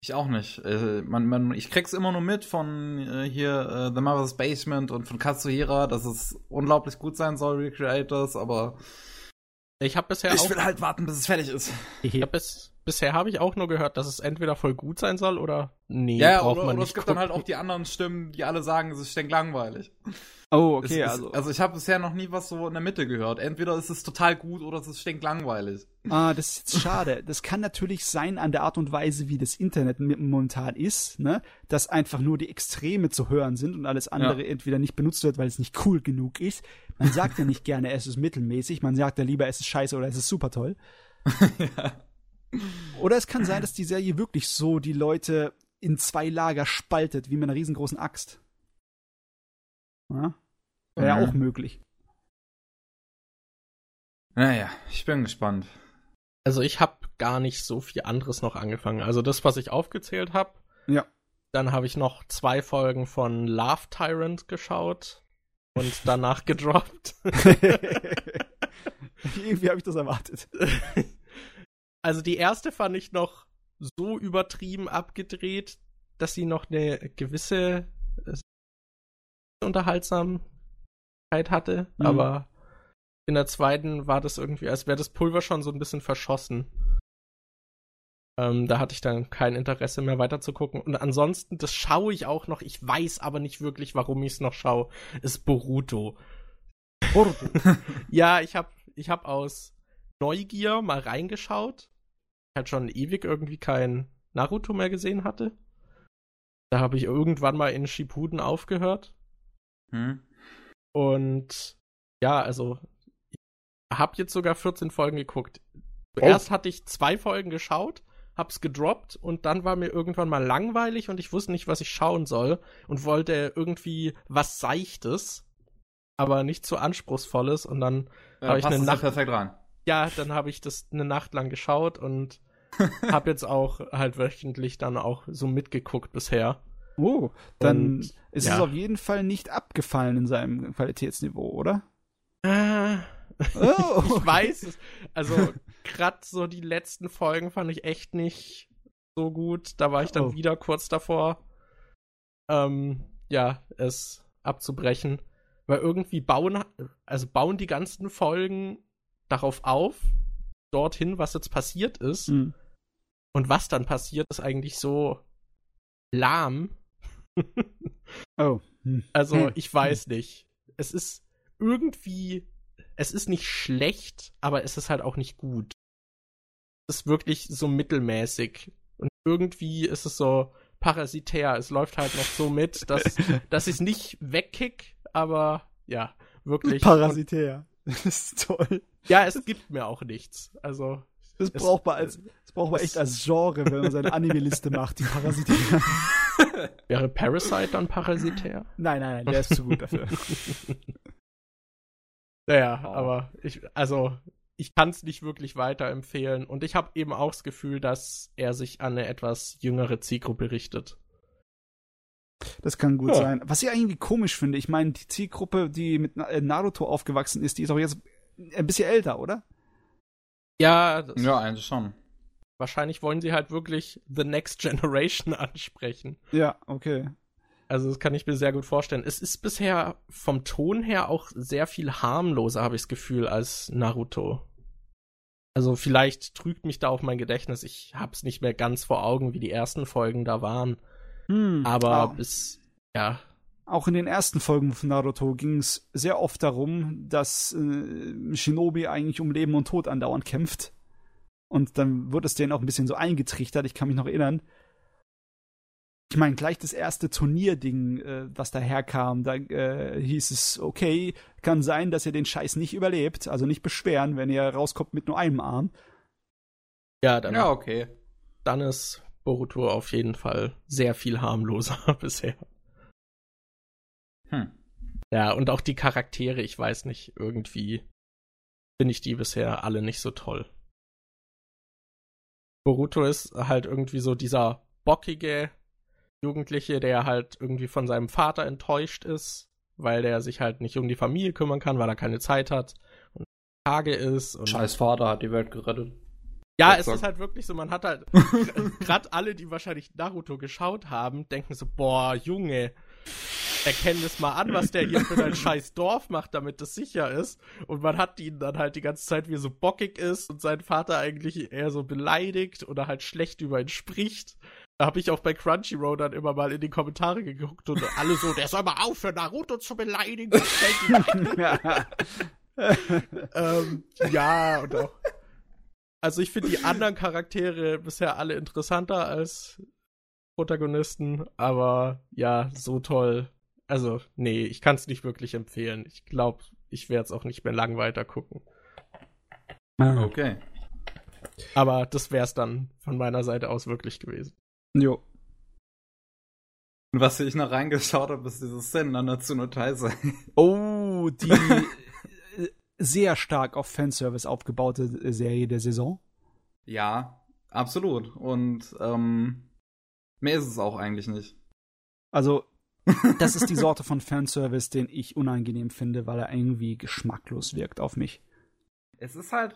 Ich auch nicht. Äh, man, man, ich krieg's immer nur mit von äh, hier äh, The Mother's Basement und von Katsuhira, dass es unglaublich gut sein soll, Recreators, aber Ich habe bisher ich auch will halt warten, bis es fertig ist. Ich hab bis, bisher habe ich auch nur gehört, dass es entweder voll gut sein soll oder nee, Ja, braucht oder, man oder nicht es gibt dann halt auch die anderen Stimmen, die alle sagen, es ist stinklangweilig. Oh, Es okay, ist, also. also ich habe bisher noch nie was so in der Mitte gehört. Entweder ist es total gut oder es ist stinklangweilig. Ah, das ist jetzt schade. Das kann natürlich sein an der Art und Weise, wie das Internet momentan ist, ne? Dass einfach nur die Extreme zu hören sind und alles andere entweder nicht benutzt wird, weil es nicht cool genug ist. Man sagt ja nicht gerne, es ist mittelmäßig. Man sagt ja lieber, es ist scheiße oder es ist super toll. Oder es kann sein, dass die Serie wirklich so die Leute in zwei Lager spaltet, wie mit einer riesengroßen Axt. Ja? Wäre ja Mhm. auch möglich. Naja, ich bin gespannt. Also ich habe gar nicht so viel anderes noch angefangen. Also das, was ich aufgezählt habe. Ja. Dann habe ich noch zwei Folgen von Love Tyrant geschaut und danach gedroppt. Irgendwie habe ich das erwartet. Also die erste fand ich noch so übertrieben abgedreht, dass sie noch eine gewisse äh, Unterhaltsamkeit hatte, Mhm. aber in der zweiten war das irgendwie, als wäre das Pulver schon so ein bisschen verschossen. Ähm, da hatte ich dann kein Interesse mehr weiter zu gucken. Und ansonsten, das schaue ich auch noch, ich weiß aber nicht wirklich, warum ich es noch schaue, ist Boruto. Ja, ich habe ich hab aus Neugier mal reingeschaut. Halt schon ewig irgendwie kein Naruto mehr gesehen hatte. Da habe ich irgendwann mal in Shippuden aufgehört. Hm? Und ja, also ich habe jetzt sogar 14 Folgen geguckt. Zuerst hatte ich zwei Folgen geschaut, hab's gedroppt und dann war mir irgendwann mal langweilig und ich wusste nicht, was ich schauen soll und wollte irgendwie was Seichtes, aber nicht zu anspruchsvolles und dann Äh, Hab ich eine Nacht- perfekt rein. ja, dann habe ich das eine Nacht lang geschaut und habe jetzt auch halt wöchentlich dann auch so mitgeguckt bisher. Oh, dann Und, ist ja. es auf jeden Fall nicht abgefallen in seinem Qualitätsniveau, oder? Äh, Oh, ich weiß es. Also gerade so die letzten Folgen fand ich echt nicht so gut. Da war ich dann Oh. wieder kurz davor, ähm, ja, es abzubrechen. Weil irgendwie bauen, also bauen die ganzen Folgen darauf auf, dorthin, was jetzt passiert ist. Hm. Und was dann passiert, ist eigentlich so lahm. Oh. Hm. Also, Hm. ich weiß nicht. Es ist irgendwie, es ist nicht schlecht, aber es ist halt auch nicht gut. Es ist wirklich so mittelmäßig. Und irgendwie ist es so parasitär. Es läuft halt noch so mit, dass, dass ich es nicht wegkick, aber ja, wirklich. Parasitär. Das ist toll. Und, ja, es gibt mir auch nichts. Also, Das Es- braucht man als, das braucht man echt als Genre, wenn man seine Anime-Liste macht, die Parasitär. wäre Parasite dann parasitär? Nein, nein, nein, der ist zu gut dafür. Naja, aber ich, also, ich kann es nicht wirklich weiterempfehlen. Und ich habe eben auch das Gefühl, dass er sich an eine etwas jüngere Zielgruppe richtet. Das kann gut Ja. sein. Was ich irgendwie komisch finde, ich meine, die Zielgruppe, die mit äh, Naruto aufgewachsen ist, die ist auch jetzt ein bisschen älter, oder? Ja, das, Ja, eigentlich schon. wahrscheinlich wollen sie halt wirklich The Next Generation ansprechen. Ja, okay. Also, das kann ich mir sehr gut vorstellen. Es ist bisher vom Ton her auch sehr viel harmloser, habe ich das Gefühl, als Naruto. Also, vielleicht trügt mich da auch mein Gedächtnis. Ich hab's nicht mehr ganz vor Augen, wie die ersten Folgen da waren. Hm. Aber Ah. bis, ja, auch in den ersten Folgen von Naruto ging es sehr oft darum, dass äh, Shinobi eigentlich um Leben und Tod andauernd kämpft. Und dann wird es denen auch ein bisschen so eingetrichtert. Ich kann mich noch erinnern. Ich meine, gleich das erste Turnierding, äh, was daherkam, da äh, hieß es, okay, kann sein, dass ihr den Scheiß nicht überlebt, also nicht beschweren, wenn ihr rauskommt mit nur einem Arm. Ja, dann, Ja, okay. dann ist Boruto auf jeden Fall sehr viel harmloser bisher. Hm. Ja, und auch die Charaktere, ich weiß nicht, irgendwie finde ich die bisher alle nicht so toll. Boruto ist halt irgendwie so dieser bockige Jugendliche, der halt irgendwie von seinem Vater enttäuscht ist, weil der sich halt nicht um die Familie kümmern kann, weil er keine Zeit hat und Tage ist. Und Scheiß Vater hat die Welt gerettet. ja, es sei- ist halt wirklich so, man hat halt, gerade alle, die wahrscheinlich Naruto geschaut haben, denken so, boah, Junge, erkenn das mal an, was der hier für ein scheiß Dorf macht, damit das sicher ist. Und man hat ihn dann halt die ganze Zeit, wie er so bockig ist und sein Vater eigentlich eher so beleidigt oder halt schlecht über ihn spricht. Da habe ich auch bei Crunchyroll dann immer mal in die Kommentare geguckt und alle so, der soll mal aufhören, Naruto zu beleidigen. das fällt ihm ein." ähm, ja, und auch. Also ich finde die anderen Charaktere bisher alle interessanter als Protagonisten, aber ja, so toll. Also, nee, ich kann es nicht wirklich empfehlen. Ich glaube, ich werde es auch nicht mehr lang weiter gucken. Okay. Aber das wäre es dann von meiner Seite aus wirklich gewesen. Jo. Und was ich noch reingeschaut habe, ist dieses Zen an Natsuno Taisei. Oh, die äh, sehr stark auf Fanservice aufgebaute äh, Serie der Saison. Ja, absolut. Und ähm, mehr ist es auch eigentlich nicht. Also, das ist die Sorte von Fanservice, den ich unangenehm finde, weil er irgendwie geschmacklos wirkt auf mich. Es ist halt,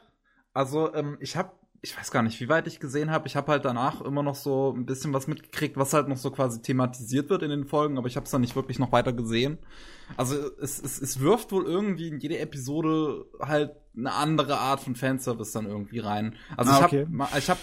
also ähm, ich habe, ich weiß gar nicht, wie weit ich gesehen habe. Ich habe halt danach immer noch so ein bisschen was mitgekriegt, was halt noch so quasi thematisiert wird in den Folgen, aber ich habe es dann nicht wirklich noch weiter gesehen. Also es, es, es wirft wohl irgendwie in jede Episode halt eine andere Art von Fanservice dann irgendwie rein. Also Ah, ich okay. habe ich habe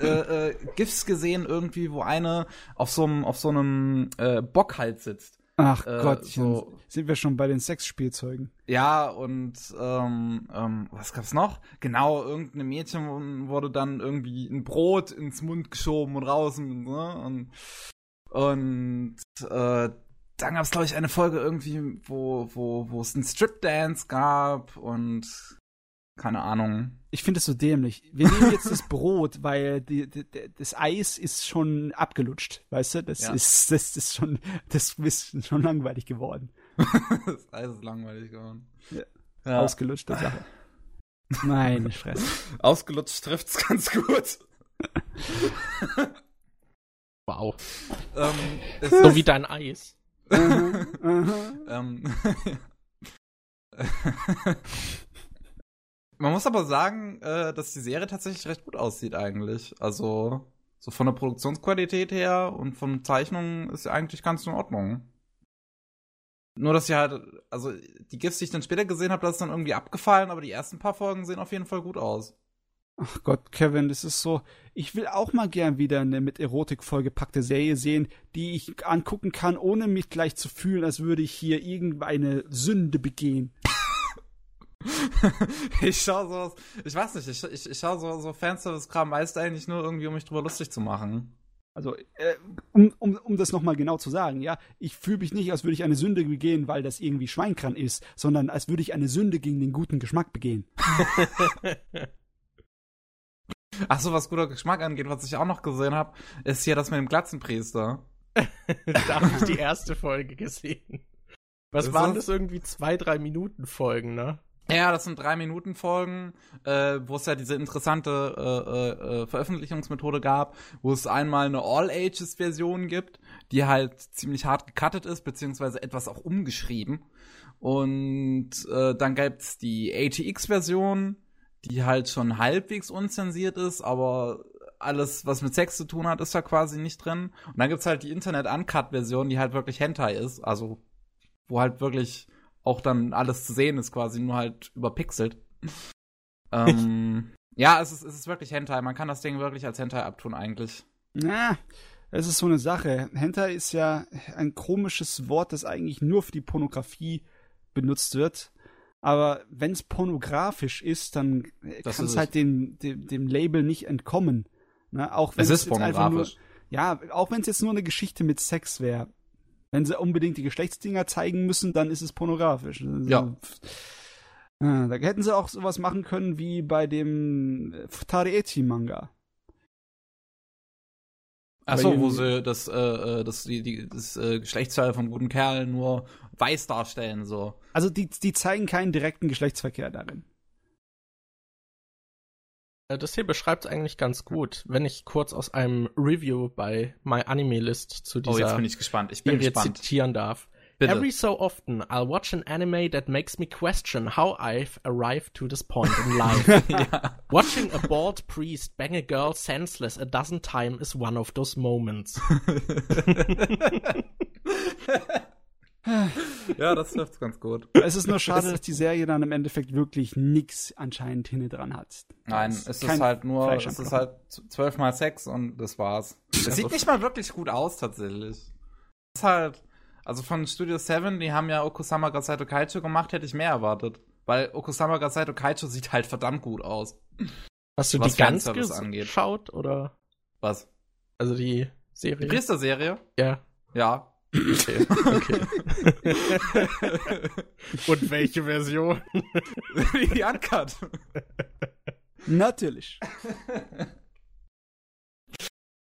äh, äh, GIFs gesehen irgendwie, wo eine auf so einem auf so einem äh, Bock halt sitzt. Ach Äh, Gottchen, so- sind wir schon bei den Sexspielzeugen. Ja, und ähm, ähm, was gab's noch? Genau, irgendeinem Mädchen wurde dann irgendwie ein Brot ins Mund geschoben und raus und, ne? und, und äh, dann gab's glaube ich eine Folge irgendwie, wo wo wo es einen Strip Dance gab und keine Ahnung. Ich finde es so dämlich. Wir nehmen jetzt das Brot, weil die, die, das Eis ist schon abgelutscht, weißt du? Das Ja. ist das ist schon das ist schon langweilig geworden. das Eis ist langweilig geworden. Ja. Ja. Ausgelutschte Sache. Meine Fresse. Ausgelutscht trifft's ganz gut. Wow. ähm, es So wie dein Eis. Ähm, Man muss aber sagen, äh, dass die Serie tatsächlich recht gut aussieht eigentlich. Also so von der Produktionsqualität her und von Zeichnungen ist sie eigentlich ganz in Ordnung. Nur dass sie halt, also die GIFs, die ich dann später gesehen habe, das ist dann irgendwie abgefallen, aber die ersten paar Folgen sehen auf jeden Fall gut aus. Ach Gott, Kevin, das ist so. Ich will auch mal gern wieder eine mit Erotik vollgepackte Serie sehen, die ich angucken kann, ohne mich gleich zu fühlen, als würde ich hier irgendeine Sünde begehen. Ich schaue sowas, ich weiß nicht, ich, ich, ich schaue so, so Fanservice-Kram meist eigentlich nur irgendwie, um mich drüber lustig zu machen. Also, äh, um, um, um das nochmal genau zu sagen, ja, ich fühle mich nicht, als würde ich eine Sünde begehen, weil das irgendwie Schweinkran ist, sondern als würde ich eine Sünde gegen den guten Geschmack begehen. Ach so, was guter Geschmack angeht, was ich auch noch gesehen habe, ist hier das mit dem Glatzenpriester. da habe ich die erste Folge gesehen. Was Ist waren das- das irgendwie zwei, drei Minuten Folgen, ne? Ja, das sind drei Minuten Folgen, äh, wo es ja diese interessante äh, äh, äh, Veröffentlichungsmethode gab, wo es einmal eine All-Ages-Version gibt, die halt ziemlich hart gecuttet ist, beziehungsweise etwas auch umgeschrieben. Und äh, dann gibt's die ATX-Version, die halt schon halbwegs unzensiert ist, aber alles, was mit Sex zu tun hat, ist da quasi nicht drin. Und dann gibt's halt die Internet-Uncut-Version, die halt wirklich Hentai ist, also wo halt wirklich auch dann alles zu sehen ist, quasi nur halt überpixelt. ähm, ja, es ist, es ist wirklich Hentai. Man kann das Ding wirklich als Hentai abtun, eigentlich. Na, Es ist so eine Sache. Hentai ist ja ein komisches Wort, das eigentlich nur für die Pornografie benutzt wird. Aber wenn es pornografisch ist, dann kann es es. halt dem, dem, dem Label nicht entkommen. Ne? Auch wenn Es ist einfach nur, pornografisch. ja, auch wenn es jetzt nur eine Geschichte mit Sex wäre. Wenn sie unbedingt die Geschlechtsdinger zeigen müssen, dann ist es pornografisch. Also, Ja. Ja, Da hätten sie auch sowas machen können wie bei dem äh, Futari-Eti-Manga. Achso, wo sie das, äh, äh, das, die, die, das äh, Geschlechtsteil vom guten Kerl nur weiß darstellen, so. Also die, die zeigen keinen direkten Geschlechtsverkehr darin. Äh, Das hier beschreibt es eigentlich ganz gut. Wenn ich kurz aus einem Review bei My Anime List zu Oh, jetzt dieser bin ich gespannt. Ich bin gespannt. zitieren darf. Bitte. Every so often, I'll watch an anime that makes me question how I've arrived to this point in life. ja. Watching a bald priest bang a girl senseless a dozen times is one of those moments. ja, das trifft ganz gut. Es ist nur schade, dass die Serie dann im Endeffekt wirklich nix anscheinend hinten dran hat. Nein, Es ist halt nur, es ist halt z- zwölfmal Sex und das war's. Es sieht nicht mal wirklich gut aus, tatsächlich. Es ist halt, also von Studio 7, die haben ja Okusama Gasaito Kaicho gemacht, hätte ich mehr erwartet. Weil Okusama Gasaito Kaicho sieht halt verdammt gut aus. Hast du Was die ganz Fanservice angeht. geschaut oder? Was? Also die Die Serie? Priester-Serie? Ja. Ja. Okay. okay. Und welche Version? die Uncut. Natürlich.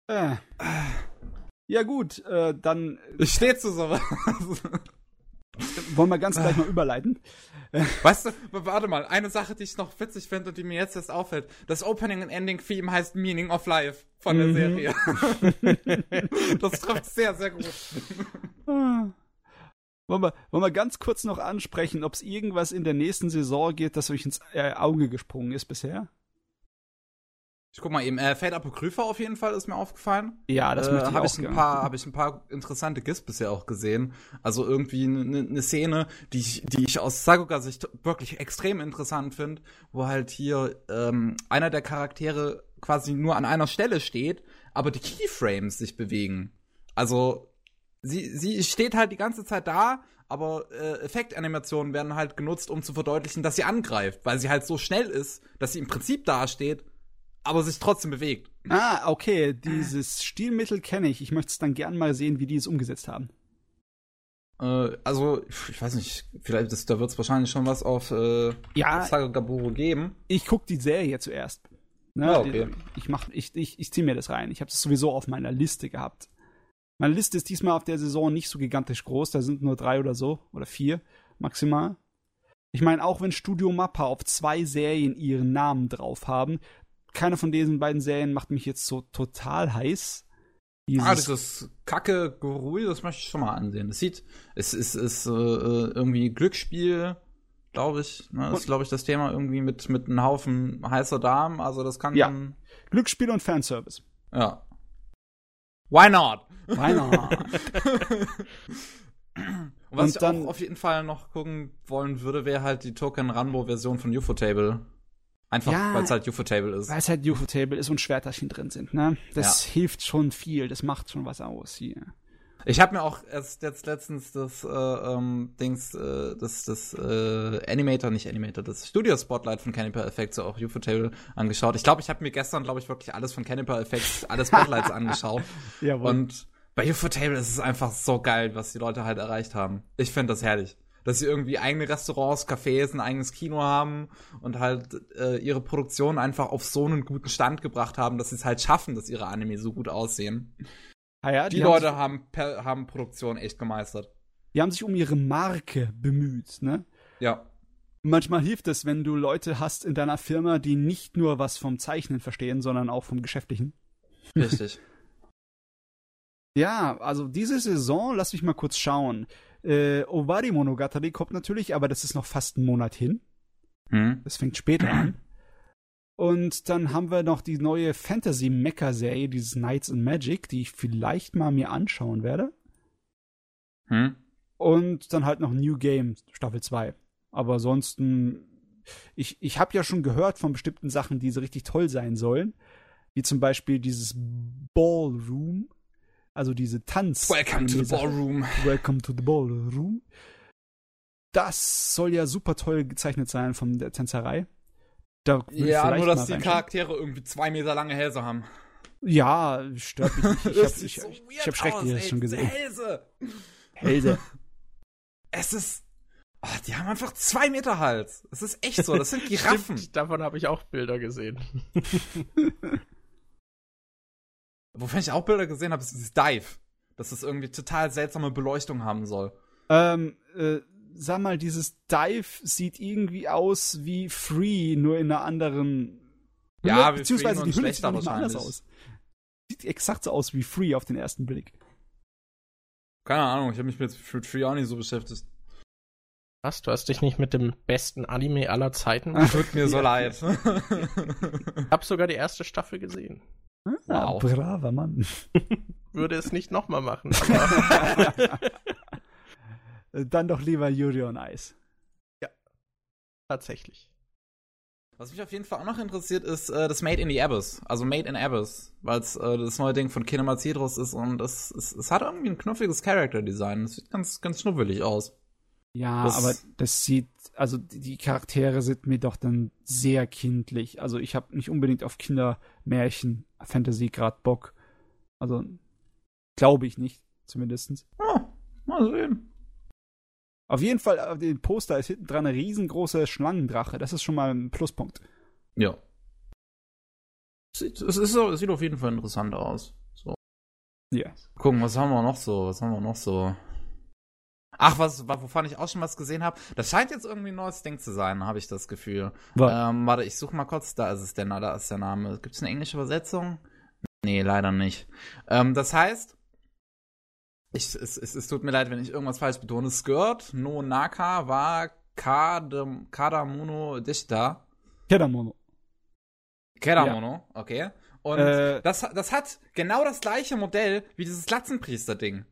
äh. Ja gut, äh, dann Ich stehe zu sowas. Wollen wir ganz gleich mal überleiten. Weißt du, warte mal, eine Sache, die ich noch witzig finde und die mir jetzt erst auffällt. Das Opening und Ending Theme heißt Meaning of Life von der Mhm. Serie. das trifft sehr, sehr gut. Ah. Wollen wir, wollen wir ganz kurz noch ansprechen, ob es irgendwas in der nächsten Saison gibt, das euch ins äh, Auge gesprungen ist bisher? Ich guck mal eben, äh, Fate Apokrypha auf jeden Fall ist mir aufgefallen. Ja, das möchte äh, ich habe auch ich ein paar, habe ich ein paar interessante GIFs bisher auch gesehen. Also irgendwie eine ne Szene, die ich, die ich aus Sakuga Sicht wirklich extrem interessant finde, wo halt hier ähm, einer der Charaktere quasi nur an einer Stelle steht, aber die Keyframes sich bewegen. Also sie, sie steht halt die ganze Zeit da, aber äh, Effektanimationen werden halt genutzt, um zu verdeutlichen, dass sie angreift, weil sie halt so schnell ist, dass sie im Prinzip dasteht, aber sich trotzdem bewegt. Ah, okay, dieses Stilmittel kenne ich. Ich möchte es dann gern mal sehen, wie die es umgesetzt haben. Äh, also, ich weiß nicht, vielleicht ist, da wird es wahrscheinlich schon was auf äh, Ja, Sagagaburo geben. ich gucke die Serie zuerst. Ne? Ah, okay. Ich, mach, ich, ich, ich ziehe mir das rein. Ich habe es sowieso auf meiner Liste gehabt. Meine Liste ist diesmal auf der Saison nicht so gigantisch groß. Da sind nur drei oder so oder vier maximal. Ich meine, auch wenn Studio Mappa auf zwei Serien ihren Namen drauf haben, keine von diesen beiden Serien macht mich jetzt so total heiß. Dieses, Ah, dieses Kacke Gurui, das möchte ich schon mal ansehen. Es sieht, es ist, ist äh, irgendwie Glücksspiel, glaube ich. Ne? Ist, glaube ich, das Thema irgendwie mit, mit einem Haufen heißer Damen. Also das kann Ja. Glücksspiel und Fanservice. ja. Why not? Why not? Und was Und ich dann- auch auf jeden Fall noch gucken wollen würde, wäre halt die Token Rambo Version von UFO-Table. Einfach, Ja. weil es halt UFO-Table ist. Weil es halt UFO-Table ist und Schwerterchen drin sind, ne? Das hilft schon viel, das macht schon was aus hier. Ich habe mir auch erst jetzt letztens das äh, ähm, Dings, äh, das, das äh, Animator, nicht Animator, das Studio Spotlight von Caniper Effects, so auch UFO-Table angeschaut. Ich glaube, ich habe mir gestern, glaube ich, wirklich alles von Caniper Effects, alle Spotlights angeschaut. Jawohl. Und bei UFO-Table ist es einfach so geil, was die Leute halt erreicht haben. Ich finde das herrlich. Dass sie irgendwie eigene Restaurants, Cafés, ein eigenes Kino haben und halt äh, ihre Produktion einfach auf so einen guten Stand gebracht haben, dass sie es halt schaffen, dass ihre Anime so gut aussehen. ah ja, Die, haben Leute sich, haben, per, haben Produktion echt gemeistert. die haben sich um ihre Marke bemüht, ne? Ja. Manchmal hilft es, wenn du Leute hast in deiner Firma, die nicht nur was vom Zeichnen verstehen, sondern auch vom Geschäftlichen. Richtig. Ja, also diese Saison, lass mich mal kurz schauen. Äh, Owari Monogatari kommt natürlich, aber das ist noch fast einen Monat hin. hm? Das fängt später an. Und dann haben wir noch die neue Fantasy-Mecha-Serie, dieses Knights and Magic, die ich vielleicht mal mir anschauen werde. Hm? Und dann halt noch New Game, Staffel 2. Aber ansonsten, ich, ich habe ja schon gehört von bestimmten Sachen, die so richtig toll sein sollen. Wie zum Beispiel dieses Ballroom. Also diese Tanz. Welcome to the ballroom. Welcome to the Ballroom. Das soll ja super toll gezeichnet sein von der Tänzerei. Da Ja, nur dass die. Charaktere irgendwie zwei Meter lange Hälse haben. Ja, stört mich nicht. Ich Das hab, sieht ich, so ich, hab Schreckliches schon gesehen. Hälse. Hälse. Es ist. Oh, die haben einfach zwei Meter Hals. Es ist echt so. Das sind Giraffen. Stimmt, davon habe ich auch Bilder gesehen. Wovon ich auch Bilder gesehen habe, ist dieses Dive. Dass es irgendwie total seltsame Beleuchtung haben soll. ähm, äh, sag mal, dieses Dive sieht irgendwie aus wie Free, nur in einer anderen. Ja, wie beziehungsweise Free, die Hülle sieht nicht mal anders aus. Sieht exakt so aus wie Free auf den ersten Blick. Keine Ahnung, ich habe mich mit Free auch nicht so beschäftigt. Was? Du hast dich nicht mit dem besten Anime aller Zeiten? Tut mir so leid. Ich habe sogar die erste Staffel gesehen. Ah, Wow. braver Mann. Würde es nicht nochmal machen, aber Dann doch lieber Yuri on Ice. tatsächlich. Was mich auf jeden Fall auch noch interessiert, ist äh, das Made in the Abyss. Also Made in Abyss. Weil es äh, das neue Ding von Kinema Cedrus ist und es, es, es hat irgendwie ein knuffiges Character-Design. Es sieht ganz, ganz schnubbelig aus. Ja, Das- aber das sieht, also die Charaktere sind mir doch dann sehr kindlich. Also ich habe nicht unbedingt auf Kindermärchen, Fantasy grad Bock. Also glaube ich nicht, zumindestens. Oh, mal sehen. Auf jeden Fall, auf dem Poster ist hinten dran eine riesengroße Schlangendrache. Das ist schon mal ein Pluspunkt. Ja. Sieht, es, ist so, es sieht auf jeden Fall interessant aus. So. Ja. Gucken, was haben wir noch so? Was haben wir noch so? Ach, was, wovon ich auch schon was gesehen habe. Das scheint jetzt irgendwie ein neues Ding zu sein, habe ich das Gefühl. Ähm, warte, ich suche mal kurz. Da ist es denn, da ist der Name. Gibt es eine englische Übersetzung? Nee, leider nicht. Ähm, das heißt, ich, es, es, es tut mir leid, wenn ich irgendwas falsch betone. Skirt no Naka wa Kadam, Kadamuno Dishta. Kedamono. Keramono, okay. Und Äh, das, das hat genau das gleiche Modell wie dieses Glatzenpriester-Ding.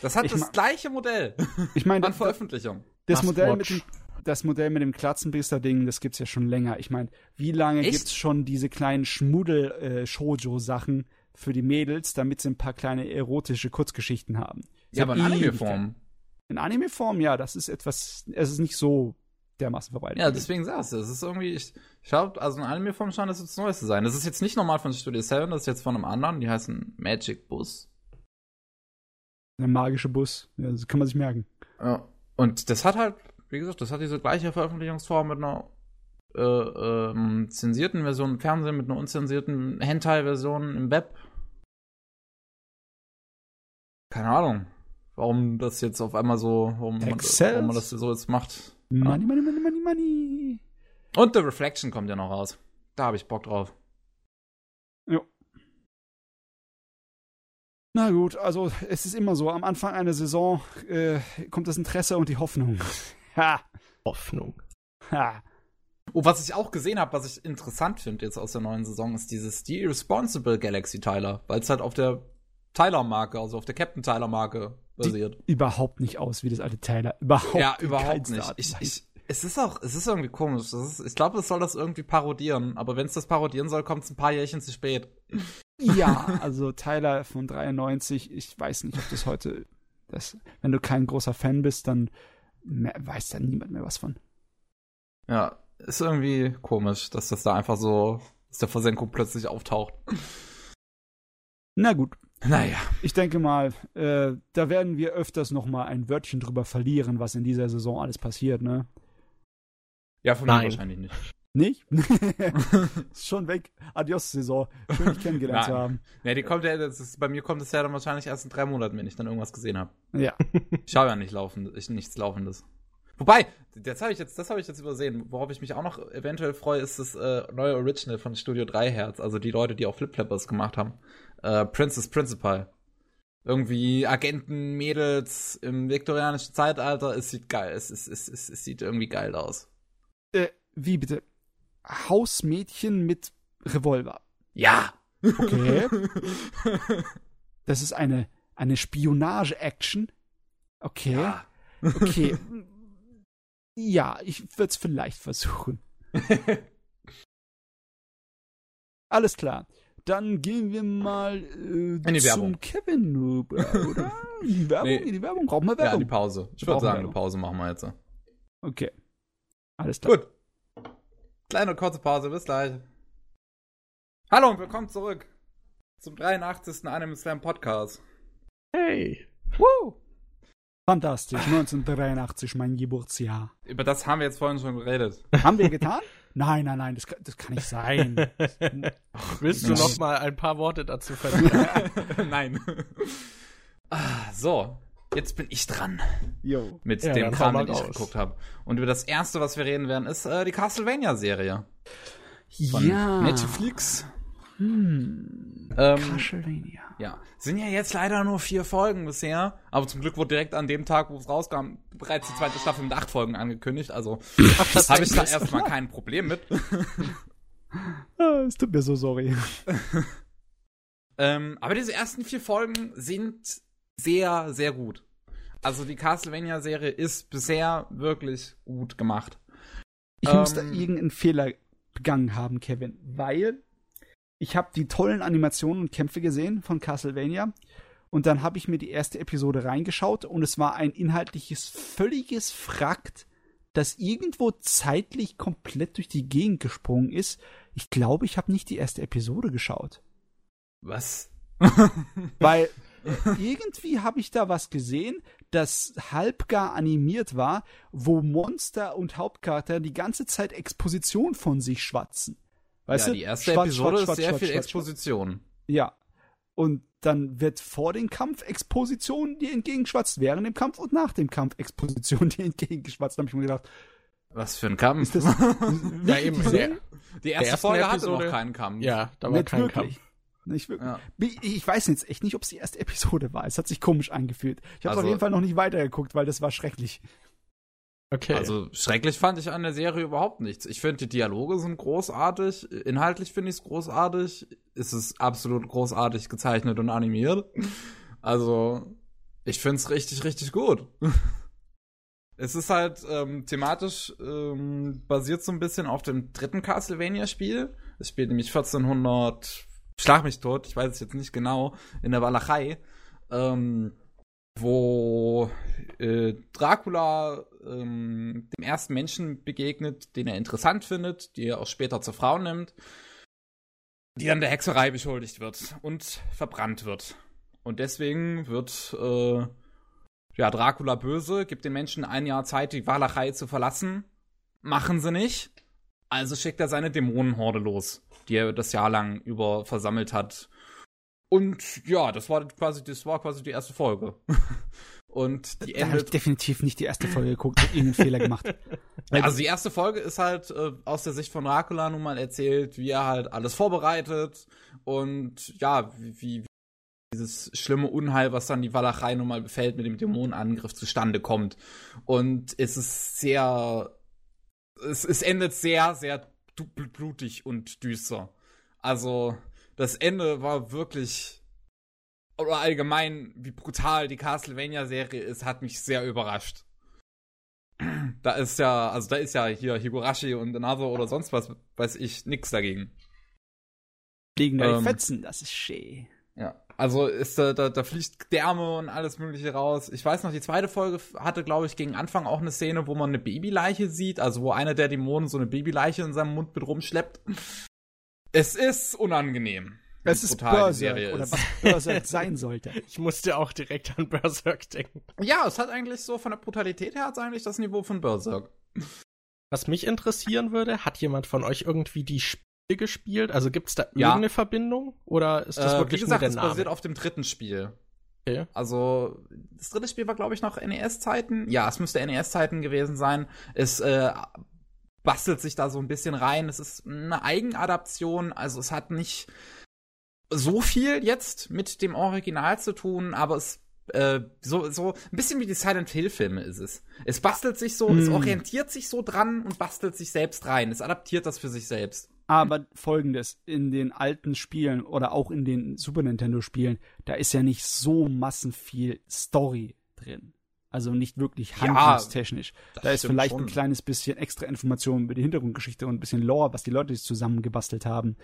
Das hat Ich das gleiche Modell ich meine, an Veröffentlichung. das Modell mit dem, das Modell mit dem Klatzenpriester-Ding, das gibt's ja schon länger. Ich meine, wie lange Echt? gibt's schon diese kleinen Schmuddel-Shoujo-Sachen für die Mädels, damit sie ein paar kleine erotische Kurzgeschichten haben? Ja, aber in. Anime-Form. In Anime-Form, ja, das ist etwas, es ist nicht so dermaßen verbreitet. Ja, deswegen sagst du, es ist irgendwie, ich, ich glaube, also in Anime-Form scheint das jetzt das Neueste sein. Das ist jetzt nicht normal von Studio 7, das ist jetzt von einem anderen, die heißen Magic Bus. Der magische Bus, ja, das kann man sich merken. Ja. Und das hat halt, wie gesagt, das hat diese gleiche Veröffentlichungsform mit einer äh, ähm, zensierten Version im Fernsehen, mit einer unzensierten Hentai-Version im Web. Keine Ahnung, warum das jetzt auf einmal so, warum man, warum man das so jetzt macht. Money, money, money, money, money. Und The Reflection kommt ja noch raus. Da habe ich Bock drauf. Na gut, also es ist immer so, am Anfang einer Saison äh, kommt das Interesse und die Hoffnung. Ha, Hoffnung. ha. Oh, was ich auch gesehen habe, was ich interessant finde jetzt aus der neuen Saison, ist dieses The Irresponsible Galaxy Tyler, weil es halt auf der Tyler-Marke, also auf der Captain Tyler-Marke basiert. Überhaupt nicht aus wie das alte Tyler. Überhaupt ja, überhaupt nicht. Ich, ich, es ist auch, es ist irgendwie komisch. Ist, ich glaube, es soll das irgendwie parodieren, aber wenn es das parodieren soll, kommt es ein paar Jährchen zu spät. Ja, also Tyler von 93, ich weiß nicht, ob das heute, das, wenn du kein großer Fan bist, dann me- weiß da niemand mehr was von. Ja, ist irgendwie komisch, dass das da einfach so, dass der Versenkung plötzlich auftaucht. Na gut, Naja. ich denke mal, äh, da werden wir öfters noch mal ein Wörtchen drüber verlieren, was in dieser Saison alles passiert, ne? Ja, von Nein. mir wahrscheinlich nicht. Nicht? Ist schon weg. Adios, Saison. Schön, dich kennengelernt zu haben. Ja, die kommt ja, das ist, bei mir kommt es ja dann wahrscheinlich erst in drei Monaten, wenn ich dann irgendwas gesehen habe. Ja. Ich schaue ja nicht laufend, ich, nichts Laufendes. Wobei, das habe ich jetzt, das habe ich jetzt übersehen. Worauf ich mich auch noch eventuell freue, ist das äh, neue Original von Studio 3 Herz, also die Leute, die auch Flip Flappers gemacht haben. Äh, Princess Principal. Irgendwie Agenten, Mädels im viktorianischen Zeitalter. Es sieht geil, es, es, es, es, es sieht irgendwie geil aus. Äh, wie bitte? Hausmädchen mit Revolver. Ja! Okay. Das ist eine, eine Spionage-Action. Okay. ja. Okay. Ja, ich würde es vielleicht versuchen. Alles klar. dann gehen wir mal äh, zum Werbung. Kevin rüber, oder? In die Werbung, Nee. die Werbung. Brauchen wir Ja, Werbung? die Pause. Ich würde sagen, eine. Pause machen wir jetzt. okay. Alles klar. Gut. Kleine kurze Pause, bis gleich. Hallo und willkommen zurück zum 83. Anime Slam Podcast. Hey. Woo! Fantastisch. 1983, mein Geburtsjahr. Über das haben wir jetzt vorhin schon geredet. Haben wir getan? Nein, nein, nein, das kann, das kann nicht sein. Willst du noch mal ein paar Worte dazu verlieren? Nein. ah, so, jetzt bin ich dran Jo. mit Ja, dem Kram, den ich raus. geguckt habe. Und über das erste, was wir reden werden, ist äh, die Castlevania-Serie Ja. Netflix. Hm. Ähm, Castlevania. Ja, sind ja jetzt leider nur vier Folgen bisher, aber zum Glück wurde direkt an dem Tag, wo es rauskam, bereits die zweite Staffel mit acht Folgen angekündigt, also habe ich da erstmal kein Problem mit. Ah, es tut mir so sorry. ähm, aber diese ersten vier Folgen sind sehr, sehr gut. Also die Castlevania-Serie ist bisher wirklich gut gemacht. Ich muss da Ähm, irgendeinen Fehler begangen haben, Kevin, weil ich habe die tollen Animationen und Kämpfe gesehen von Castlevania und dann habe ich mir die erste Episode reingeschaut und es war ein inhaltliches völliges Frakt, das irgendwo zeitlich komplett durch die Gegend gesprungen ist. Ich glaube, ich habe nicht die erste Episode geschaut, Was? weil irgendwie habe ich da was gesehen, das halbgar animiert war, wo Monster und Hauptcharakter die ganze Zeit Exposition von sich schwatzen. Weißt ja, du? die erste Schwatz, Episode schwatz, ist sehr schwatz, viel schwatz, Exposition. Ja. Und dann wird vor dem Kampf Exposition dir entgegengeschwatzt, während dem Kampf und nach dem Kampf Exposition dir entgegengeschwatzt. Da habe ich mir gedacht, Was für ein Kampf. ist das Ja, eben. Der, die erste Folge hatte Episode- noch keinen Kampf. ja, da war nicht kein wirklich. Kampf. Nicht wirklich. Ja. Ich- Ich weiß jetzt echt nicht, ob es die erste Episode war. Es hat sich komisch angefühlt. Ich habe Also- auf jeden Fall noch nicht weitergeguckt, weil das war schrecklich. Okay. Also schrecklich fand ich an der Serie überhaupt nichts. Ich finde, die Dialoge sind großartig. Inhaltlich finde ich es großartig. Es ist absolut großartig gezeichnet und animiert. Also, ich finde es richtig, richtig gut. Es ist halt ähm, thematisch ähm, basiert so ein bisschen auf dem dritten Castlevania-Spiel. Es spielt nämlich 1400, schlag mich tot, ich weiß es jetzt nicht genau, in der Walachei. Ähm, wo äh, Dracula ähm, dem ersten Menschen begegnet, den er interessant findet, die er auch später zur Frau nimmt, die dann der Hexerei beschuldigt wird und verbrannt wird. Und deswegen wird äh, ja Dracula böse, gibt den Menschen ein Jahr Zeit, die Walachei zu verlassen. Machen sie nicht. Also schickt er seine Dämonenhorde los, die er das Jahr lang über versammelt hat. Und ja, das war quasi, das war quasi die erste Folge. Und die Da habe ich definitiv nicht die erste Folge geguckt und irgendeinen Fehler gemacht. Also die erste Folge ist halt äh, aus der Sicht von Dracula nun mal erzählt, wie er halt alles vorbereitet und ja, wie, wie dieses schlimme Unheil, was dann die Walachei nun mal befällt, mit dem Dämonenangriff zustande kommt. Und es ist sehr, es, es endet sehr, sehr blutig und düster. Also das Ende war wirklich oder allgemein, wie brutal die Castlevania-Serie ist, hat mich sehr überrascht. Da ist ja, also da ist ja hier Higurashi und Another oder sonst was, weiß ich, nix dagegen. Liegen ähm, Fetzen, das ist schön. Ja. Also ist da, da, da fließt Därme und alles mögliche raus. Ich weiß noch, die zweite Folge hatte, glaube ich, gegen Anfang auch eine Szene, wo man eine Babyleiche sieht, also wo einer der Dämonen so eine Babyleiche in seinem Mund mit rumschleppt. Es ist unangenehm. Es ist brutal die Berserk, Serie oder was Berserk sein sollte. Ich musste auch direkt an Berserk denken. Ja, es hat eigentlich so von der Brutalität her hat's eigentlich das Niveau von Berserk. Was mich interessieren würde, hat jemand von euch irgendwie die gespielt? Also gibt es da Ja. irgendeine Verbindung? Oder ist das Äh, wirklich wie gesagt, nur es der Name? basiert auf dem dritten Spiel. Okay. Also, das dritte Spiel war, glaube ich, noch NES-Zeiten. Ja, es müsste NES-Zeiten gewesen sein. Es äh, bastelt sich da so ein bisschen rein. Es ist eine Eigenadaption. Also, es hat nicht so viel jetzt mit dem Original zu tun, aber es äh, so, so ein bisschen wie die Silent Hill-Filme ist es. Es bastelt sich so, es Mm. orientiert sich so dran und bastelt sich selbst rein. Es adaptiert das für sich selbst. Aber folgendes, in den alten Spielen oder auch in den Super Nintendo Spielen, da ist ja nicht so massenviel Story drin. Also nicht wirklich Ja, handlungstechnisch. das da ist vielleicht schon. ein kleines bisschen extra Information über die Hintergrundgeschichte und ein bisschen Lore, was die Leute sich zusammengebastelt haben.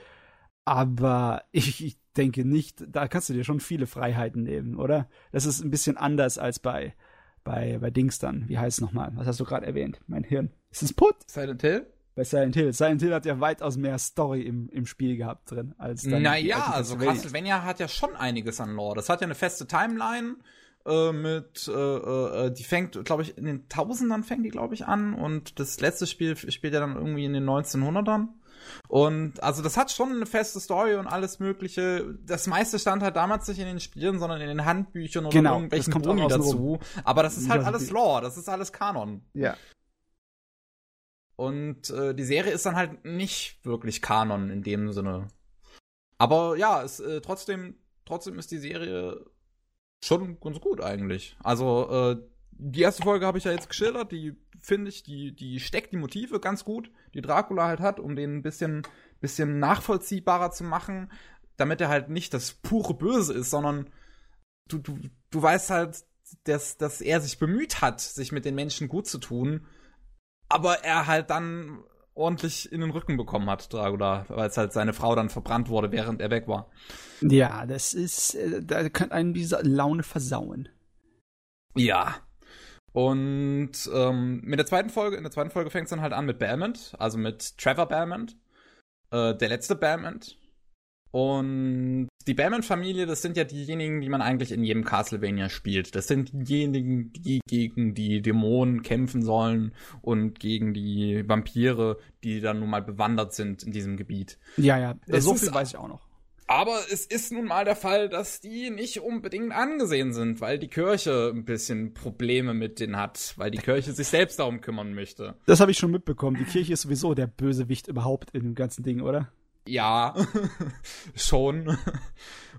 aber ich, ich denke nicht, da kannst du dir schon viele Freiheiten nehmen, oder? Das ist ein bisschen anders als bei, bei, bei Dings dann. Wie heißt es nochmal? Was hast du gerade erwähnt? Mein Hirn. Ist es Put? Silent Hill? Bei Silent Hill. Silent Hill hat ja weitaus mehr Story im, im Spiel gehabt drin, als dann. Naja, als also Castlevania. Hat ja schon einiges an Lore. Das hat ja eine feste Timeline äh, mit, äh, äh, die fängt, glaube ich, in den Tausendern fängt die, glaube ich, an und das letzte Spiel spielt ja dann irgendwie in den 1900ern. Und also das hat schon eine feste Story und alles Mögliche. Das meiste stand halt damals nicht in den Spielen, sondern in den Handbüchern oder Genau, irgendwelchen Boni dazu. Aber das ist halt alles Lore, das ist alles Kanon. Ja. Und äh, die Serie ist dann halt nicht wirklich Kanon in dem Sinne. Aber ja, es, äh, trotzdem, trotzdem ist die Serie schon ganz gut eigentlich. Also äh, die erste Folge habe ich ja jetzt geschildert, die finde ich, die, die steckt die Motive ganz gut, die Dracula halt hat, um den ein bisschen, bisschen nachvollziehbarer zu machen, damit er halt nicht das pure Böse ist, sondern du, du, du weißt halt, dass, dass er sich bemüht hat, sich mit den Menschen gut zu tun, aber er halt dann ordentlich in den Rücken bekommen hat, Dracula, weil es halt seine Frau dann verbrannt wurde, während er weg war. Ja, das ist, äh, da kann einen diese Laune versauen. Ja. Und ähm, mit der zweiten Folge, in der zweiten Folge fängt es dann halt an mit Belmont, also mit Trevor Belmont, äh, der letzte Belmont. Und die Belmont-Familie, das sind ja diejenigen, die man eigentlich in jedem Castlevania spielt. Das sind diejenigen, die gegen die Dämonen kämpfen sollen und gegen die Vampire, die dann nun mal bewandert sind in diesem Gebiet. Ja, ja, Es so viel weiß ich auch noch. Aber es ist nun mal der Fall, dass die nicht unbedingt angesehen sind, weil die Kirche ein bisschen Probleme mit denen hat, weil die Kirche sich selbst darum kümmern möchte. Das habe ich schon mitbekommen. Die Kirche ist sowieso der Bösewicht überhaupt in dem ganzen Ding, oder? Ja, schon.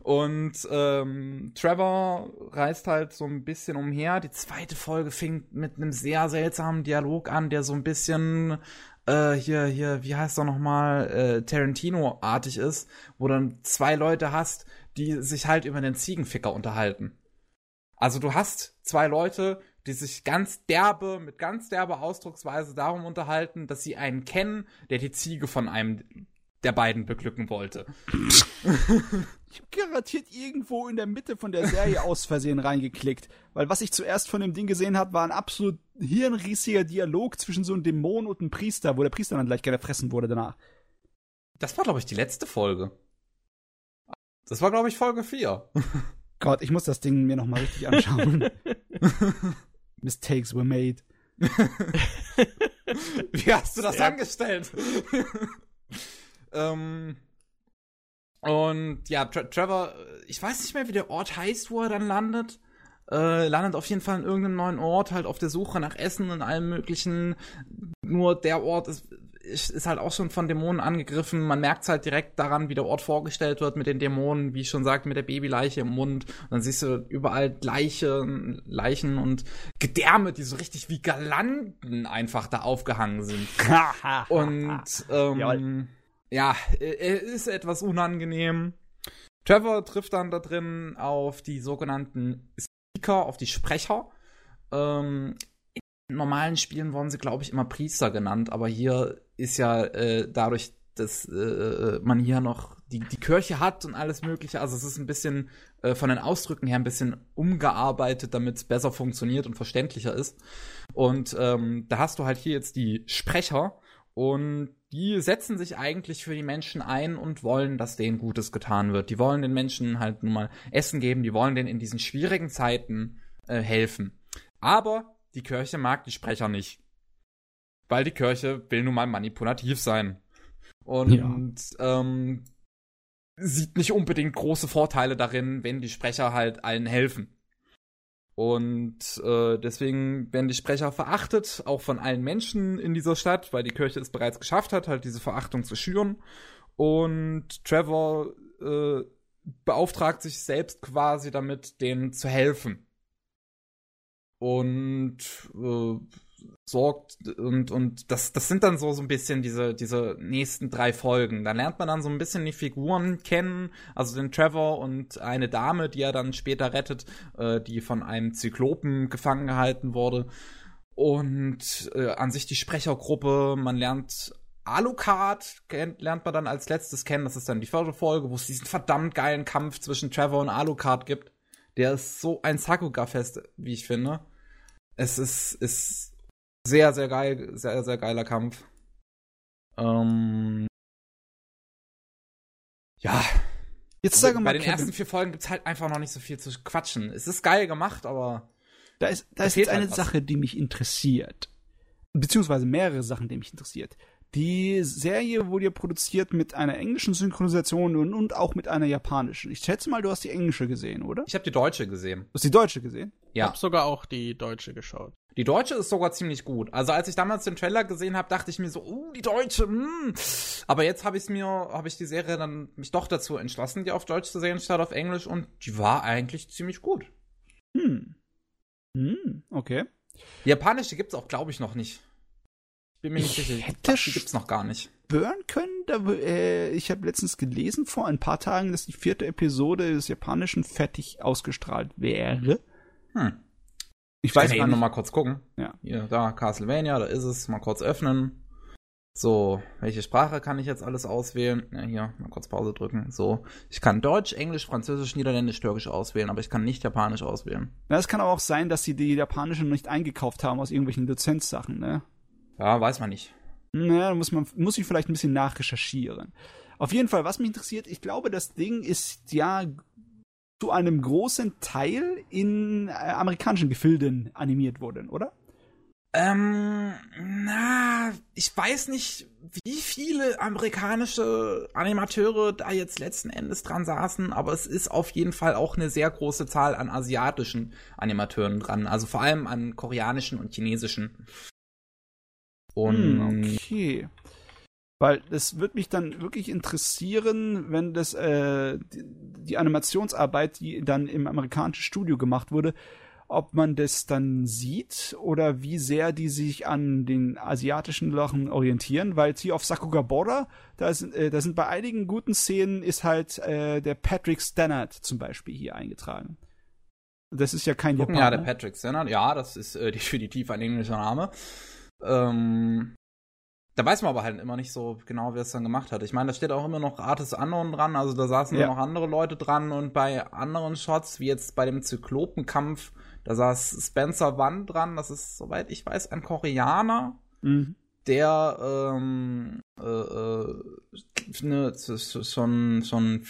Und ähm, Trevor reist halt so ein bisschen umher. Die zweite Folge fängt mit einem sehr seltsamen Dialog an, der so ein bisschen äh, hier, hier, wie heißt er nochmal, äh, Tarantino-artig ist, wo dann zwei Leute hast, die sich halt über den Ziegenficker unterhalten. Also du hast zwei Leute, die sich ganz derbe, mit ganz derbe Ausdrucksweise darum unterhalten, dass sie einen kennen, der die Ziege von einem der beiden beglücken wollte. Ich habe garantiert irgendwo in der Mitte von der Serie aus Versehen reingeklickt. Weil was ich zuerst von dem Ding gesehen habe, war ein absolut hirnrissiger Dialog zwischen so einem Dämon und einem Priester, wo der Priester dann gleich gefressen wurde danach. Das war, glaube ich, die letzte Folge. Das war, glaube ich, Folge 4. Gott, ich muss das Ding mir nochmal richtig anschauen. Mistakes were made. Wie hast du das Sehr- angestellt? Ähm, und ja, Tra Trevor, äh, ich weiß nicht mehr, wie der Ort heißt, wo er dann landet. Äh, landet auf jeden Fall in irgendeinem neuen Ort, halt auf der Suche nach Essen und allem möglichen. Nur der Ort ist, ist, halt auch schon von Dämonen angegriffen. Man merkt halt direkt daran, wie der Ort vorgestellt wird mit den Dämonen, wie ich schon sagte, mit der Babyleiche im Mund. Und dann siehst du überall Leiche, Leichen und Gedärme, die so richtig wie Galanden einfach da aufgehangen sind. Und ähm, Jawohl. Ja, er ist etwas unangenehm. Trevor trifft dann da drin auf die sogenannten Speaker, auf die Sprecher. Ähm, in normalen Spielen wurden sie, glaube ich, immer Priester genannt, aber hier ist ja äh, dadurch, dass äh, man hier noch die, die Kirche hat und alles Mögliche, also es ist ein bisschen äh, von den Ausdrücken her ein bisschen umgearbeitet, damit es besser funktioniert und verständlicher ist. Und ähm, da hast du halt hier jetzt die Sprecher und die setzen sich eigentlich für die Menschen ein und wollen, dass denen Gutes getan wird. Die wollen den Menschen halt nun mal Essen geben, die wollen denen in diesen schwierigen Zeiten äh, helfen. Aber die Kirche mag die Sprecher nicht. Weil die Kirche will nun mal manipulativ sein. Und ähm, sieht nicht unbedingt große Vorteile darin, wenn die Sprecher halt allen helfen. Und äh, deswegen werden die Sprecher verachtet, auch von allen Menschen in dieser Stadt, weil die Kirche es bereits geschafft hat, halt diese Verachtung zu schüren. Und Trevor äh, beauftragt sich selbst quasi damit, denen zu helfen. Und äh, sorgt und und das das sind dann so so ein bisschen diese diese nächsten drei Folgen. Da lernt man dann so ein bisschen die Figuren kennen, also den Trevor und eine Dame, die er dann später rettet, äh, die von einem Zyklopen gefangen gehalten wurde. Und äh, an sich die Sprechergruppe, man lernt Alucard kennt, lernt man dann als letztes kennen. Das ist dann die vierte Folge, wo es diesen verdammt geilen Kampf zwischen Trevor und Alucard gibt. Der ist so ein Sakuga-Fest, wie ich finde. Es ist, ist sehr, sehr geil, sehr, sehr geiler Kampf. Ähm, ja. Jetzt sage Bei mal, den Kevin, ersten vier Folgen gibt's halt einfach noch nicht so viel zu quatschen. Es ist geil gemacht, aber da ist, da ist jetzt eine halt was. Sache, die mich interessiert. Beziehungsweise mehrere Sachen, die mich interessiert. Die Serie wurde ja produziert mit einer englischen Synchronisation und, und auch mit einer japanischen. Ich schätze mal, du hast die englische gesehen, oder? ich habe die deutsche gesehen. Du hast die deutsche gesehen? Ich Ja. habe sogar auch die deutsche geschaut. Die deutsche ist sogar ziemlich gut. Also als ich damals den Trailer gesehen habe, dachte ich mir so, uh, die deutsche. Mm. Aber jetzt habe ich mir, habe ich die Serie dann mich doch dazu entschlossen, die auf Deutsch zu sehen statt auf Englisch und die war eigentlich ziemlich gut. Hm. Hm, okay. Die japanische gibt's auch, glaube ich, noch nicht. Ich bin mir nicht Ich sicher. hätte Die gibt's noch gar nicht. Burn können, da, äh, ich habe letztens gelesen vor ein paar Tagen, dass die vierte Episode des Japanischen fertig ausgestrahlt wäre. Hm. Ich Ich weiß kann gar eben noch nicht. mal kurz gucken. Ja. Hier, da, Castlevania, da ist es. Mal kurz öffnen. So, welche Sprache kann ich jetzt alles auswählen? Ja, hier, mal kurz Pause drücken. So, ich kann Deutsch, Englisch, Französisch, Niederländisch, Türkisch auswählen, aber ich kann nicht Japanisch auswählen. Ja, es kann aber auch sein, dass sie die japanische nicht eingekauft haben aus irgendwelchen Lizenzsachen, ne? Ja, weiß man nicht. Naja, da muss man, muss ich vielleicht ein bisschen nachrecherchieren. Auf jeden Fall, was mich interessiert, ich glaube, das Ding ist ja zu einem großen Teil in äh, amerikanischen Gefilden animiert worden, oder? Ähm, na, ich weiß nicht, wie viele amerikanische Animateure da jetzt letzten Endes dran saßen, aber es ist auf jeden Fall auch eine sehr große Zahl an asiatischen Animateuren dran, also vor allem an koreanischen und chinesischen. Und Hm, okay. Weil das wird mich dann wirklich interessieren, wenn das äh, die, die Animationsarbeit, die dann im amerikanischen Studio gemacht wurde, ob man das dann sieht oder wie sehr die sich an den asiatischen Sachen orientieren, weil hier auf Sakugabora, da sind, äh, da sind bei einigen guten Szenen ist halt äh, der Patrick Stannard zum Beispiel hier eingetragen. Das ist ja kein Japaner. ja, der Patrick Stannard, ja, das ist äh, definitiv ein englischer Name. Ähm, da weiß man aber halt immer nicht so genau, wer es dann gemacht hat. Ich meine, da steht auch immer noch Artis Unknown dran, also da saßen Ja. noch andere Leute dran und bei anderen Shots, wie jetzt bei dem Zyklopenkampf, da saß Spencer Wan dran, das ist, soweit ich weiß, ein Koreaner, Mhm. der ähm, äh, äh, ne, schon, schon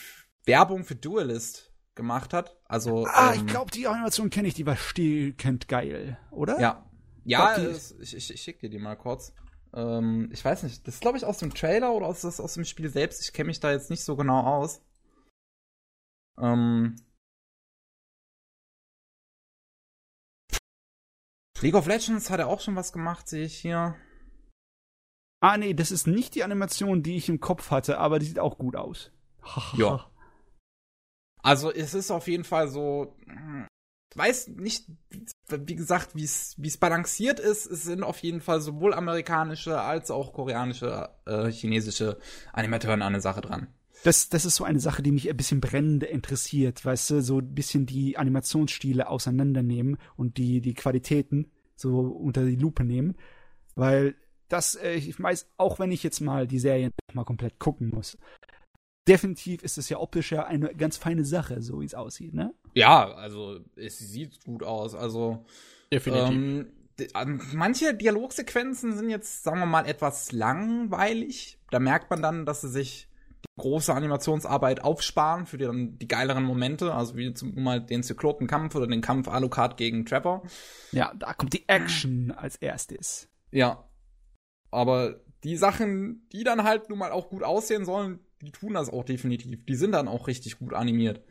Werbung für Duelist gemacht hat. Also, Ah, ähm, ich glaube, die Animation kenne ich, die war stillkend geil, oder? Ja. Ja, Glaub, die- es- ich, ich, ich schick dir die mal kurz. Ähm, ich weiß nicht, das ist glaube ich aus dem Trailer oder aus, aus dem Spiel selbst. Ich kenne mich da jetzt nicht so genau aus. Ähm, League of Legends hat er auch schon was gemacht, sehe ich hier. Ah, nee, das ist nicht die Animation, die ich im Kopf hatte, aber die sieht auch gut aus. Ja. Also es ist auf jeden Fall so. hm, Ich weiß nicht, wie gesagt, wie es balanciert ist. Es sind auf jeden Fall sowohl amerikanische als auch koreanische, äh, chinesische Animatoren an der Sache dran. Das, das ist so eine Sache, die mich ein bisschen brennend interessiert, weißt du, so ein bisschen die Animationsstile auseinandernehmen und die, die Qualitäten so unter die Lupe nehmen. Weil das, äh, ich weiß, auch wenn ich jetzt mal die Serien mal komplett gucken muss, definitiv ist es ja optisch ja eine ganz feine Sache, so wie es aussieht, ne? Ja, also es sieht gut aus. Also Definitiv. Ähm, manche Dialogsequenzen sind jetzt, sagen wir mal, etwas langweilig. Da merkt man dann, dass sie sich die große Animationsarbeit aufsparen für die, dann die geileren Momente, also wie zum mal den Zyklopenkampf oder den Kampf Alucard gegen Trevor. Ja, da kommt die Action als erstes. Ja. Aber die Sachen, die dann halt nun mal auch gut aussehen sollen, die tun das auch definitiv. Die sind dann auch richtig gut animiert.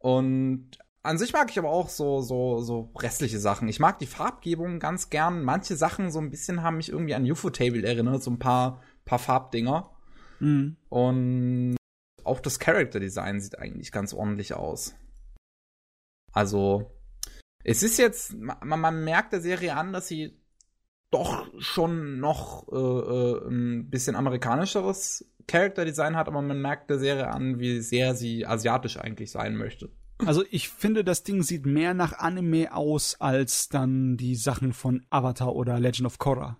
Und an sich mag ich aber auch so, so, so restliche Sachen. Ich mag die Farbgebung ganz gern. Manche Sachen so ein bisschen haben mich irgendwie an UFO-Table erinnert, so ein paar, paar Farbdinger. Mhm. Und auch das Character Design sieht eigentlich ganz ordentlich aus. Also, es ist jetzt, man, man merkt der Serie an, dass sie doch schon noch äh, äh, ein bisschen amerikanischeres Character Design hat, aber man merkt der Serie an, wie sehr sie asiatisch eigentlich sein möchte. Also ich finde, das Ding sieht mehr nach Anime aus als dann die Sachen von Avatar oder Legend of Korra.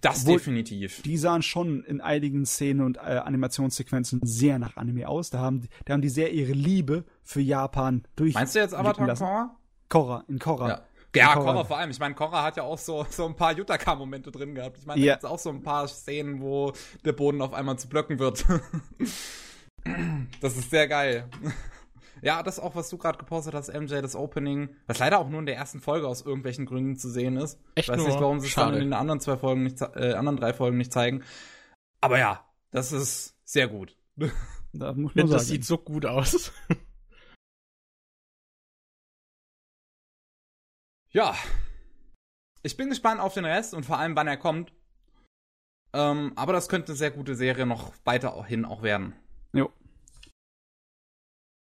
Das Obwohl- definitiv. Die sahen schon in einigen Szenen und äh, Animationssequenzen sehr nach Anime aus. Da haben, die- da haben die sehr ihre Liebe für Japan durch. Meinst du jetzt Avatar. Korra? Korra, in Korra. Ja. Ja, Korra. Korra vor allem. Ich meine, Korra hat ja auch so, so ein paar Yutaka-Momente drin gehabt. Ich meine, Ja. da gibt's auch so ein paar Szenen, wo der Boden auf einmal zu Blöcken wird. das ist sehr geil. Ja, das auch, was du gerade gepostet hast, MJ, das Opening, was leider auch nur in der ersten Folge aus irgendwelchen Gründen zu sehen ist. Echt ich weiß nur? nicht, warum sie es dann in den anderen zwei Folgen nicht, äh, anderen drei Folgen nicht zeigen. Aber ja, das ist sehr gut. Da muss man Das sagen. sieht so gut aus. Ja. Ich bin gespannt auf den Rest und vor allem, wann er kommt. Ähm, aber das könnte eine sehr gute Serie noch weiterhin auch werden. Jo.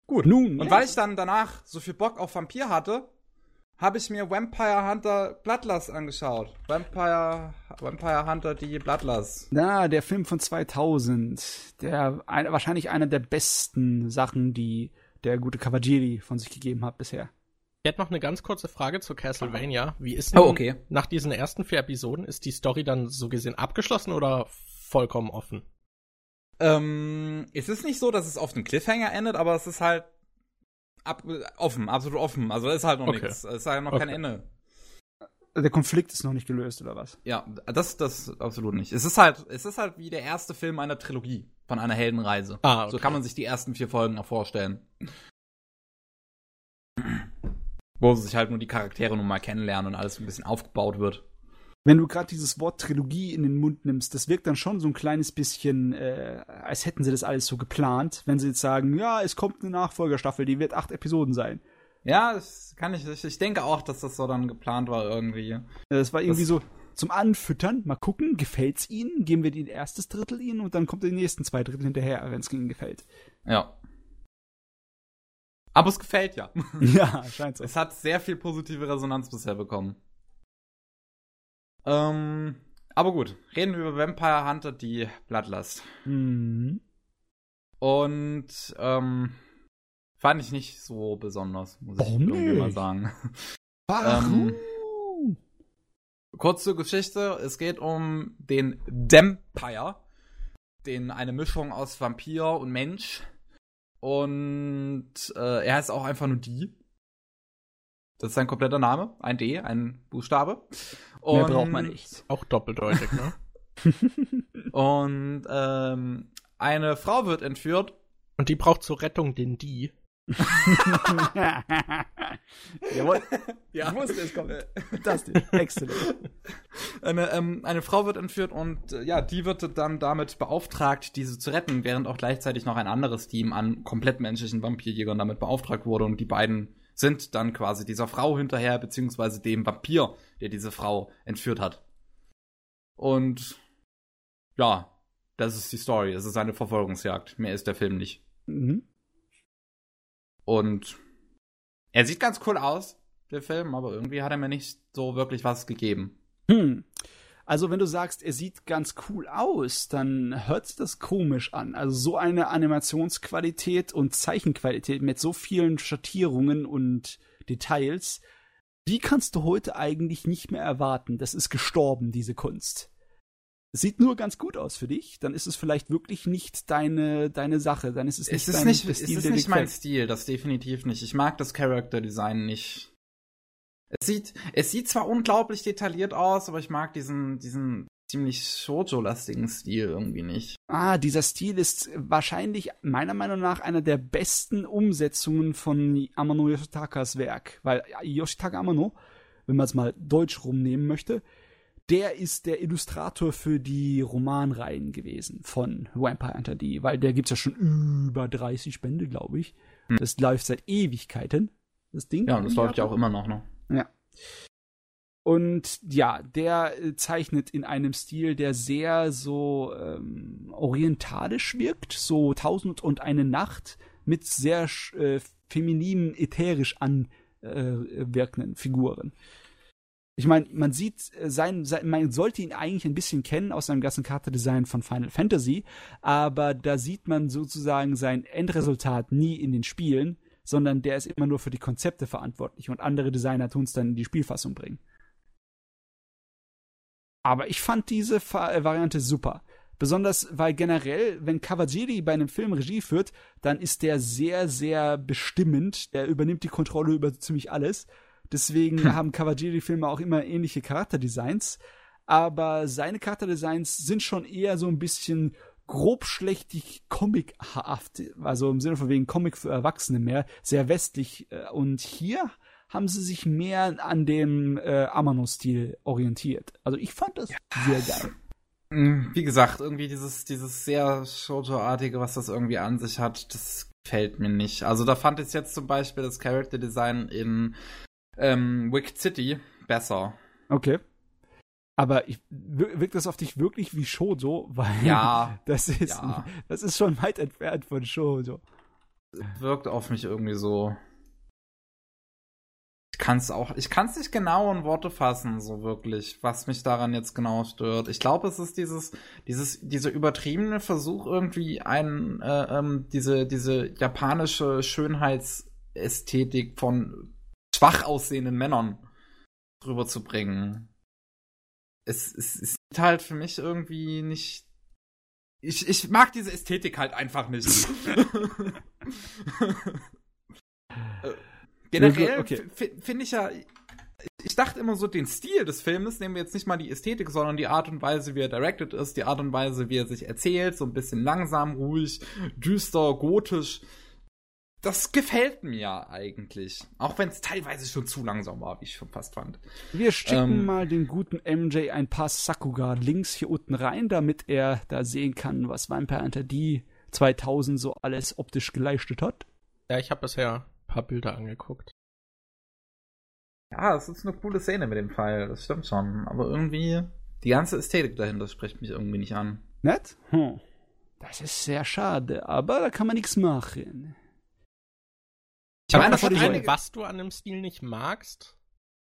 Gut. Nun, Und ja. weil ich dann danach so viel Bock auf Vampir hatte, habe ich mir Vampire Hunter Bloodlust angeschaut. Vampire, Vampire Hunter die Bloodlust. Na, der Film von 2000, der ein, wahrscheinlich einer der besten Sachen, die der gute Kawajiri von sich gegeben hat bisher. Ich hätte noch eine ganz kurze Frage zu Castlevania. Wie ist Oh, denn okay. nach diesen ersten vier Episoden, ist die Story dann so gesehen abgeschlossen oder vollkommen offen? Ähm, es ist nicht so, dass es auf den Cliffhanger endet, aber es ist halt ab, offen, absolut offen. Also es ist halt noch Okay. nichts. Es ist halt noch kein Okay. Ende. Der Konflikt ist noch nicht gelöst, oder was? Ja, das, das absolut nicht. Es ist halt, es ist halt wie der erste Film einer Trilogie von einer Heldenreise. Ah, okay. So kann man sich die ersten vier Folgen auch vorstellen. Wo sich halt nur die Charaktere nun mal kennenlernen und alles ein bisschen aufgebaut wird. Wenn du gerade dieses Wort Trilogie in den Mund nimmst, das wirkt dann schon so ein kleines bisschen, äh, als hätten sie das alles so geplant. Wenn sie jetzt sagen, ja, es kommt eine Nachfolgerstaffel, die wird acht Episoden sein. Ja, das kann ich, ich, denke auch, dass das so dann geplant war irgendwie. Das war irgendwie Das- so zum Anfüttern, mal gucken, gefällt's ihnen, geben wir die erstes Drittel ihnen und dann kommt die nächsten zwei Drittel hinterher, wenn es ihnen gefällt. Ja. Aber es gefällt ja. ja, scheint so. Es hat sehr viel positive Resonanz bisher bekommen. Ähm, aber gut, reden wir über Vampire Hunter, die Bloodlust. Mhm. Und ähm, fand ich nicht so besonders, muss ich Warum irgendwie mal nicht? sagen. Warum? Kurze Geschichte, es geht um den Dampire, den eine Mischung aus Vampir und Mensch. Und äh, er heißt auch einfach nur die. Das ist sein kompletter Name, ein D, ein Buchstabe. Mehr Und- braucht man nicht. Auch doppeldeutig, ne? Und ähm, eine Frau wird entführt. Und die braucht zur Rettung den Die. Jawohl, Ja. ich wusste, es kommt. Fantastisch, exzellent. Eine, ähm, eine Frau wird entführt und äh, ja, die wird dann damit beauftragt, diese zu retten, während auch gleichzeitig noch ein anderes Team an komplett menschlichen Vampirjägern damit beauftragt wurde und die beiden sind dann quasi dieser Frau hinterher, beziehungsweise dem Vampir, der diese Frau entführt hat. Und ja, das ist die Story. Es ist eine Verfolgungsjagd. Mehr ist der Film nicht. Mhm. Und er sieht ganz cool aus, der Film, aber irgendwie hat er mir nicht so wirklich was gegeben. Hm. Also, wenn du sagst, er sieht ganz cool aus, dann hört sich das komisch an. Also, so eine Animationsqualität und Zeichenqualität mit so vielen Schattierungen und Details, die kannst du heute eigentlich nicht mehr erwarten. Das ist gestorben, diese Kunst. Sieht nur ganz gut aus für dich, dann ist es vielleicht wirklich nicht deine, deine Sache. Dann ist es nicht Es ist dein nicht, der es Stil, ist nicht mein. Stil, das definitiv nicht. Ich mag das Character Design nicht. Es sieht, es sieht zwar unglaublich detailliert aus, aber ich mag diesen, diesen ziemlich Shoujo-lastigen Stil irgendwie nicht. Ah, dieser Stil ist wahrscheinlich meiner Meinung nach einer der besten Umsetzungen von Amano Yoshitakas Werk. Weil Yoshitaka Amano, wenn man es mal deutsch rumnehmen möchte, der ist der Illustrator für die Romanreihen gewesen von Vampire Hunter D. Weil der gibt's ja schon über 30 Bände, glaube ich. Das läuft seit Ewigkeiten, das Ding. Hm. Ja, und das läuft ja auch immer noch, ne? Ja. Und ja, der äh, zeichnet in einem Stil, der sehr so ähm, orientalisch wirkt, so Tausend und eine Nacht mit sehr äh, femininen, ätherisch anwirkenden Figuren. Ich meine, man sieht äh, sein, sein, man sollte ihn eigentlich ein bisschen kennen aus seinem ganzen Charakterdesign von Final Fantasy, aber da sieht man sozusagen sein Endresultat nie in den Spielen, sondern der ist immer nur für die Konzepte verantwortlich und andere Designer tun es dann in die Spielfassung bringen. Aber ich fand diese Fa äh, Variante super. Besonders, weil generell, wenn Kawajiri bei einem Film Regie führt, dann ist der sehr, sehr bestimmend. Der übernimmt die Kontrolle über ziemlich alles. Deswegen hm. haben Kawajiri-Filme auch immer ähnliche Charakterdesigns. Aber seine Charakterdesigns sind schon eher so ein bisschen grobschlächtig comichaft, also im Sinne von wegen Comic für Erwachsene mehr, sehr westlich. Äh, und hier haben sie sich mehr an dem äh, Amano-Stil orientiert. Also ich fand das ja. sehr geil. Mm, wie gesagt, irgendwie dieses, dieses sehr Shoujo-artige, was das irgendwie an sich hat, das gefällt mir nicht. Also da fand ich jetzt zum Beispiel das Character Design in ähm, Wicked City besser. Okay. Aber ich, wirkt das auf dich wirklich wie Shoujo? Weil ja. Das ist, ja. das ist schon weit entfernt von Shoujo. Wirkt auf mich irgendwie so. Ich kann es auch, ich kann es nicht genau in Worte fassen, so wirklich, was mich daran jetzt genau stört. Ich glaube, es ist dieses, dieses, dieser übertriebene Versuch irgendwie ein, äh, ähm, diese, diese japanische Schönheitsästhetik von schwach aussehenden Männern rüberzubringen es, es, es sieht halt für mich irgendwie nicht. Ich, ich mag diese Ästhetik halt einfach nicht. Äh, generell okay. finde ich ja. Ich dachte immer so, den Stil des Filmes, nehmen wir jetzt nicht mal die Ästhetik, sondern die Art und Weise, wie er directed ist, die Art und Weise, wie er sich erzählt, so ein bisschen langsam, ruhig, düster, gotisch das gefällt mir eigentlich. Auch wenn es teilweise schon zu langsam war, wie ich schon fast fand. Wir schicken ähm, mal den guten MJ ein paar Sakuga-Links hier unten rein, damit er da sehen kann, was Vampire Hunter D 2000 so alles optisch geleistet hat. Ja, ich habe bisher ein paar Bilder angeguckt. Ja, das ist eine coole Szene mit dem Pfeil, das stimmt schon. Aber irgendwie, die ganze Ästhetik dahinter spricht mich irgendwie nicht an. Nett? Hm. Das ist sehr schade, aber da kann man nichts machen. Ich habe verstanden, was du an dem Stil nicht magst,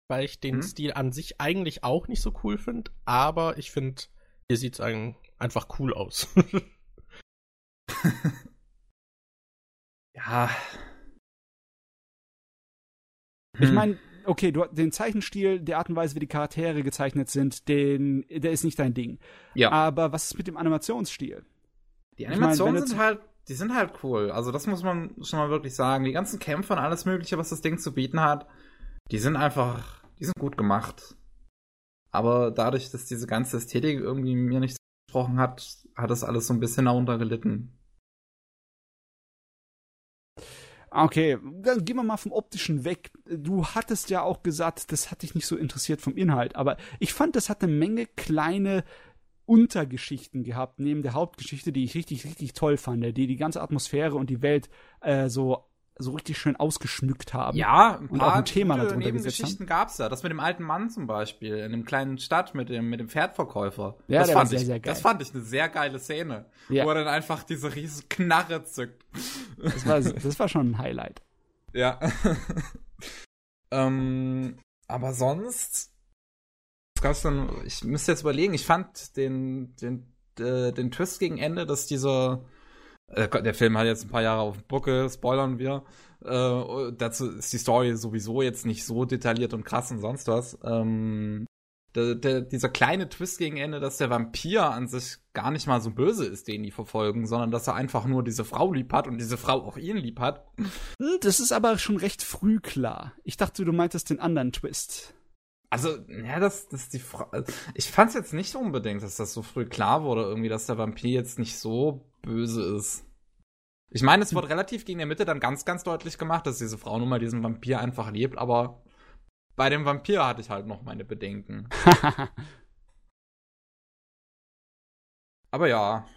weil ich den hm? Stil an sich eigentlich auch nicht so cool finde, aber ich finde, hier sieht es einfach cool aus. ja. Ich hm. meine, okay, du den Zeichenstil, die Art und Weise, wie die Charaktere gezeichnet sind, den, der ist nicht dein Ding. Ja. Aber was ist mit dem Animationsstil? Die Animationen ich mein, sind halt die sind halt cool. Also das muss man schon mal wirklich sagen. Die ganzen Kämpfe und alles Mögliche, was das Ding zu bieten hat, die sind einfach, die sind gut gemacht. Aber dadurch, dass diese ganze Ästhetik irgendwie mir nicht gesprochen hat, hat das alles so ein bisschen darunter gelitten. Okay, dann gehen wir mal vom optischen weg. Du hattest ja auch gesagt, das hat dich nicht so interessiert vom Inhalt, aber ich fand, das hat eine Menge kleine Untergeschichten gehabt, neben der Hauptgeschichte, die ich richtig, richtig toll fand, die die ganze Atmosphäre und die Welt äh, so so richtig schön ausgeschmückt haben. Ja, ein und auch ein Thema darunter gesetzt haben. gab's ja. Das mit dem alten Mann zum Beispiel, in dem kleinen Stadt mit dem, mit dem Pferdverkäufer. Ja, das fand sehr, ich, sehr geil. Das fand ich eine sehr geile Szene. Ja. Wo er dann einfach diese riesen Knarre zückt. Das war, das war schon ein Highlight. Ja. ähm, aber sonst gab's dann, ich müsste jetzt überlegen, ich fand den, den, äh, den Twist gegen Ende, dass dieser, äh, der Film hat jetzt ein paar Jahre auf dem Buckel, spoilern wir. Äh, dazu ist die Story sowieso jetzt nicht so detailliert und krass und sonst was. Ähm, der, der, dieser kleine Twist gegen Ende, dass der Vampir an sich gar nicht mal so böse ist, den die verfolgen, sondern dass er einfach nur diese Frau lieb hat und diese Frau auch ihn lieb hat. Das ist aber schon recht früh klar. Ich dachte, du meintest den anderen Twist. Also, ja, das, das ist die Frage. Ich fand's jetzt nicht unbedingt, dass das so früh klar wurde, irgendwie, dass der Vampir jetzt nicht so böse ist. Ich meine, es wird relativ gegen der Mitte dann ganz, ganz deutlich gemacht, dass diese Frau nun mal diesen Vampir einfach lebt, aber bei dem Vampir hatte ich halt noch meine Bedenken. aber ja.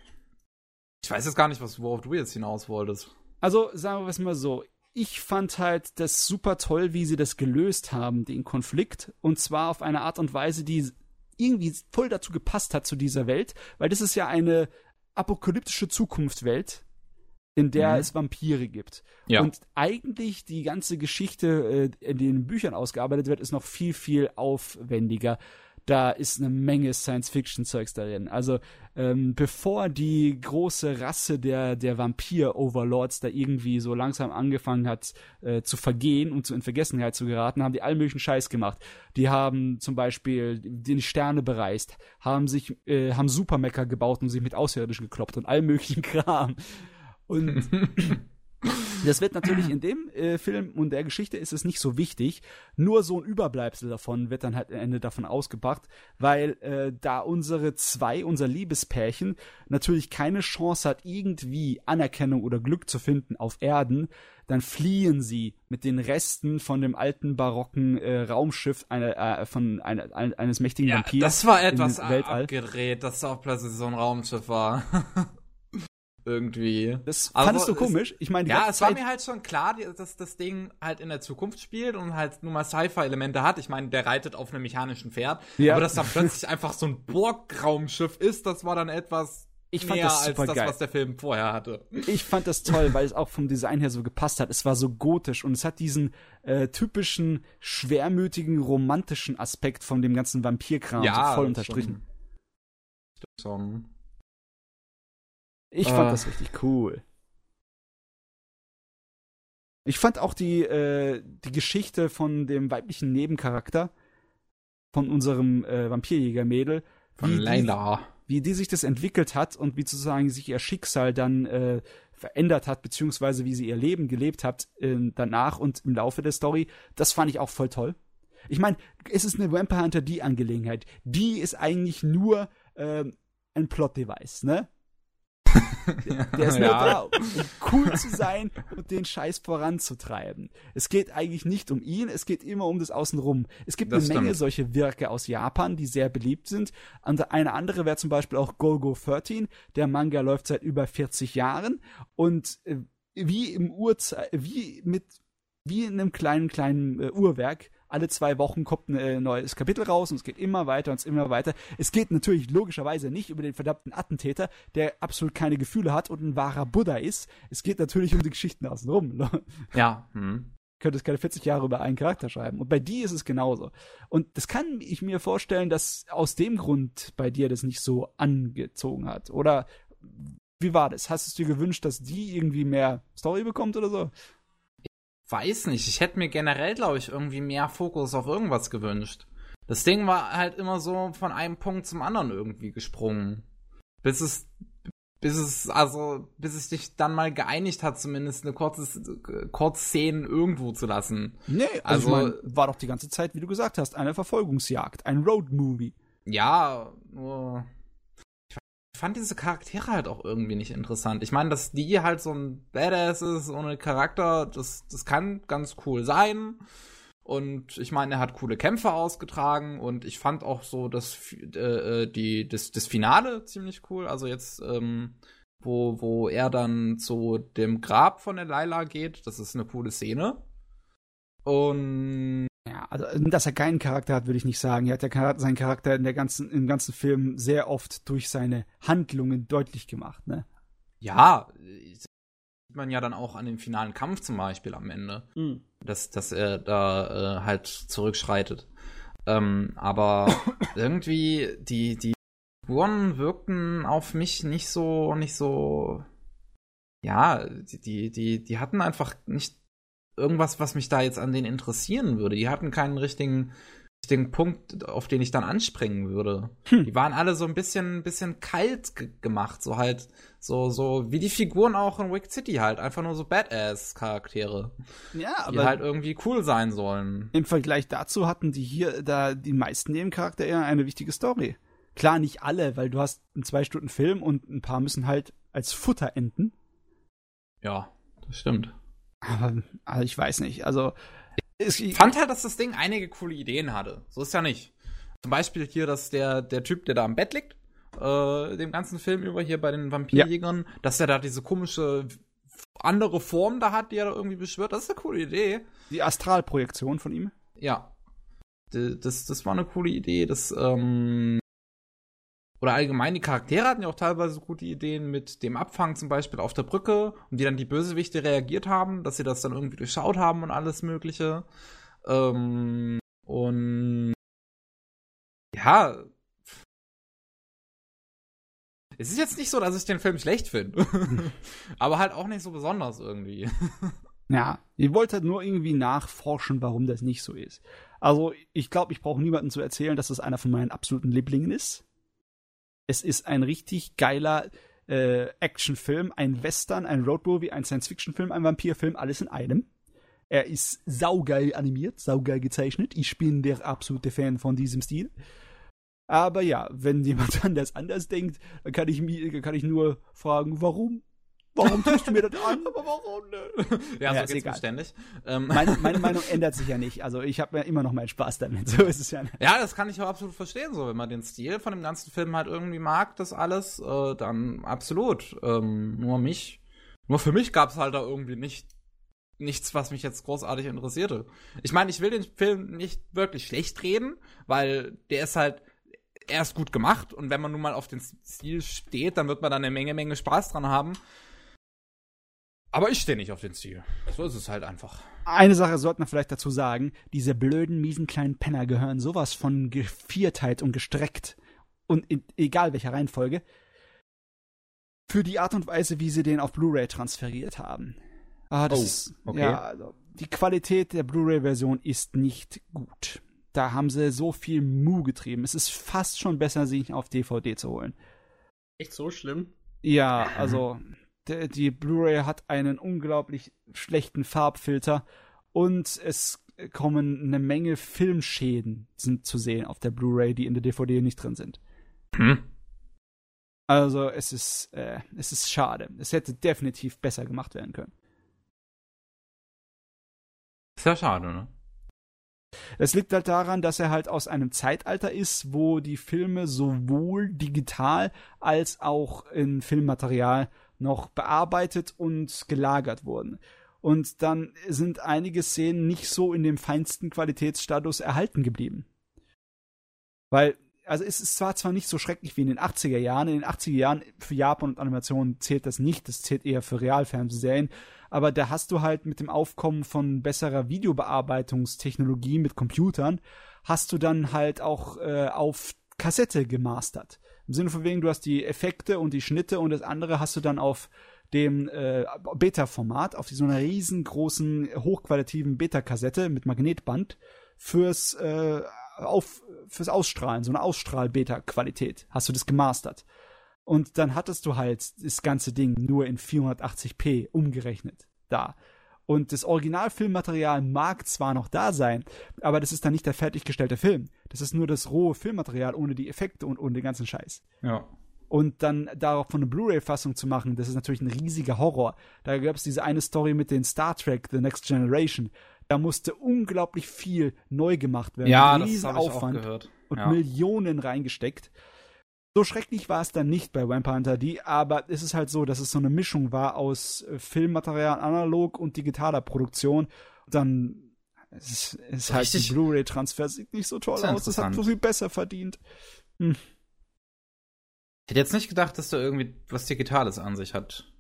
Ich weiß jetzt gar nicht, was, worauf du jetzt hinaus wolltest. Also, sagen wir es mal so ich fand halt das super toll, wie sie das gelöst haben, den Konflikt. Und zwar auf eine Art und Weise, die irgendwie voll dazu gepasst hat zu dieser Welt, weil das ist ja eine apokalyptische Zukunftswelt, in der mhm. es Vampire gibt. Ja. Und eigentlich die ganze Geschichte, äh, in den Büchern ausgearbeitet wird, ist noch viel, viel aufwendiger. Da ist eine Menge Science-Fiction-Zeugs darin. Also ähm, bevor die große Rasse der, der Vampir-Overlords da irgendwie so langsam angefangen hat äh, zu vergehen und zu in Vergessenheit zu geraten, haben die allen möglichen Scheiß gemacht. Die haben zum Beispiel die Sterne bereist, haben sich, äh, haben Supermecker gebaut und sich mit Außerirdischen gekloppt und all möglichen Kram. Und das wird natürlich in dem äh, Film und der Geschichte ist es nicht so wichtig. Nur so ein Überbleibsel davon wird dann halt am Ende davon ausgebracht, weil äh, da unsere zwei, unser Liebespärchen, natürlich keine Chance hat, irgendwie Anerkennung oder Glück zu finden auf Erden, dann fliehen sie mit den Resten von dem alten barocken äh, Raumschiff einer, äh, von einer, eines mächtigen Ja, Vampirs. das war etwas abgedreht, dass da auch plötzlich so ein Raumschiff war. Irgendwie. Das Also, fandest du komisch? Ich meine, Ja, es war mir halt schon klar, dass das Ding halt in der Zukunft spielt und halt nur mal Sci-Fi-Elemente hat. Ich meine, der reitet auf einem mechanischen Pferd. Ja. Aber dass da plötzlich einfach so ein Borg-Raumschiff ist, das war dann etwas Ich fand mehr das als super das, geil. was der Film vorher hatte. Ich fand das toll, weil es auch vom Design her so gepasst hat. Es war so gotisch und es hat diesen äh, typischen, schwermütigen, romantischen Aspekt von dem ganzen Vampirkram so voll unterstrichen. Schon. Ich fand Äh. das richtig cool. Ich fand auch die, äh, die Geschichte von dem weiblichen Nebencharakter, von unserem äh, Vampirjäger-Mädel, Von wie die- Layla. wie die sich das entwickelt hat und wie sozusagen sich ihr Schicksal dann äh, verändert hat, beziehungsweise wie sie ihr Leben gelebt hat äh, danach und im Laufe der Story, das fand ich auch voll toll. Ich meine, es ist eine Vampire Hunter die Angelegenheit. Die ist eigentlich nur ähm, ein Plot-Device, ne? Der, der ist nur da, um cool zu sein und den Scheiß voranzutreiben. Es geht eigentlich nicht um ihn, es geht immer um das Außenrum. Es gibt Das eine Menge stimmt. solche Wirke aus Japan, die sehr beliebt sind. Und eine andere wäre zum Beispiel auch Golgo 13. Der Manga läuft seit über 40 Jahren und äh, wie im Urzeit, wie mit, wie in einem kleinen, kleinen äh, Uhrwerk. Alle zwei Wochen kommt ein äh, neues Kapitel raus und es geht immer weiter und es immer weiter. Es geht natürlich logischerweise nicht über den verdammten Attentäter, der absolut keine Gefühle hat und ein wahrer Buddha ist. Es geht natürlich um die Geschichten außenrum. Ja. Hm. könnte es keine 40 Jahre über einen Charakter schreiben. Und bei dir ist es genauso. Und das kann ich mir vorstellen, dass aus dem Grund bei dir das nicht so angezogen hat. Oder wie war das? Hast du es dir gewünscht, dass die irgendwie mehr Story bekommt oder so? Weiß nicht. Ich hätte mir generell, glaube ich, irgendwie mehr Fokus auf irgendwas gewünscht. Das Ding war halt immer so von einem Punkt zum anderen irgendwie gesprungen. Bis es, bis es, also, bis es sich dann mal geeinigt hat, zumindest eine kurze, Kurzszene irgendwo zu lassen. Nee, also, Also- ich mein, war doch die ganze Zeit, wie du gesagt hast, eine Verfolgungsjagd, ein Road-Movie. Ja, nur. Ich fand diese Charaktere halt auch irgendwie nicht interessant. Ich meine, dass die halt so ein Badass ist ohne Charakter, das, das kann ganz cool sein. Und ich meine, er hat coole Kämpfe ausgetragen und ich fand auch so das, äh, die, das, das Finale ziemlich cool. Also jetzt, ähm, wo, wo er dann zu dem Grab von der Laila geht, das ist eine coole Szene. Und Ja, also, dass er keinen Charakter hat, würde ich nicht sagen. Er hat ja Charakter, seinen Charakter in der ganzen, im ganzen Film sehr oft durch seine Handlungen deutlich gemacht, ne? ja, sieht man ja dann auch an dem finalen Kampf zum Beispiel am Ende. dass, dass er da äh, halt zurückschreitet. Ähm, aber irgendwie, die, die Figuren wirkten auf mich nicht so, nicht so, ja, die, die, die, die hatten einfach nicht irgendwas, was mich da jetzt an denen interessieren würde. Die hatten keinen richtigen, richtigen Punkt, auf den ich dann anspringen würde. Hm. Die waren alle so ein bisschen, bisschen kalt ge gemacht, so halt, so, so wie die Figuren auch in Wicked City halt, einfach nur so Badass-Charaktere Ja, die halt irgendwie cool sein sollen. Im Vergleich dazu hatten die hier da die meisten Nebencharaktere eher eine wichtige Story. Klar, nicht alle, weil du hast einen zwei Stunden Film und ein paar müssen halt als Futter enden. Ja, das stimmt. Aber also ich weiß nicht. Also Ich fand halt, dass das Ding einige coole Ideen hatte. So ist ja nicht. Zum Beispiel hier, dass der, der Typ, der da am Bett liegt, äh, dem ganzen Film über hier bei den Vampirjägern, dass der da diese komische andere Form da hat, die er da irgendwie beschwört. Das ist eine coole Idee. die Astralprojektion von ihm. Ja. Das, das war eine coole Idee. Das, ähm, oder allgemein, die Charaktere hatten ja auch teilweise gute Ideen mit dem Abfang zum Beispiel auf der Brücke und wie dann die Bösewichte reagiert haben, dass sie das dann irgendwie durchschaut haben und alles Mögliche. Ähm, und Ja. Es ist jetzt nicht so, dass ich den Film schlecht finde. Aber halt auch nicht so besonders irgendwie. Ja, ihr wollt halt nur irgendwie nachforschen, warum das nicht so ist. Also, ich glaube, ich brauche niemandem zu erzählen, dass das einer von meinen absoluten Lieblingen ist. Es ist ein richtig geiler äh, Actionfilm, ein Western, ein Roadmovie, ein Science-Fiction-Film, ein Vampirfilm, alles in einem. Er ist saugeil animiert, saugeil gezeichnet. Ich bin der absolute Fan von diesem Stil. Aber ja, wenn jemand anders anders denkt, dann kann ich, mir, kann ich nur fragen, warum? Warum tust du mir das an? Aber warum ne? Ja, Ja, so ist geht's mir egal. ständig. Ähm, Meine, meine Meinung ändert sich ja nicht. Also ich habe ja immer noch meinen Spaß damit. So ist es ja. Ja, das kann ich auch absolut verstehen, so wenn man den Stil von dem ganzen Film halt irgendwie mag, das alles, äh, dann absolut. Ähm, nur mich, nur für mich gab's halt da irgendwie nicht nichts, was mich jetzt großartig interessierte. Ich meine, ich will den Film nicht wirklich schlecht reden, weil der ist halt er ist gut gemacht und wenn man nun mal auf den Stil steht, dann wird man da eine Menge, Menge Spaß dran haben. Aber ich stehe nicht auf den Stil. So ist es halt einfach. Eine Sache sollte man vielleicht dazu sagen. Diese blöden, miesen kleinen Penner gehören sowas von Geviertheit und gestreckt. Und in, egal welcher Reihenfolge. Für die Art und Weise, wie sie den auf Blu-ray transferiert haben. Ah, das Oh, ist, okay. ja, also, die Qualität der Blu-ray-Version ist nicht gut. Da haben sie so viel Mu getrieben. Es ist fast schon besser, sich auf DVD zu holen. Echt so schlimm? Ja, also die Blu-ray hat einen unglaublich schlechten Farbfilter und es kommen eine Menge Filmschäden sind zu sehen auf der Blu-ray, die in der DVD nicht drin sind. Hm. Also es ist äh, es ist schade. Es hätte definitiv besser gemacht werden können. Ist ja schade, ne? Es liegt halt daran, dass er halt aus einem Zeitalter ist, wo die Filme sowohl digital als auch in Filmmaterial noch bearbeitet und gelagert wurden. Und dann sind einige Szenen nicht so in dem feinsten Qualitätsstatus erhalten geblieben. Weil, also es ist zwar zwar nicht so schrecklich wie in den 80er Jahren, in den 80er Jahren für Japan und Animation zählt das nicht, das zählt eher für Realfernsehserien, aber da hast du halt mit dem Aufkommen von besserer Videobearbeitungstechnologie mit Computern, hast du dann halt auch äh, auf Kassette gemastert. Im Sinne von wegen, du hast die Effekte und die Schnitte und das andere hast du dann auf dem äh, Beta-Format, auf so einer riesengroßen, hochqualitativen Beta-Kassette mit Magnetband fürs, äh, auf, fürs Ausstrahlen, so eine Ausstrahl-Beta-Qualität, hast du das gemastert. Und dann hattest du halt das ganze Ding nur in 480p umgerechnet da. Und das Originalfilmmaterial mag zwar noch da sein, aber das ist dann nicht der fertiggestellte Film. Das ist nur das rohe Filmmaterial ohne die Effekte und ohne den ganzen Scheiß. Ja. Und dann darauf von eine Blu-ray-Fassung zu machen, das ist natürlich ein riesiger Horror. Da gab es diese eine Story mit den Star Trek The Next Generation. Da musste unglaublich viel neu gemacht werden. Ja, Ein das riesen habe ich auch Aufwand gehört. und ja. Millionen reingesteckt. So schrecklich war es dann nicht bei Vampire Hunter D, aber es ist halt so, dass es so eine Mischung war aus äh, Filmmaterial, analog und digitaler Produktion. Dann es ist, es ist halt die. Blu-ray-Transfer sieht nicht so toll aus. Das hat so viel besser verdient. Ich hätte jetzt nicht gedacht, dass der irgendwie was Digitales an sich hat.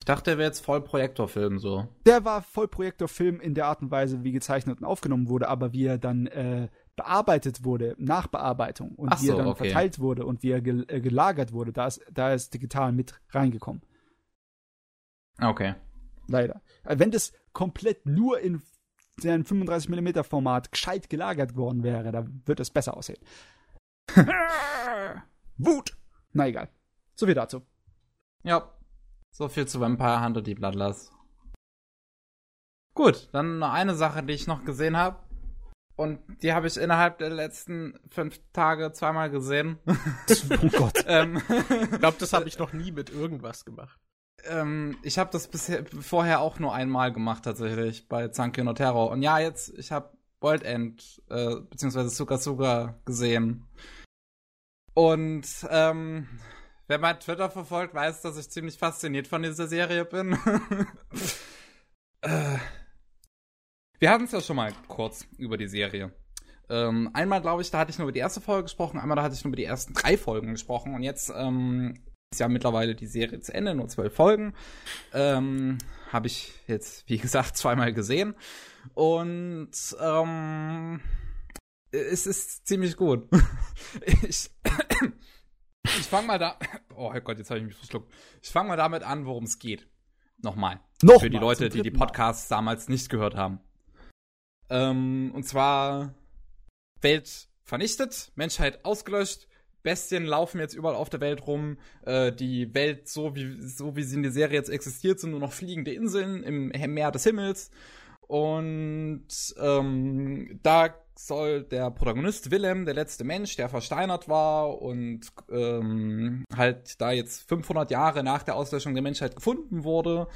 Ich dachte, der wäre jetzt voll Projektorfilm so. Der war Vollprojektorfilm in der Art und Weise, wie gezeichnet und aufgenommen wurde, aber wie er dann äh, bearbeitet wurde, Nachbearbeitung und Ach wie er so, dann okay. verteilt wurde und wie er gel äh, gelagert wurde, da ist, da ist digital mit reingekommen. Okay. Leider. Äh, Wenn das komplett nur in seinem 35mm Format gescheit gelagert worden wäre, dann wird es besser aussehen. Wut! Na egal. So viel dazu. Ja. So viel zu Vampire Hunter die Bloodlust. Gut, dann noch eine Sache, die ich noch gesehen habe. Und die habe ich innerhalb der letzten fünf Tage zweimal gesehen. Oh Gott. ähm, Ich glaube, das habe ich noch nie mit irgendwas gemacht. ähm, ich habe das bisher vorher auch nur einmal gemacht tatsächlich bei Zankyo no Terror. Und ja, jetzt ich habe World End äh, beziehungsweise Suka Suka gesehen. Und ähm, wer mein Twitter verfolgt, weiß, dass ich ziemlich fasziniert von dieser Serie bin. äh, wir hatten es ja schon mal kurz über die Serie. Ähm, einmal, glaube ich, da hatte ich nur über die erste Folge gesprochen, einmal da hatte ich nur über die ersten drei Folgen gesprochen und jetzt ähm, ist ja mittlerweile die Serie zu Ende, nur zwölf Folgen. Ähm, Habe ich jetzt, wie gesagt, zweimal gesehen. Und ähm, es ist ziemlich gut. ich ich fange mal da. Oh Gott, jetzt habe ich mich verschluckt. Ich fange mal damit an, worum es geht. Nochmal. Nochmal, Für die Leute, die die. Podcasts damals nicht gehört haben. Ähm, und zwar Welt vernichtet, Menschheit ausgelöscht, Bestien laufen jetzt überall auf der Welt rum. Äh, die Welt, so wie, so wie sie in der Serie jetzt existiert, sind nur noch fliegende Inseln im Meer des Himmels. Und ähm, da soll der Protagonist Willem, der letzte Mensch, der versteinert war und ähm, halt da jetzt 500 Jahre nach der Auslöschung der Menschheit gefunden wurde,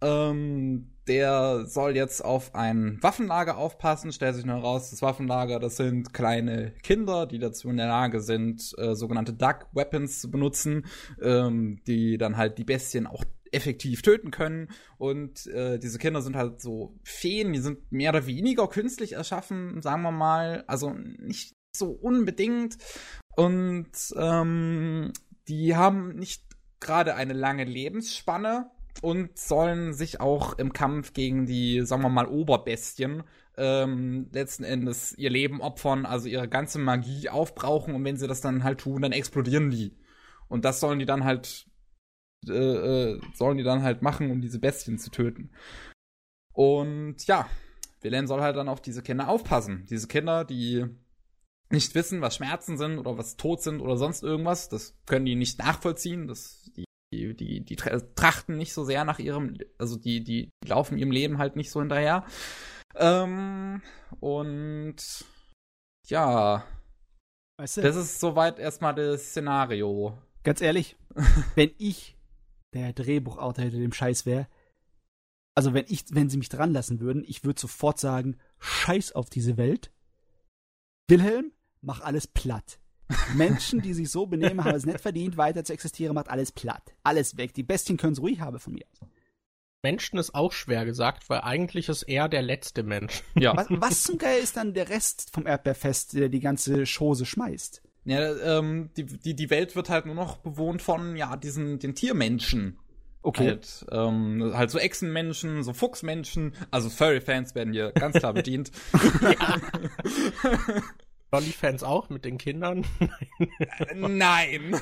ähm, der soll jetzt auf ein Waffenlager aufpassen. Stellt sich nur heraus, das Waffenlager, das sind kleine Kinder, die dazu in der Lage sind, äh, sogenannte Duck Weapons zu benutzen, ähm, die dann halt die Bestien auch effektiv töten können. Und äh, diese Kinder sind halt so Feen, die sind mehr oder weniger künstlich erschaffen, sagen wir mal. Also nicht so unbedingt. Und ähm, die haben nicht gerade eine lange Lebensspanne und sollen sich auch im Kampf gegen die, sagen wir mal, Oberbestien ähm, letzten Endes ihr Leben opfern, also ihre ganze Magie aufbrauchen und wenn sie das dann halt tun, dann explodieren die. Und das sollen die dann halt äh, äh, sollen die dann halt machen, um diese Bestien zu töten. Und ja, Wilhelm soll halt dann auf diese Kinder aufpassen. Diese Kinder, die nicht wissen, was Schmerzen sind oder was Tod sind oder sonst irgendwas, das können die nicht nachvollziehen. Das, die, die, die, die tra- trachten nicht so sehr nach ihrem, also die, die, die laufen ihrem Leben halt nicht so hinterher. Ähm, und ja, Weißt du, das ist soweit erstmal das Szenario. ganz ehrlich, wenn ich der Drehbuchautor hinter dem Scheiß wäre, also wenn ich, wenn sie mich dran lassen würden, ich würde sofort sagen, Scheiß auf diese Welt. Wilhelm, mach alles platt. Menschen, die sich so benehmen, haben es nicht verdient, weiter zu existieren, macht alles platt. Alles weg. Die Bestien können es ruhig haben von mir. Menschen ist auch schwer gesagt, weil eigentlich ist er der letzte Mensch. Ja. Was, was zum Geil ist dann der Rest vom Erdbeerfest, der die ganze Chose schmeißt? Ja, ähm, die, die, die Welt wird halt nur noch bewohnt von, ja, diesen, den Tiermenschen. Okay. Halt, ähm, halt so Echsenmenschen, so Fuchsmenschen. Also Furry-Fans werden hier ganz klar bedient. Dolly-Fans auch mit den Kindern. Nein!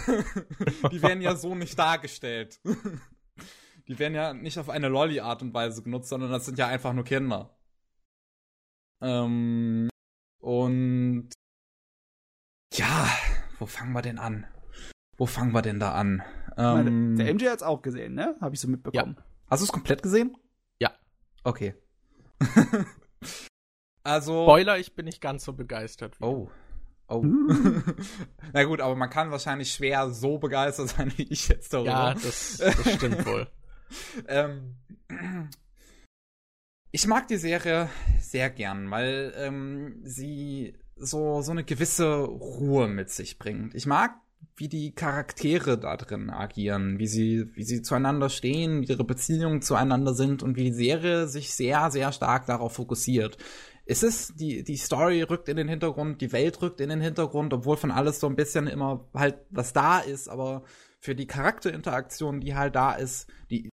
Die werden ja so nicht dargestellt. Die werden ja nicht auf eine Lolly-Art und Weise genutzt, sondern das sind ja einfach nur Kinder. Ähm, und ja, wo fangen wir denn an? Wo fangen wir denn da an? Ähm, der MJ hat's auch gesehen, ne? Habe ich so mitbekommen. Hast du es komplett gesehen? Ja. Okay. Also. Spoiler, ich bin nicht ganz so begeistert. Wie Oh. Oh. Na gut, aber man kann wahrscheinlich schwer so begeistert sein wie ich jetzt darüber. Ja, das, das stimmt wohl. ähm, ich mag die Serie sehr gern, weil ähm, sie so, so eine gewisse Ruhe mit sich bringt. Ich mag, wie die Charaktere da drin agieren, wie sie, wie sie zueinander stehen, wie ihre Beziehungen zueinander sind und wie die Serie sich sehr, sehr stark darauf fokussiert. Es ist, die, die Story rückt in den Hintergrund, die Welt rückt in den Hintergrund, obwohl von alles so ein bisschen immer halt was da ist, aber für die Charakterinteraktion, die halt da ist, die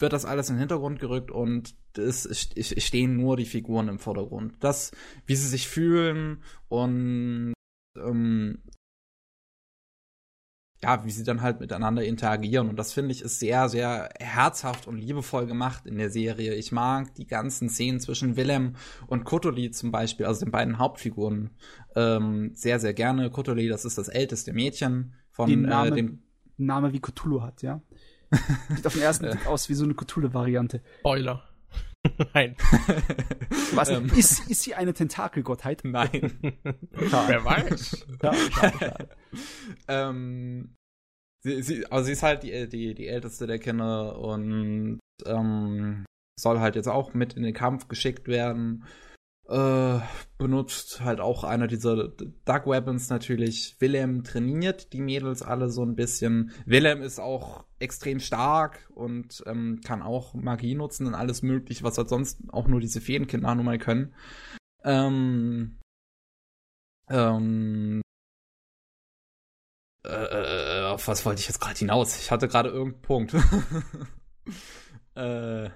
wird das alles in den Hintergrund gerückt und es stehen nur die Figuren im Vordergrund. Das, wie sie sich fühlen und ähm, ja, wie sie dann halt miteinander interagieren. Und das finde ich ist sehr, sehr herzhaft und liebevoll gemacht in der Serie. Ich mag die ganzen Szenen zwischen Willem und Kotoli zum Beispiel, also den beiden Hauptfiguren, ähm, sehr, sehr gerne. Kotoli, das ist das älteste Mädchen von Die äh, Name- dem Name wie Cthulhu hat, ja. Sieht auf den ersten Blick aus wie so eine Cthulhu-Variante. Spoiler. Nein. Was? Ähm. ist, ist sie eine Tentakelgottheit? Nein. Wer weiß. Ja, schade, schade. ähm, sie, sie, also sie ist halt die, die, die älteste der Kinder und ähm, soll halt jetzt auch mit in den Kampf geschickt werden. Äh, benutzt halt auch einer dieser Dark Weapons natürlich. Willem trainiert die Mädels alle so ein bisschen. Willem ist auch extrem stark und ähm, kann auch Magie nutzen und alles mögliche, was halt sonst auch nur diese Feenkinder nun mal können. Ähm, ähm, äh, äh, auf was wollte ich jetzt gerade hinaus? Ich hatte gerade irgendeinen Punkt. äh,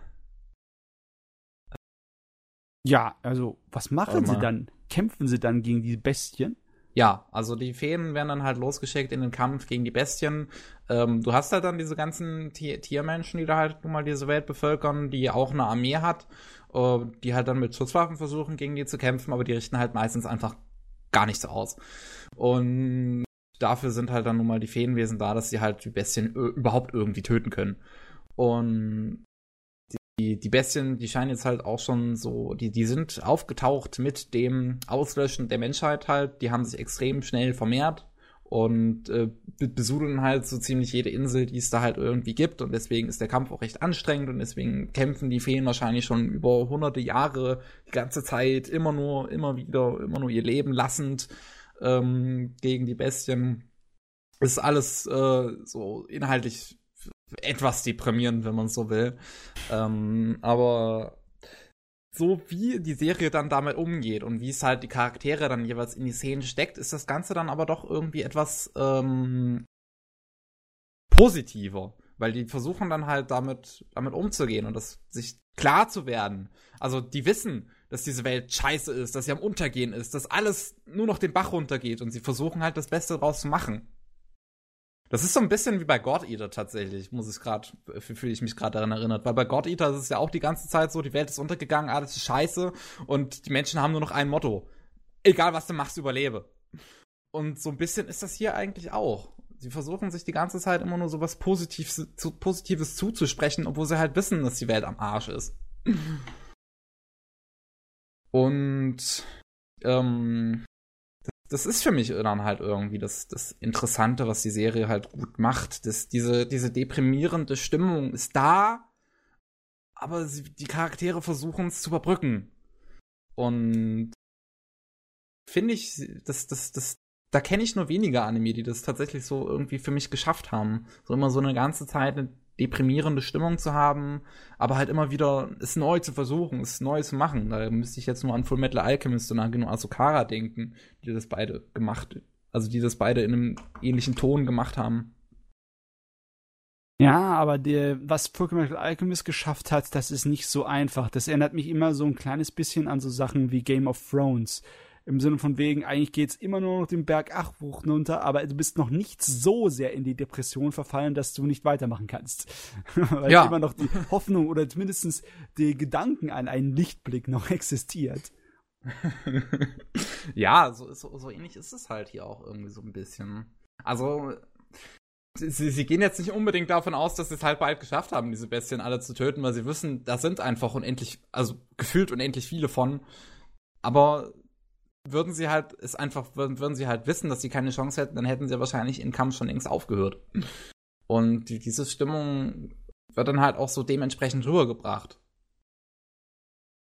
Ja, also, was machen Warte sie dann? kämpfen sie dann gegen die Bestien? Ja, also die Feen werden dann halt losgeschickt in den Kampf gegen die Bestien. Ähm, du hast halt dann diese ganzen Tier Tiermenschen, die da halt nun mal diese Welt bevölkern, die auch eine Armee hat, äh, die halt dann mit Schusswaffen versuchen, gegen die zu kämpfen, aber die richten halt meistens einfach gar nichts aus. Und dafür sind halt dann nun mal die Feenwesen da, dass sie halt die Bestien überhaupt irgendwie töten können. Und die, die Bestien, die scheinen jetzt halt auch schon so, die, die sind aufgetaucht mit dem Auslöschen der Menschheit halt. Die haben sich extrem schnell vermehrt und äh, besudeln halt so ziemlich jede Insel, die es da halt irgendwie gibt. Und deswegen ist der Kampf auch recht anstrengend und deswegen kämpfen die Feen wahrscheinlich schon über hunderte Jahre die ganze Zeit immer nur, immer wieder, immer nur ihr Leben lassend ähm, gegen die Bestien. Ist alles äh, so inhaltlich etwas deprimierend, wenn man so will. Ähm, aber so wie die Serie dann damit umgeht und wie es halt die Charaktere dann jeweils in die Szenen steckt, ist das Ganze dann aber doch irgendwie etwas ähm, positiver. Weil die versuchen dann halt damit, damit umzugehen und das sich klar zu werden. Also die wissen, dass diese Welt scheiße ist, dass sie am Untergehen ist, dass alles nur noch den Bach runtergeht und sie versuchen halt das Beste draus zu machen. Das ist so ein bisschen wie bei God Eater tatsächlich, muss ich gerade, fühle ich mich gerade daran erinnert. Weil bei God Eater ist es ja auch die ganze Zeit so, die Welt ist untergegangen, alles ist scheiße und die Menschen haben nur noch ein Motto. Egal was du machst, überlebe. Und so ein bisschen ist das hier eigentlich auch. Sie versuchen sich die ganze Zeit immer nur so was Positives, Positives zuzusprechen, obwohl sie halt wissen, dass die Welt am Arsch ist. Und ähm, das ist für mich dann halt irgendwie das, das Interessante, was die Serie halt gut macht. Das, diese, diese deprimierende Stimmung ist da, aber sie, die Charaktere versuchen es zu überbrücken. Und finde ich, das, das, das, da kenne ich nur wenige Anime, die das tatsächlich so irgendwie für mich geschafft haben. So immer so eine ganze Zeit eine deprimierende Stimmung zu haben, aber halt immer wieder es neu zu versuchen, es neu zu machen. Da müsste ich jetzt nur an Full Metal Alchemist und an Geno Asukara denken, die das beide gemacht, also die das beide in einem ähnlichen Ton gemacht haben. Ja, aber der, was Full Metal Alchemist geschafft hat, das ist nicht so einfach. Das erinnert mich immer so ein kleines bisschen an so Sachen wie Game of Thrones im Sinne von wegen, eigentlich geht's immer nur noch den Berg Achbuch runter, aber du bist noch nicht so sehr in die Depression verfallen, dass du nicht weitermachen kannst. Weil ja. immer noch die Hoffnung oder zumindest die Gedanken an einen Lichtblick noch existiert. ja, so, so, so ähnlich ist es halt hier auch irgendwie so ein bisschen. Also, Sie, sie, gehen jetzt nicht unbedingt davon aus, dass sie es halt bald geschafft haben, diese Bestien alle zu töten, weil sie wissen, da sind einfach unendlich, also gefühlt unendlich viele von. Aber würden sie halt es einfach, würden, würden sie halt wissen, dass sie keine Chance hätten, dann hätten sie wahrscheinlich in Kampf schon längst aufgehört. Und die, diese Stimmung wird dann halt auch so dementsprechend rübergebracht.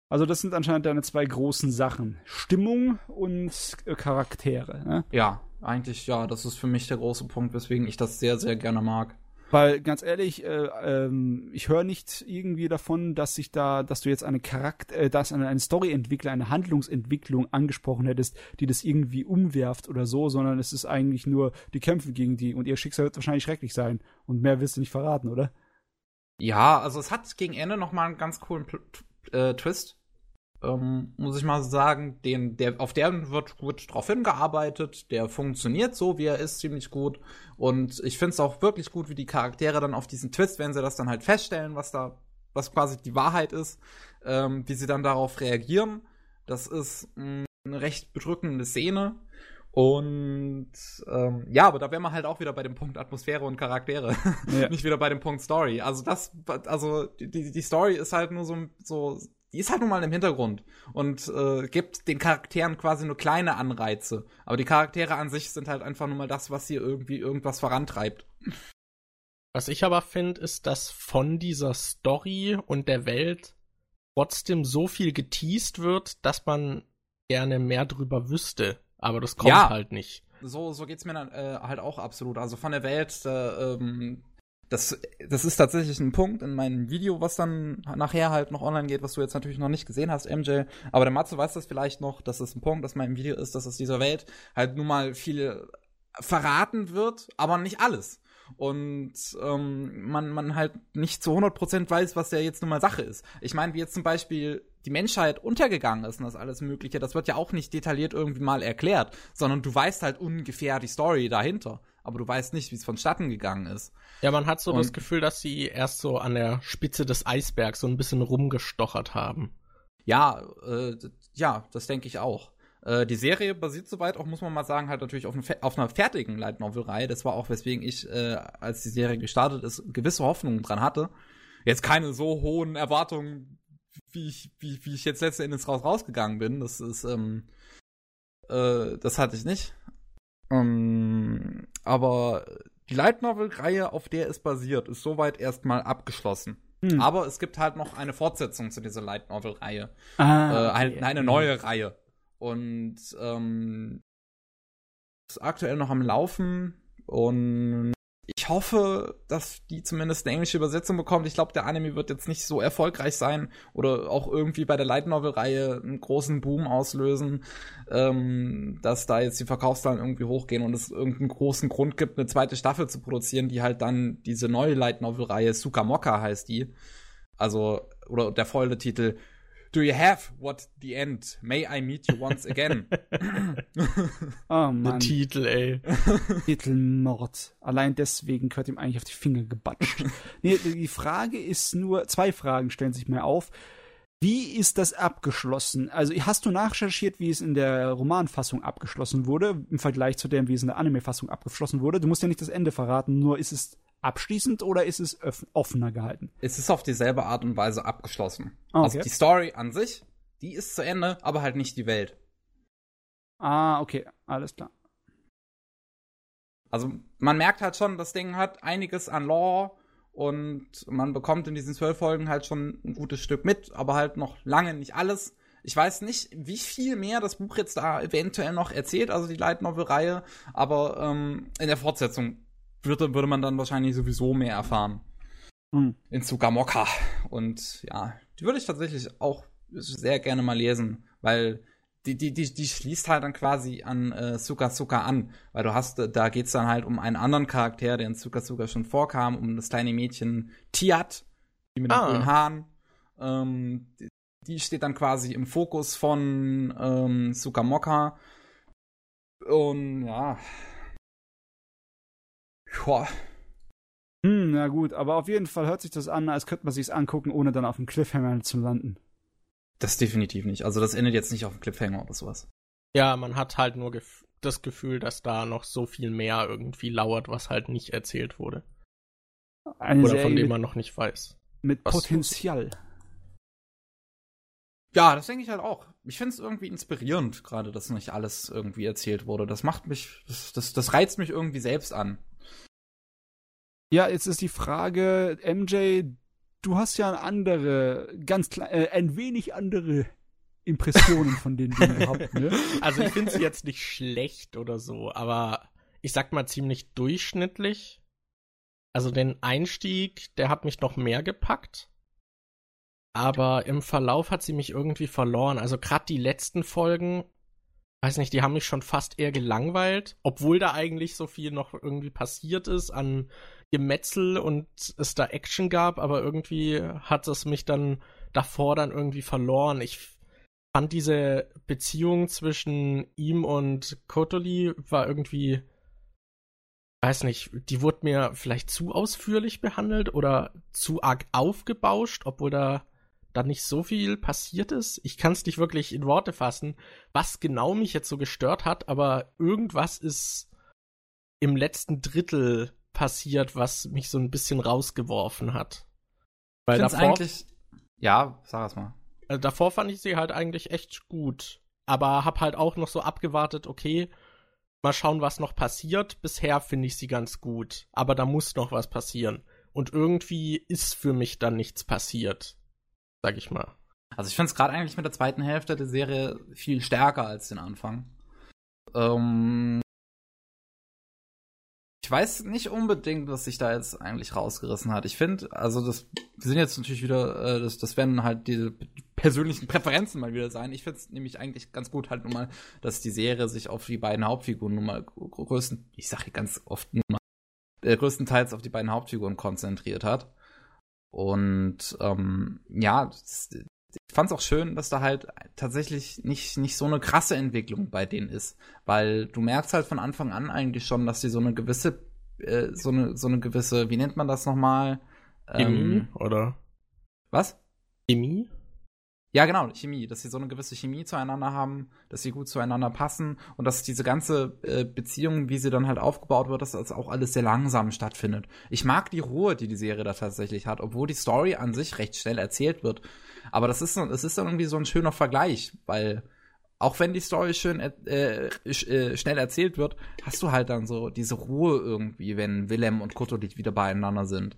Also das sind anscheinend deine zwei großen Sachen. Stimmung und äh, Charaktere. Ne? Ja, eigentlich ja. Das ist für mich der große Punkt, weswegen ich das sehr, sehr gerne mag. Weil ganz ehrlich, äh, ähm, ich höre nicht irgendwie davon, dass sich da, dass du jetzt eine Charakter, äh, dass eine, Storyentwickler, eine Handlungsentwicklung angesprochen hättest, die das irgendwie umwerft oder so, sondern es ist eigentlich nur die Kämpfe gegen die und ihr Schicksal wird wahrscheinlich schrecklich sein. Und mehr willst du nicht verraten, oder? Ja, also es hat gegen Ende noch mal einen ganz coolen äh, Twist ähm, muss ich mal sagen, den, der, auf der wird gut drauf hingearbeitet, der funktioniert so, wie er ist, ziemlich gut. Und ich finde es auch wirklich gut, wie die Charaktere dann auf diesen Twist, wenn sie das dann halt feststellen, was da, was quasi die Wahrheit ist, ähm, wie sie dann darauf reagieren. Das ist mh, eine recht bedrückende Szene. Und ähm, ja, aber da wären wir halt auch wieder bei dem Punkt Atmosphäre und Charaktere, ja. nicht wieder bei dem Punkt Story. Also das, also die, die Story ist halt nur so, so die ist halt nun mal im Hintergrund und äh, gibt den Charakteren quasi nur kleine Anreize. Aber die Charaktere an sich sind halt einfach nur mal das, was hier irgendwie irgendwas vorantreibt. Was ich aber finde, ist, dass von dieser Story und der Welt trotzdem so viel geteased wird, dass man gerne mehr drüber wüsste. Aber das kommt ja, halt nicht. So, so geht's mir dann äh, halt auch absolut. Also von der Welt, äh, ähm, das, das ist tatsächlich ein Punkt in meinem Video, was dann nachher halt noch online geht, was du jetzt natürlich noch nicht gesehen hast, MJ. Aber der Matze weiß das vielleicht noch, dass es ein Punkt, dass mein Video ist, dass aus dieser Welt halt nun mal viel verraten wird, aber nicht alles. Und ähm, man, man halt nicht zu 100% weiß, was der jetzt nun mal Sache ist. Ich meine, wie jetzt zum Beispiel die Menschheit untergegangen ist und das alles Mögliche, das wird ja auch nicht detailliert irgendwie mal erklärt, sondern du weißt halt ungefähr die Story dahinter, aber du weißt nicht, wie es vonstatten gegangen ist. Ja, man hat so Und- das Gefühl, dass sie erst so an der Spitze des Eisbergs so ein bisschen rumgestochert haben. Ja, äh, ja, das denke ich auch. Äh, die Serie basiert soweit auch, muss man mal sagen, halt natürlich auf, fe- auf einer fertigen Light Novel-Reihe. Das war auch, weswegen ich, äh, als die Serie gestartet ist, gewisse Hoffnungen dran hatte. Jetzt keine so hohen Erwartungen, wie ich, wie, wie ich jetzt letzten Endes raus, rausgegangen bin. Das ist, ähm, äh, das hatte ich nicht. Ähm, aber die Light Novel-Reihe, auf der es basiert, ist soweit erstmal abgeschlossen. Hm. Aber es gibt halt noch eine Fortsetzung zu dieser Light Novel-Reihe ah, äh, halt okay. eine neue Reihe. Und ähm, ist aktuell noch am Laufen und ich hoffe, dass die zumindest eine englische Übersetzung bekommt. Ich glaube, der Anime wird jetzt nicht so erfolgreich sein oder auch irgendwie bei der Light Novel-Reihe einen großen Boom auslösen, ähm, dass da jetzt die Verkaufszahlen irgendwie hochgehen und es irgendeinen großen Grund gibt, eine zweite Staffel zu produzieren, die halt dann diese neue Light Novel-Reihe Sukamoka heißt die. Also, oder der volle Titel Do you have what the end? May I meet you once again? Oh Der Mann, Titel, ey. Titelmord. Allein deswegen gehört ihm eigentlich auf die Finger gebatscht. nee, die Frage ist nur, zwei Fragen stellen sich mir auf. Wie ist das abgeschlossen? Also hast du nachrecherchiert, wie es in der Romanfassung abgeschlossen wurde, im Vergleich zu dem, wie es in der Anime-Fassung abgeschlossen wurde? Du musst ja nicht das Ende verraten, nur ist es abschließend oder ist es offener gehalten? es ist auf dieselbe Art und Weise abgeschlossen. Ah, Also okay. die Story an sich, die ist zu Ende, aber halt nicht die Welt. Ah, okay, alles klar. Also man merkt halt schon, das Ding hat einiges an Lore und man bekommt in diesen zwölf Folgen halt schon ein gutes Stück mit, aber halt noch lange nicht alles. Ich weiß nicht, wie viel mehr das Buch jetzt da eventuell noch erzählt, also die Light Novel-Reihe, aber ähm, in der Fortsetzung würde, würde man dann wahrscheinlich sowieso mehr erfahren. Hm. In Tsukamoka. Und ja, die würde ich tatsächlich auch sehr gerne mal lesen, weil die, die, die, die schließt halt dann quasi an äh, Suka Suka an, weil du hast, da geht's dann halt um einen anderen Charakter, der in Suka Suka schon vorkam, um das kleine Mädchen Tiat, die mit den Ah. grünen Haaren. Ähm, die, die steht dann quasi im Fokus von ähm, Sukamoka. Und ja. Joa. Hm, na gut, aber auf jeden Fall hört sich das an, als könnte man sich's angucken, ohne dann auf dem Cliffhanger zu landen. Das definitiv nicht. Also das endet jetzt nicht auf dem Cliffhanger oder sowas. Ja, man hat halt nur gef das Gefühl, dass da noch so viel mehr irgendwie lauert, was halt nicht erzählt wurde. Eine Oder Serie von dem mit, man noch nicht weiß. mit Potenzial. Ja, das denke ich halt auch. Ich finde es irgendwie inspirierend, gerade, dass nicht alles irgendwie erzählt wurde. Das macht mich, das, das, das reizt mich irgendwie selbst an. Ja, jetzt ist die Frage, MJ, du hast ja andere, ganz klein, äh, ein wenig andere Impressionen von den Dingen gehabt, ne? Also ich finde sie jetzt nicht schlecht oder so, aber ich sag mal ziemlich durchschnittlich. Also den Einstieg, der hat mich noch mehr gepackt. Aber im Verlauf hat sie mich irgendwie verloren. Also gerade die letzten Folgen, weiß nicht, die haben mich schon fast eher gelangweilt, obwohl da eigentlich so viel noch irgendwie passiert ist an Gemetzel und es da Action gab, aber irgendwie hat es mich dann davor dann irgendwie verloren. Ich fand diese Beziehung zwischen ihm und Kotoli war irgendwie, weiß nicht, die wurde mir vielleicht zu ausführlich behandelt oder zu arg aufgebauscht, obwohl da da nicht so viel passiert ist. Ich kann es nicht wirklich in Worte fassen, was genau mich jetzt so gestört hat, aber irgendwas ist im letzten Drittel passiert, was mich so ein bisschen rausgeworfen hat. Weil Ich davor, eigentlich. Ja, sag es mal. also davor fand ich sie halt eigentlich echt gut. Aber hab halt auch noch so abgewartet, okay, mal schauen, was noch passiert. Bisher finde ich sie ganz gut. Aber da muss noch was passieren. Und irgendwie ist für mich dann nichts passiert. Sag ich mal. Also ich finde es gerade eigentlich mit der zweiten Hälfte der Serie viel stärker als den Anfang. Ähm, ich weiß nicht unbedingt, was sich da jetzt eigentlich rausgerissen hat. Ich finde, also das sind jetzt natürlich wieder, äh, das, das werden halt diese persönlichen Präferenzen mal wieder sein. Ich finde es nämlich eigentlich ganz gut halt nun mal, dass die Serie sich auf die beiden Hauptfiguren nun mal größten, ich sage ganz oft nun mal, äh, größtenteils auf die beiden Hauptfiguren konzentriert hat. Und ähm, ja, das, ich fand's auch schön, dass da halt tatsächlich nicht, nicht so eine krasse Entwicklung bei denen ist. Weil du merkst halt von Anfang an eigentlich schon, dass die so eine gewisse, äh, so eine, so eine gewisse, wie nennt man das nochmal? Chemie, Ähm, oder? was? Chemie? Ja, genau, Chemie, dass sie so eine gewisse Chemie zueinander haben, dass sie gut zueinander passen und dass diese ganze äh, Beziehung, wie sie dann halt aufgebaut wird, dass das auch alles sehr langsam stattfindet. Ich mag die Ruhe, die die Serie da tatsächlich hat, obwohl die Story an sich recht schnell erzählt wird. Aber das ist, es ist dann irgendwie so ein schöner Vergleich, weil auch wenn die Story schön äh, äh, schnell erzählt wird, hast du halt dann so diese Ruhe irgendwie, wenn Willem und Kotolit wieder beieinander sind.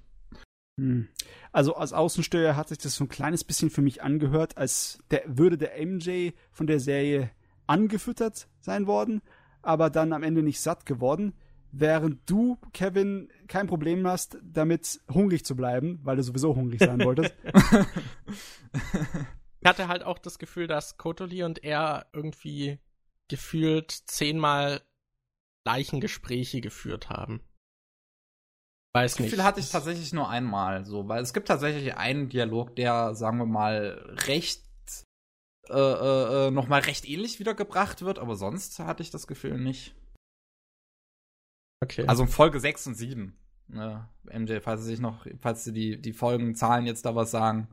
Hm. Also als Außensteuer hat sich das so ein kleines bisschen für mich angehört, als der, würde der MJ von der Serie angefüttert sein worden, aber dann am Ende nicht satt geworden, während du, Kevin, kein Problem hast, damit hungrig zu bleiben, weil du sowieso hungrig sein wolltest. Ich hatte halt auch das Gefühl, dass Kotoli und er irgendwie gefühlt zehnmal Leichengespräche geführt haben. Weiß Das nicht. Gefühl hatte ich tatsächlich nur einmal so, weil es gibt tatsächlich einen Dialog, der, sagen wir mal, recht äh, äh, äh, nochmal recht ähnlich wiedergebracht wird, aber sonst hatte ich das Gefühl nicht. Okay. Also Folge 6 und 7. Ne? MJ, falls Sie sich noch, falls Sie die, die Folgenzahlen jetzt da was sagen,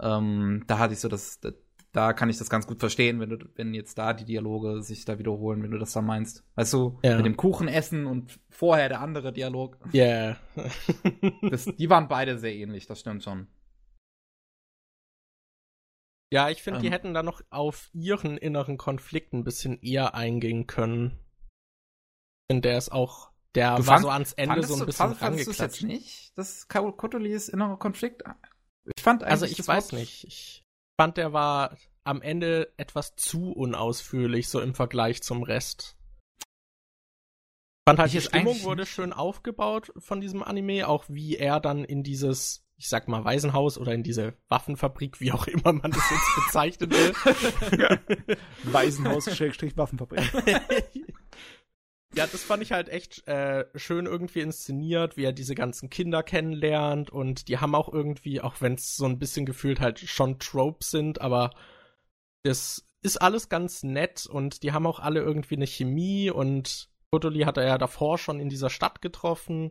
ähm, da hatte ich so das, da, da kann ich das ganz gut verstehen, wenn du, wenn jetzt da die Dialoge sich da wiederholen, wenn du das da meinst. Weißt du, Ja. mit dem Kuchen essen und vorher der andere Dialog. yeah. Das, die waren beide sehr ähnlich, das stimmt schon. ja, ich finde, die Ähm. hätten da noch auf ihren inneren Konflikt ein bisschen eher eingehen können. Finde, der ist auch, der Du war fand- so ans Ende so ein du- bisschen fand- fandest du jetzt rangeklatscht. nicht, das Kotolis innerer Konflikt? Ich fand eigentlich Also ich weiß Wort- nicht. Ich fand, der war am Ende etwas zu unausführlich, so im Vergleich zum Rest. Ich fand halt, Ich die Stimmung wurde schön aufgebaut von diesem Anime, auch wie er dann in dieses, ich sag mal, Waisenhaus oder in diese Waffenfabrik, wie auch immer man das jetzt bezeichnen will. Waisenhaus-Waffenfabrik. Ja, das fand ich halt echt äh, schön irgendwie inszeniert, wie er diese ganzen Kinder kennenlernt und die haben auch irgendwie, auch wenn es so ein bisschen gefühlt halt schon Tropes sind, aber das ist alles ganz nett und die haben auch alle irgendwie eine Chemie und Totoli hat er ja davor schon in dieser Stadt getroffen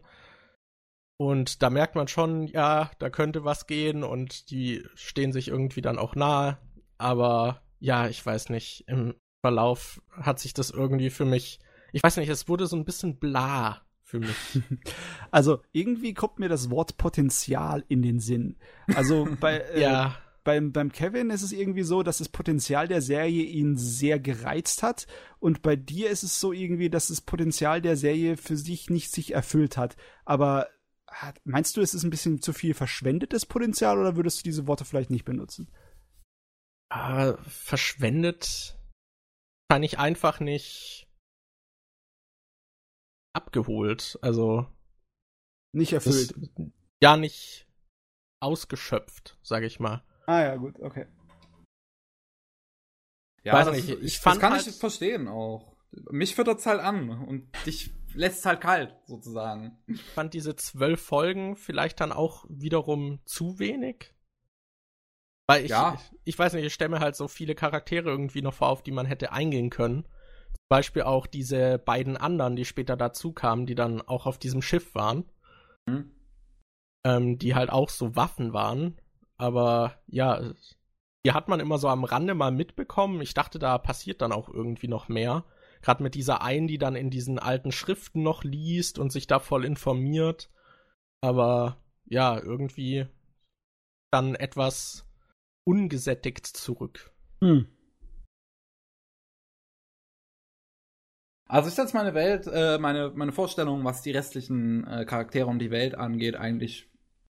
und da merkt man schon, ja, da könnte was gehen und die stehen sich irgendwie dann auch nahe, aber ja, ich weiß nicht, im Verlauf hat sich das irgendwie für mich ich weiß nicht, es wurde so ein bisschen bla für mich. Also irgendwie kommt mir das Wort Potenzial in den Sinn. Also bei, äh, ja, beim, beim Kevin ist es irgendwie so, dass das Potenzial der Serie ihn sehr gereizt hat. Und bei dir ist es so irgendwie, dass das Potenzial der Serie für sich nicht sich erfüllt hat. Aber hat- meinst du, es ist ein bisschen zu viel verschwendetes Potenzial oder würdest du diese Worte vielleicht nicht benutzen? äh, verschwendet kann ich einfach nicht abgeholt. Also Nicht es erfüllt. ja nicht ausgeschöpft, sage ich mal. Ah ja, gut, okay. Ja, Weiß das, nicht, ich, ich das fand kann halt- ich verstehen auch. Mich füttert's halt an und dich lässt's halt kalt, sozusagen. Ich fand diese zwölf Folgen vielleicht dann auch wiederum zu wenig. Weil ich, Ja. ich, ich weiß nicht, ich stelle mir halt so viele Charaktere irgendwie noch vor, auf die man hätte eingehen können. Beispiel auch diese beiden anderen, die später dazu kamen, die dann auch auf diesem Schiff waren. Hm? ähm, die halt auch so Waffen waren. Aber ja, die hat man immer so am Rande mal mitbekommen. Ich dachte, da passiert dann auch irgendwie noch mehr. Gerade mit dieser einen, die dann in diesen alten Schriften noch liest und sich da voll informiert. Aber ja, irgendwie dann etwas ungesättigt zurück. Hm. Also ich setze meine Welt, äh, meine, meine Vorstellung, was die restlichen äh, Charaktere und die Welt angeht, eigentlich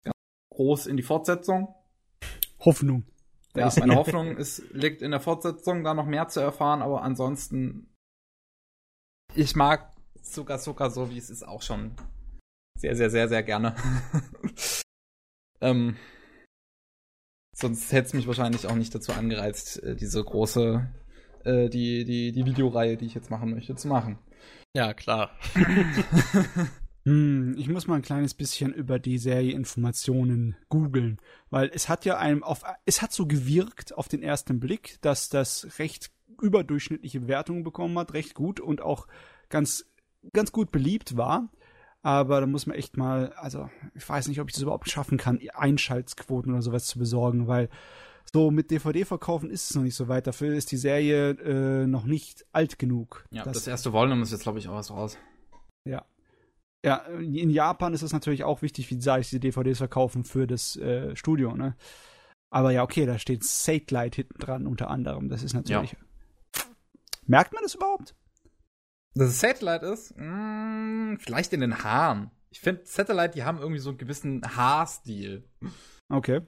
ganz groß in die Fortsetzung. Hoffnung. Ja, ist- meine Hoffnung ist, liegt in der Fortsetzung, da noch mehr zu erfahren, aber ansonsten, ich mag Zucker Zucker so, wie es ist, auch schon sehr, sehr, sehr, sehr gerne. ähm, sonst hätte es mich wahrscheinlich auch nicht dazu angereizt, äh, diese große, äh, die, die, die Videoreihe, die ich jetzt machen möchte, zu machen. Ja, klar. Hm, ich muss mal ein kleines bisschen über die Serie Informationen googeln, weil es hat ja einem auf, es hat so gewirkt auf den ersten Blick, dass das recht überdurchschnittliche Bewertungen bekommen hat, recht gut und auch ganz, ganz gut beliebt war. Aber da muss man echt mal, also ich weiß nicht, ob ich das überhaupt schaffen kann, Einschaltquoten oder sowas zu besorgen, weil so mit DVD-Verkaufen ist es noch nicht so weit. Dafür ist die Serie äh, noch nicht alt genug. Ja, das, erste Volume ist jetzt, glaube ich, auch was raus. Ja. Ja, in Japan ist es natürlich auch wichtig, wie sage ich, die DVDs verkaufen für das äh, Studio, ne? Aber ja, okay, da steht Satellite hinten dran unter anderem. Das ist natürlich. Ja. Merkt man das überhaupt? Dass es Satellite ist? Hm, vielleicht in den Haaren. Ich finde, Satellite, die haben irgendwie so einen gewissen Haarstil. Okay.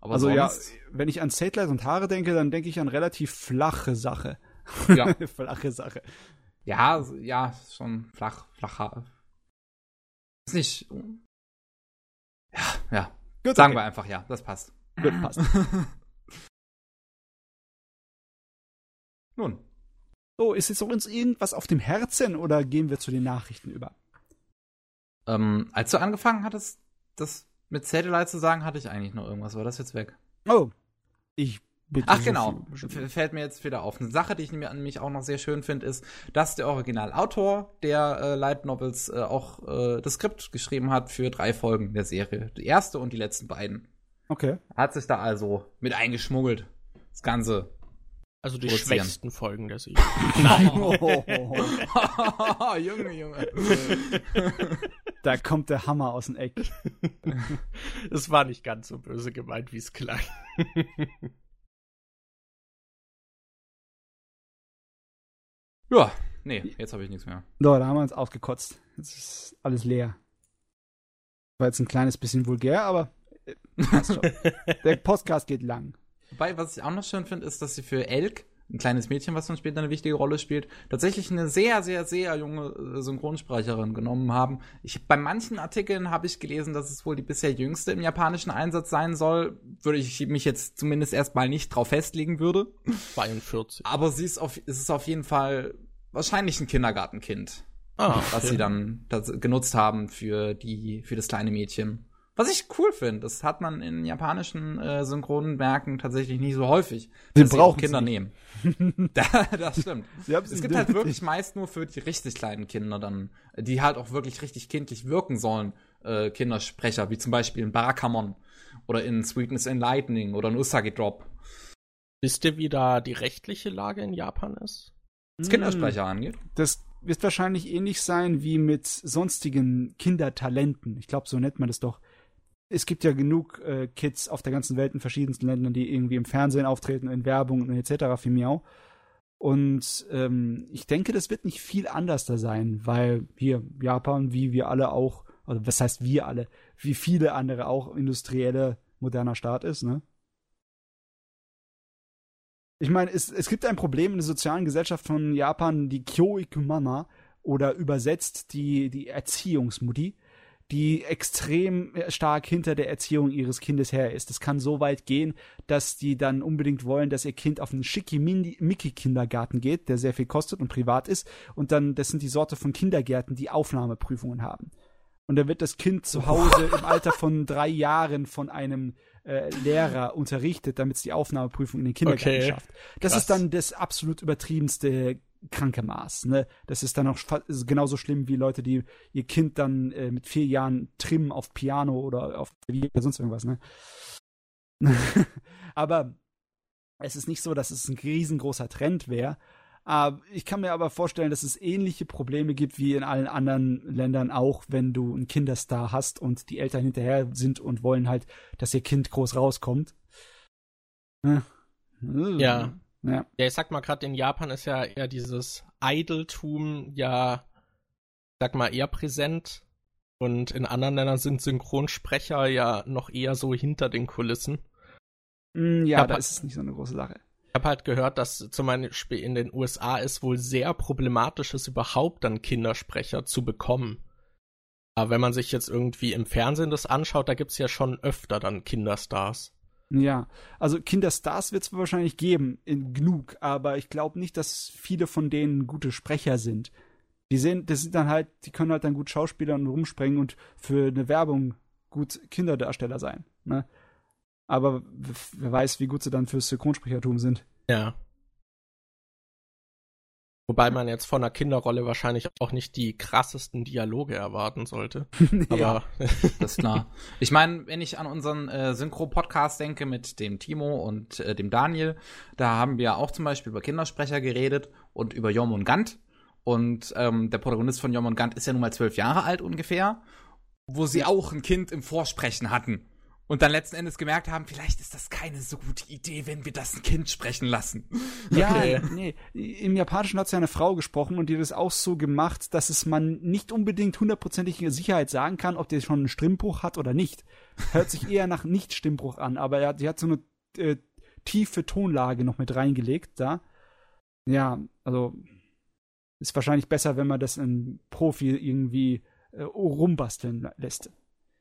Aber also sonst... ja, wenn ich an Satellite und Haare denke, dann denke ich an relativ flache Sache. Ja. flache Sache. Ja, ja, schon flach, flacher. Ist nicht. Ja, ja. Gut, Sagen okay. wir einfach ja, das passt. Gut, passt. Nun. So, ist jetzt uns irgendwas auf dem Herzen oder gehen wir zu den Nachrichten über? Ähm, als du angefangen hattest, das mit Satellite zu sagen, hatte ich eigentlich noch irgendwas, war das jetzt weg? Oh, ich Bitte Ach genau, fällt mir jetzt wieder auf. Eine Sache, die ich nämlich auch noch sehr schön finde, ist, dass der Originalautor der äh, Light Novels äh, auch äh, das Skript geschrieben hat für drei Folgen der Serie. Die erste und die letzten beiden. Okay. Hat sich da also mit eingeschmuggelt. Das Ganze. Also die schwächsten Folgen der Serie. Nein. Oh. Junge, Junge. Da kommt der Hammer aus dem Eck. Es war nicht ganz so böse gemeint, wie es klang. Ja, nee, jetzt habe ich nichts mehr. So, da haben wir uns ausgekotzt. Jetzt ist alles leer. War jetzt ein kleines bisschen vulgär, aber äh, passt schon. Der Podcast geht lang. Wobei, was ich auch noch schön finde, ist, dass sie für Elk, ein kleines Mädchen, was dann später eine wichtige Rolle spielt, tatsächlich eine sehr, sehr, sehr junge äh, Synchronsprecherin genommen haben. Ich, bei manchen Artikeln habe ich gelesen, dass es wohl die bisher jüngste im japanischen Einsatz sein soll. Würde ich mich jetzt zumindest erstmal nicht drauf festlegen würde. 42. Aber sie ist auf, ist es auf jeden Fall wahrscheinlich ein Kindergartenkind. Ah, was ja. sie dann genutzt haben für die, für das kleine Mädchen. Was ich cool finde, das hat man in japanischen äh, Synchronwerken tatsächlich nicht so häufig. Sie brauchen Kinder sie. nehmen. da, das stimmt. es gibt halt wirklich meist nur für die richtig kleinen Kinder dann, die halt auch wirklich richtig kindlich wirken sollen, äh, Kindersprecher, wie zum Beispiel in Barakamon oder in Sweetness and Lightning oder in Usagi Drop. Wisst ihr, wie da die rechtliche Lage in Japan ist? Was Kindersprecher angeht? Das wird wahrscheinlich ähnlich sein wie mit sonstigen Kindertalenten. Ich glaube, so nennt man das doch es gibt ja genug äh, Kids auf der ganzen Welt in verschiedensten Ländern, die irgendwie im Fernsehen auftreten, in Werbung und etc. für Miau. Und ähm, ich denke, das wird nicht viel anders da sein, weil hier Japan, wie wir alle auch, also was heißt wir alle, wie viele andere auch industrielle moderner Staat ist, ne? Ich meine, es, es gibt ein Problem in der sozialen Gesellschaft von Japan, die Kyoikumama oder übersetzt die, die Erziehungsmutti die extrem stark hinter der Erziehung ihres Kindes her ist. Das kann so weit gehen, dass die dann unbedingt wollen, dass ihr Kind auf einen Schickimicki-Kindergarten geht, der sehr viel kostet und privat ist. Und dann, das sind die Sorte von Kindergärten, die Aufnahmeprüfungen haben. Und dann wird das Kind zu Hause im Alter von drei Jahren von einem äh, Lehrer unterrichtet, damit es die Aufnahmeprüfung in den Kindergarten okay. schafft. Das Krass. ist dann das absolut übertriebenste kranke Maß. Ne? Das ist dann auch genauso schlimm wie Leute, die ihr Kind dann äh, mit vier Jahren trimmen auf Piano oder auf oder sonst irgendwas. Ne? aber es ist nicht so, dass es ein riesengroßer Trend wäre. Ich kann mir aber vorstellen, dass es ähnliche Probleme gibt wie in allen anderen Ländern auch, wenn du einen Kinderstar hast und die Eltern hinterher sind und wollen halt, dass ihr Kind groß rauskommt. Ja. Ja. Ja. ich sag mal, gerade in Japan ist ja eher dieses Idoltum ja, sag mal, eher präsent. Und in anderen Ländern sind Synchronsprecher ja noch eher so hinter den Kulissen. Mm, ja, da ist es nicht so eine große Sache. Ich habe halt gehört, dass zum Beispiel in den USA es wohl sehr problematisch ist, überhaupt dann Kindersprecher zu bekommen. Aber wenn man sich jetzt irgendwie im Fernsehen das anschaut, da gibt's ja schon öfter dann Kinderstars. Ja, also Kinderstars wird es wahrscheinlich geben, in genug, aber ich glaube nicht, dass viele von denen gute Sprecher sind. Die sehen, das sind dann halt, die können halt dann gut Schauspielern rumspringen und für eine Werbung gut Kinderdarsteller sein. Ne? Aber wer weiß, wie gut sie dann fürs Synchronsprechertum sind. Ja. Wobei man jetzt von einer Kinderrolle wahrscheinlich auch nicht die krassesten Dialoge erwarten sollte. Aber Das ist klar. Ich meine, wenn ich an unseren äh, Synchro-Podcast denke mit dem Timo und äh, dem Daniel, da haben wir auch zum Beispiel über Kindersprecher geredet und über Jom und Gant. Und ähm, der Protagonist von Jom und Gant ist ja nun mal zwölf Jahre alt ungefähr, wo sie auch ein Kind im Vorsprechen hatten. Und dann letzten Endes gemerkt haben, vielleicht ist das keine so gute Idee, wenn wir das ein Kind sprechen lassen. Ja, Okay. nee. Im Japanischen hat ja eine Frau gesprochen und die hat das auch so gemacht, dass es man nicht unbedingt hundertprozentige Sicherheit sagen kann, ob der schon einen Stimmbruch hat oder nicht. Hört sich eher nach Nicht-Stimmbruch an, aber er, die hat so eine äh, tiefe Tonlage noch mit reingelegt da. Ja, also ist wahrscheinlich besser, wenn man das einem Profi irgendwie äh, rumbasteln lässt.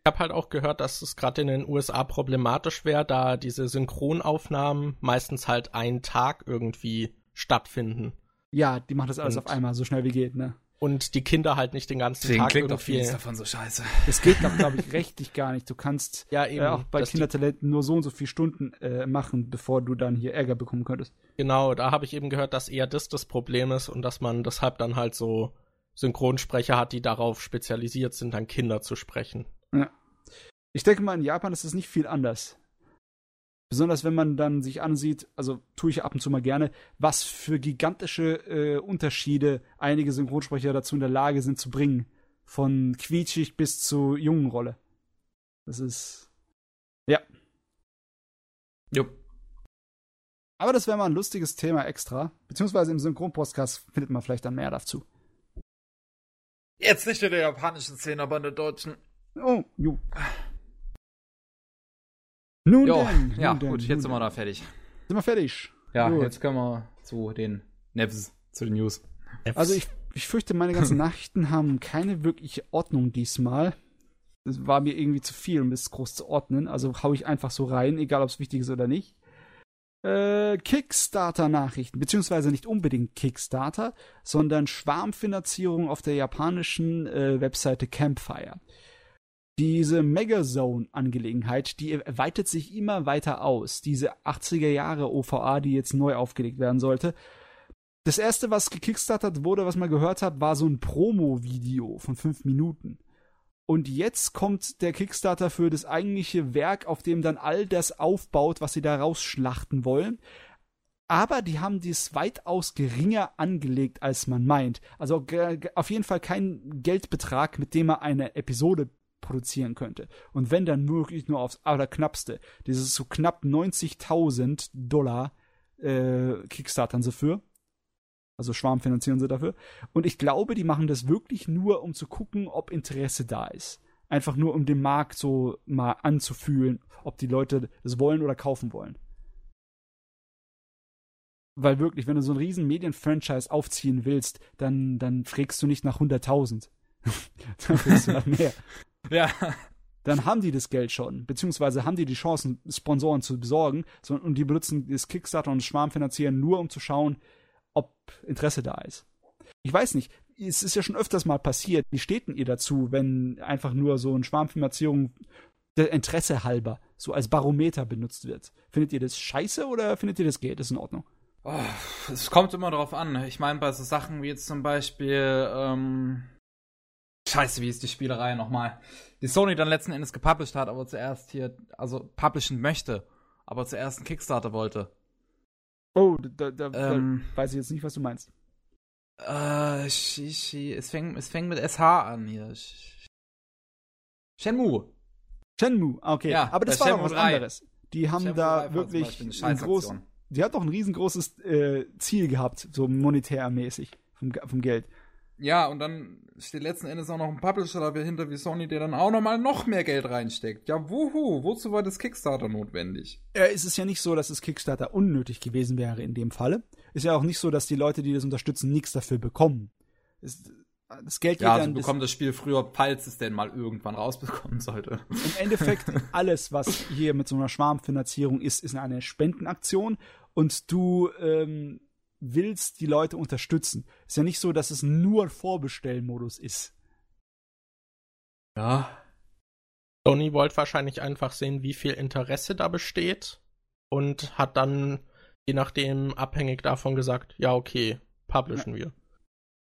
Ich habe halt auch gehört, dass es gerade in den USA problematisch wäre, da diese Synchronaufnahmen meistens halt einen Tag irgendwie stattfinden. Ja, die macht das alles Und- auf einmal, so schnell wie geht, ne? Und die Kinder halt nicht den ganzen Deswegen Tag klingt irgendwie. vieles davon so scheiße. Das geht, glaube ich, rechtlich gar nicht. Du kannst Ja, eben. äh, auch bei Kindertalenten nur so und so viele Stunden äh, machen, bevor du dann hier Ärger bekommen könntest. Genau, da habe ich eben gehört, dass eher das das Problem ist und dass man deshalb dann halt so Synchronsprecher hat, die darauf spezialisiert sind, dann Kinder zu sprechen. Ich denke mal, in Japan ist es nicht viel anders. Besonders wenn man dann sich ansieht, also tue ich ab und zu mal gerne, was für gigantische äh, Unterschiede einige Synchronsprecher dazu in der Lage sind zu bringen. Von quietschig bis zu jungen Rolle. Das ist. Ja. Jupp. Aber das wäre mal ein lustiges Thema extra. Beziehungsweise im Synchronpodcast findet man vielleicht dann mehr dazu. Jetzt nicht in der japanischen Szene, aber in der deutschen. Oh, ju. Nun Jo, denn. ja, nun denn, gut, jetzt sind wir da denn. fertig. Sind wir fertig? Ja, Gut. jetzt können wir zu den Nevs, zu den News. Also ich, ich fürchte, meine ganzen Nachrichten haben keine wirkliche Ordnung diesmal. Das war mir irgendwie zu viel, um es groß zu ordnen. Also hau ich einfach so rein, egal ob es wichtig ist oder nicht. Äh, Kickstarter-Nachrichten, beziehungsweise nicht unbedingt Kickstarter, sondern Schwarmfinanzierung auf der japanischen äh, Webseite Campfire. Diese Megazone-Angelegenheit, die weitet sich immer weiter aus. Diese 80er Jahre OVA, die jetzt neu aufgelegt werden sollte. Das erste, was gekickstartet wurde, was man gehört hat, war so ein Promo-Video von fünf Minuten. Und jetzt kommt der Kickstarter für das eigentliche Werk, auf dem dann all das aufbaut, was sie da rausschlachten wollen. Aber die haben dies weitaus geringer angelegt, als man meint. Also auf jeden Fall kein Geldbetrag, mit dem man eine Episode produzieren könnte. Und wenn dann wirklich nur aufs allerknappste. Dieses so knapp 90.000 Dollar äh, kickstartern sie für. Also Schwarm finanzieren sie dafür. Und ich glaube, die machen das wirklich nur, um zu gucken, ob Interesse da ist. Einfach nur, um den Markt so mal anzufühlen, ob die Leute das wollen oder kaufen wollen. Weil wirklich, wenn du so ein riesen Medien-Franchise aufziehen willst, dann, dann fragst du nicht nach 100.000. dann fragst du nach mehr. Ja. Dann haben die das Geld schon, beziehungsweise haben die die Chancen, Sponsoren zu besorgen, und die benutzen das Kickstarter und das Schwarmfinanzieren nur, um zu schauen, ob Interesse da ist. Ich weiß nicht, es ist ja schon öfters mal passiert. Wie steht denn ihr dazu, wenn einfach nur so eine Schwarmfinanzierung der Interesse halber so als Barometer benutzt wird? Findet ihr das scheiße oder findet ihr das geht? Das ist in Ordnung. Oh, es kommt immer darauf an. Ich meine, bei so Sachen wie jetzt zum Beispiel, ähm, Scheiße, wie ist die Spielerei nochmal? Die Sony dann letzten Endes gepublished hat, aber zuerst hier, also publishen möchte, aber zuerst einen Kickstarter wollte. Oh, da, da, Ähm, da weiß ich jetzt nicht, was du meinst. Äh, Shishi, es fängt, es fängt mit SH an hier. Sh- Shenmue. Shenmue, ah, okay. Ja, aber das bei war doch Shenmue was 3. anderes. Die haben Shenmue 3 da wirklich Beispiel eine ein groß, Scheißaktion. die hat doch ein riesengroßes äh, Ziel gehabt, so monetärmäßig vom, vom Geld. Ja, und dann steht letzten Endes auch noch ein Publisher dahinter wie Sony, der dann auch nochmal noch mehr Geld reinsteckt. Ja, wuhu, wozu war das Kickstarter notwendig? Äh, es ist ja nicht so, dass das Kickstarter unnötig gewesen wäre in dem Falle. Ist ja auch nicht so, dass die Leute, die das unterstützen, nichts dafür bekommen. Es, das Geld geht Ja, also dann das, bekommt das Spiel früher, falls es denn mal irgendwann rausbekommen sollte. im Endeffekt alles, was hier mit so einer Schwarmfinanzierung ist, ist eine Spendenaktion und du ähm, willst die Leute unterstützen. Ist ja nicht so, dass es nur Vorbestellmodus ist. Ja. Sony wollte wahrscheinlich einfach sehen, wie viel Interesse da besteht und hat dann, je nachdem, abhängig davon gesagt, ja, okay, publishen wir.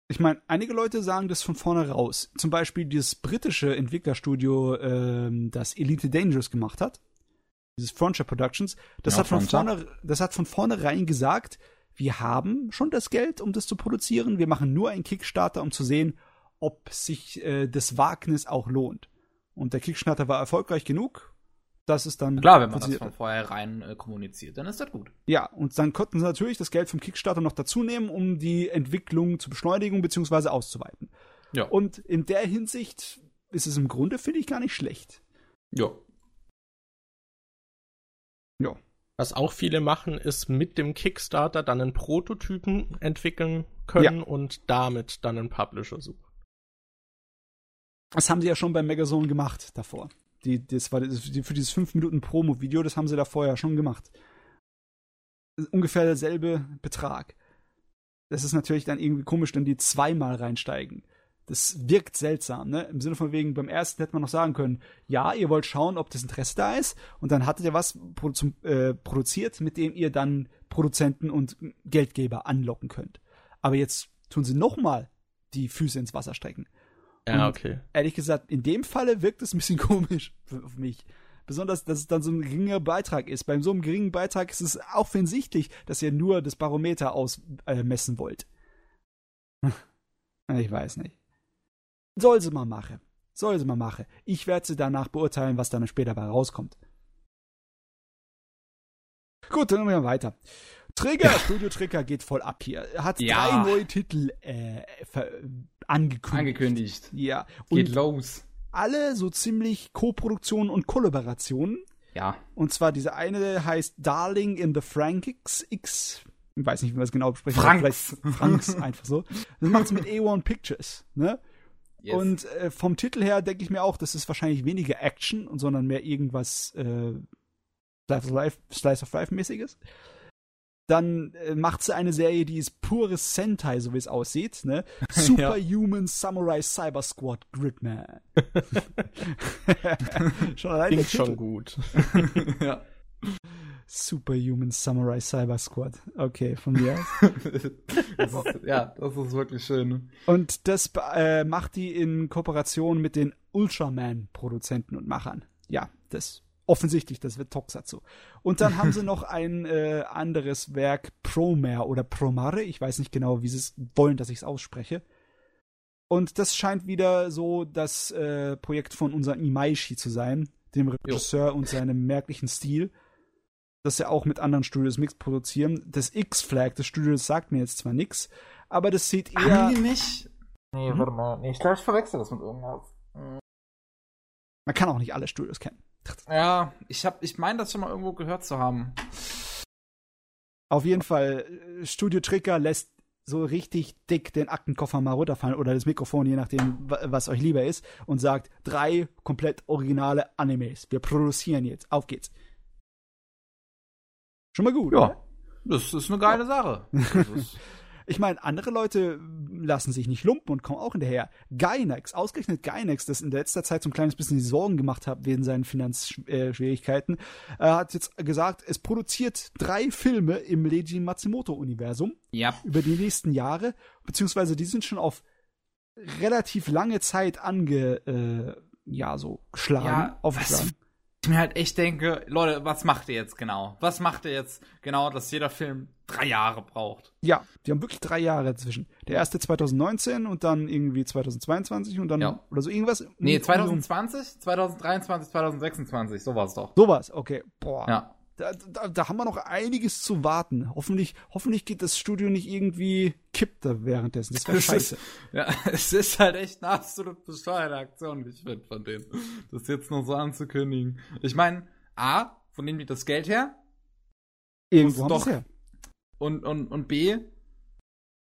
Ich meine, einige Leute sagen das von vorne raus. Zum Beispiel dieses britische Entwicklerstudio, ähm, das Elite Dangerous gemacht hat, dieses Frontier Productions, das Ja, hat von Frontier. vorne, das hat von vornherein gesagt, wir haben schon das Geld, um das zu produzieren. Wir machen nur einen Kickstarter, um zu sehen, ob sich äh, das Wagnis auch lohnt. Und der Kickstarter war erfolgreich genug, dass es dann Klar, wenn man das von vornherein äh, kommuniziert, dann ist das gut. ja, und dann konnten sie natürlich das Geld vom Kickstarter noch dazu nehmen, um die Entwicklung zu beschleunigen bzw. auszuweiten. Ja. Und in der Hinsicht ist es im Grunde, finde ich, gar nicht schlecht. Ja. Was auch viele machen, ist mit dem Kickstarter dann einen Prototypen entwickeln können und damit dann einen Publisher suchen. Das haben sie ja schon beim Megazone gemacht davor. Die, das war das, die, für dieses 5 Minuten Promo-Video, das haben sie da vorher schon gemacht. Ungefähr derselbe Betrag. Das ist natürlich dann irgendwie komisch, wenn die zweimal reinsteigen. Das wirkt seltsam, ne? Im Sinne von wegen, beim ersten hätte man noch sagen können, ja, ihr wollt schauen, ob das Interesse da ist, und dann hattet ihr was produ äh, produziert, mit dem ihr dann Produzenten und Geldgeber anlocken könnt. Aber jetzt tun sie nochmal die Füße ins Wasser strecken Ja, Und- okay. ehrlich gesagt, in dem Falle wirkt es ein bisschen komisch für- auf mich. Besonders, dass es dann so ein geringer Beitrag ist. Bei so einem geringen Beitrag ist es offensichtlich, dass ihr nur das Barometer ausmessen äh, wollt. ich weiß nicht. Soll sie mal machen. Soll sie mal machen. Ich werde sie danach beurteilen, was dann später dabei rauskommt. Gut, dann machen wir weiter. Trigger, Studio Trigger geht voll ab hier. Er hat Ja. drei neue Titel äh, angekündigt. Angekündigt. Ja, Geht und los. alle so ziemlich Co-Produktionen und Kollaborationen. Ja. Und zwar diese eine heißt Darling in the Frankics X. Ich weiß nicht, wie man es genau besprechen Franks. Franks, einfach so. Das macht mit A1 Pictures, ne? Yes. Und äh, vom Titel her denke ich mir auch, das ist wahrscheinlich weniger Action, und sondern mehr irgendwas äh, Slice of Life, Slice of Life mäßiges. Dann äh, macht sie eine Serie, die ist pures Sentai, so wie es aussieht, ne? Superhuman Samurai Cyber Squad Gridman. schon allein Klingt schon gut. ja. Superhuman Samurai Cyber Squad. Okay, von mir aus. das ist, ja, das ist wirklich schön. Und das äh, macht die in Kooperation mit den Ultraman-Produzenten und Machern. Ja, das offensichtlich, das wird Toxatsu. Und dann haben sie noch ein äh, anderes Werk, Promare oder Promare, ich weiß nicht genau, wie sie es wollen, dass ich es ausspreche. Und das scheint wieder so das äh, Projekt von unserem Imaishi zu sein, dem Regisseur und seinem merklichen Stil, das ja auch mit anderen Studios Mix produzieren. Das X-Flag des Studios sagt mir jetzt zwar nichts, aber das sieht eher. Haben die nicht? Nee, Hm? warte mal. Nee, ich glaube, ich verwechsel das mit irgendwas. Man kann auch nicht alle Studios kennen. Ja, ich hab, ich meine, das schon mal irgendwo gehört zu haben. Auf jeden Fall, äh, Studio Tricker lässt so richtig dick den Aktenkoffer mal runterfallen oder das Mikrofon, je nachdem, wa- was euch lieber ist, und sagt, drei komplett originale Animes. Wir produzieren jetzt. Auf geht's. Schon mal gut. Ja. ne? Das ist eine geile Sache. Das ist, Ich meine, andere Leute lassen sich nicht lumpen und kommen auch hinterher. Gainax, ausgerechnet Gainax, das in letzter Zeit so ein kleines bisschen die Sorgen gemacht hat wegen seinen Finanzschwierigkeiten, äh, hat jetzt gesagt, es produziert drei Filme im Leiji Matsumoto-Universum ja. über die nächsten Jahre, beziehungsweise die sind schon auf relativ lange Zeit ange, äh, ja, so geschlagen, Ja, aufgeschlagen. Ich mir halt echt denke, Leute, was macht ihr jetzt genau? Was macht ihr jetzt genau, dass jeder Film drei Jahre braucht? Ja, die haben wirklich drei Jahre dazwischen. Der erste 2019 und dann irgendwie 2022 und dann Ja. oder so irgendwas. Nee, Um- 2020, 2023, 2026, so war es doch. Sowas, okay. Boah. Ja. Da, da, da haben wir noch einiges zu warten. Hoffentlich, hoffentlich geht das Studio nicht irgendwie kippt da währenddessen. Das wäre scheiße. ist, ja, es ist halt echt eine absolut bescheuerte Aktion, wie ich finde, von denen. Das jetzt noch so anzukündigen. Ich meine, A, von nehmen die das Geld her? Irgendwo haben doch- her. Und, und, und B,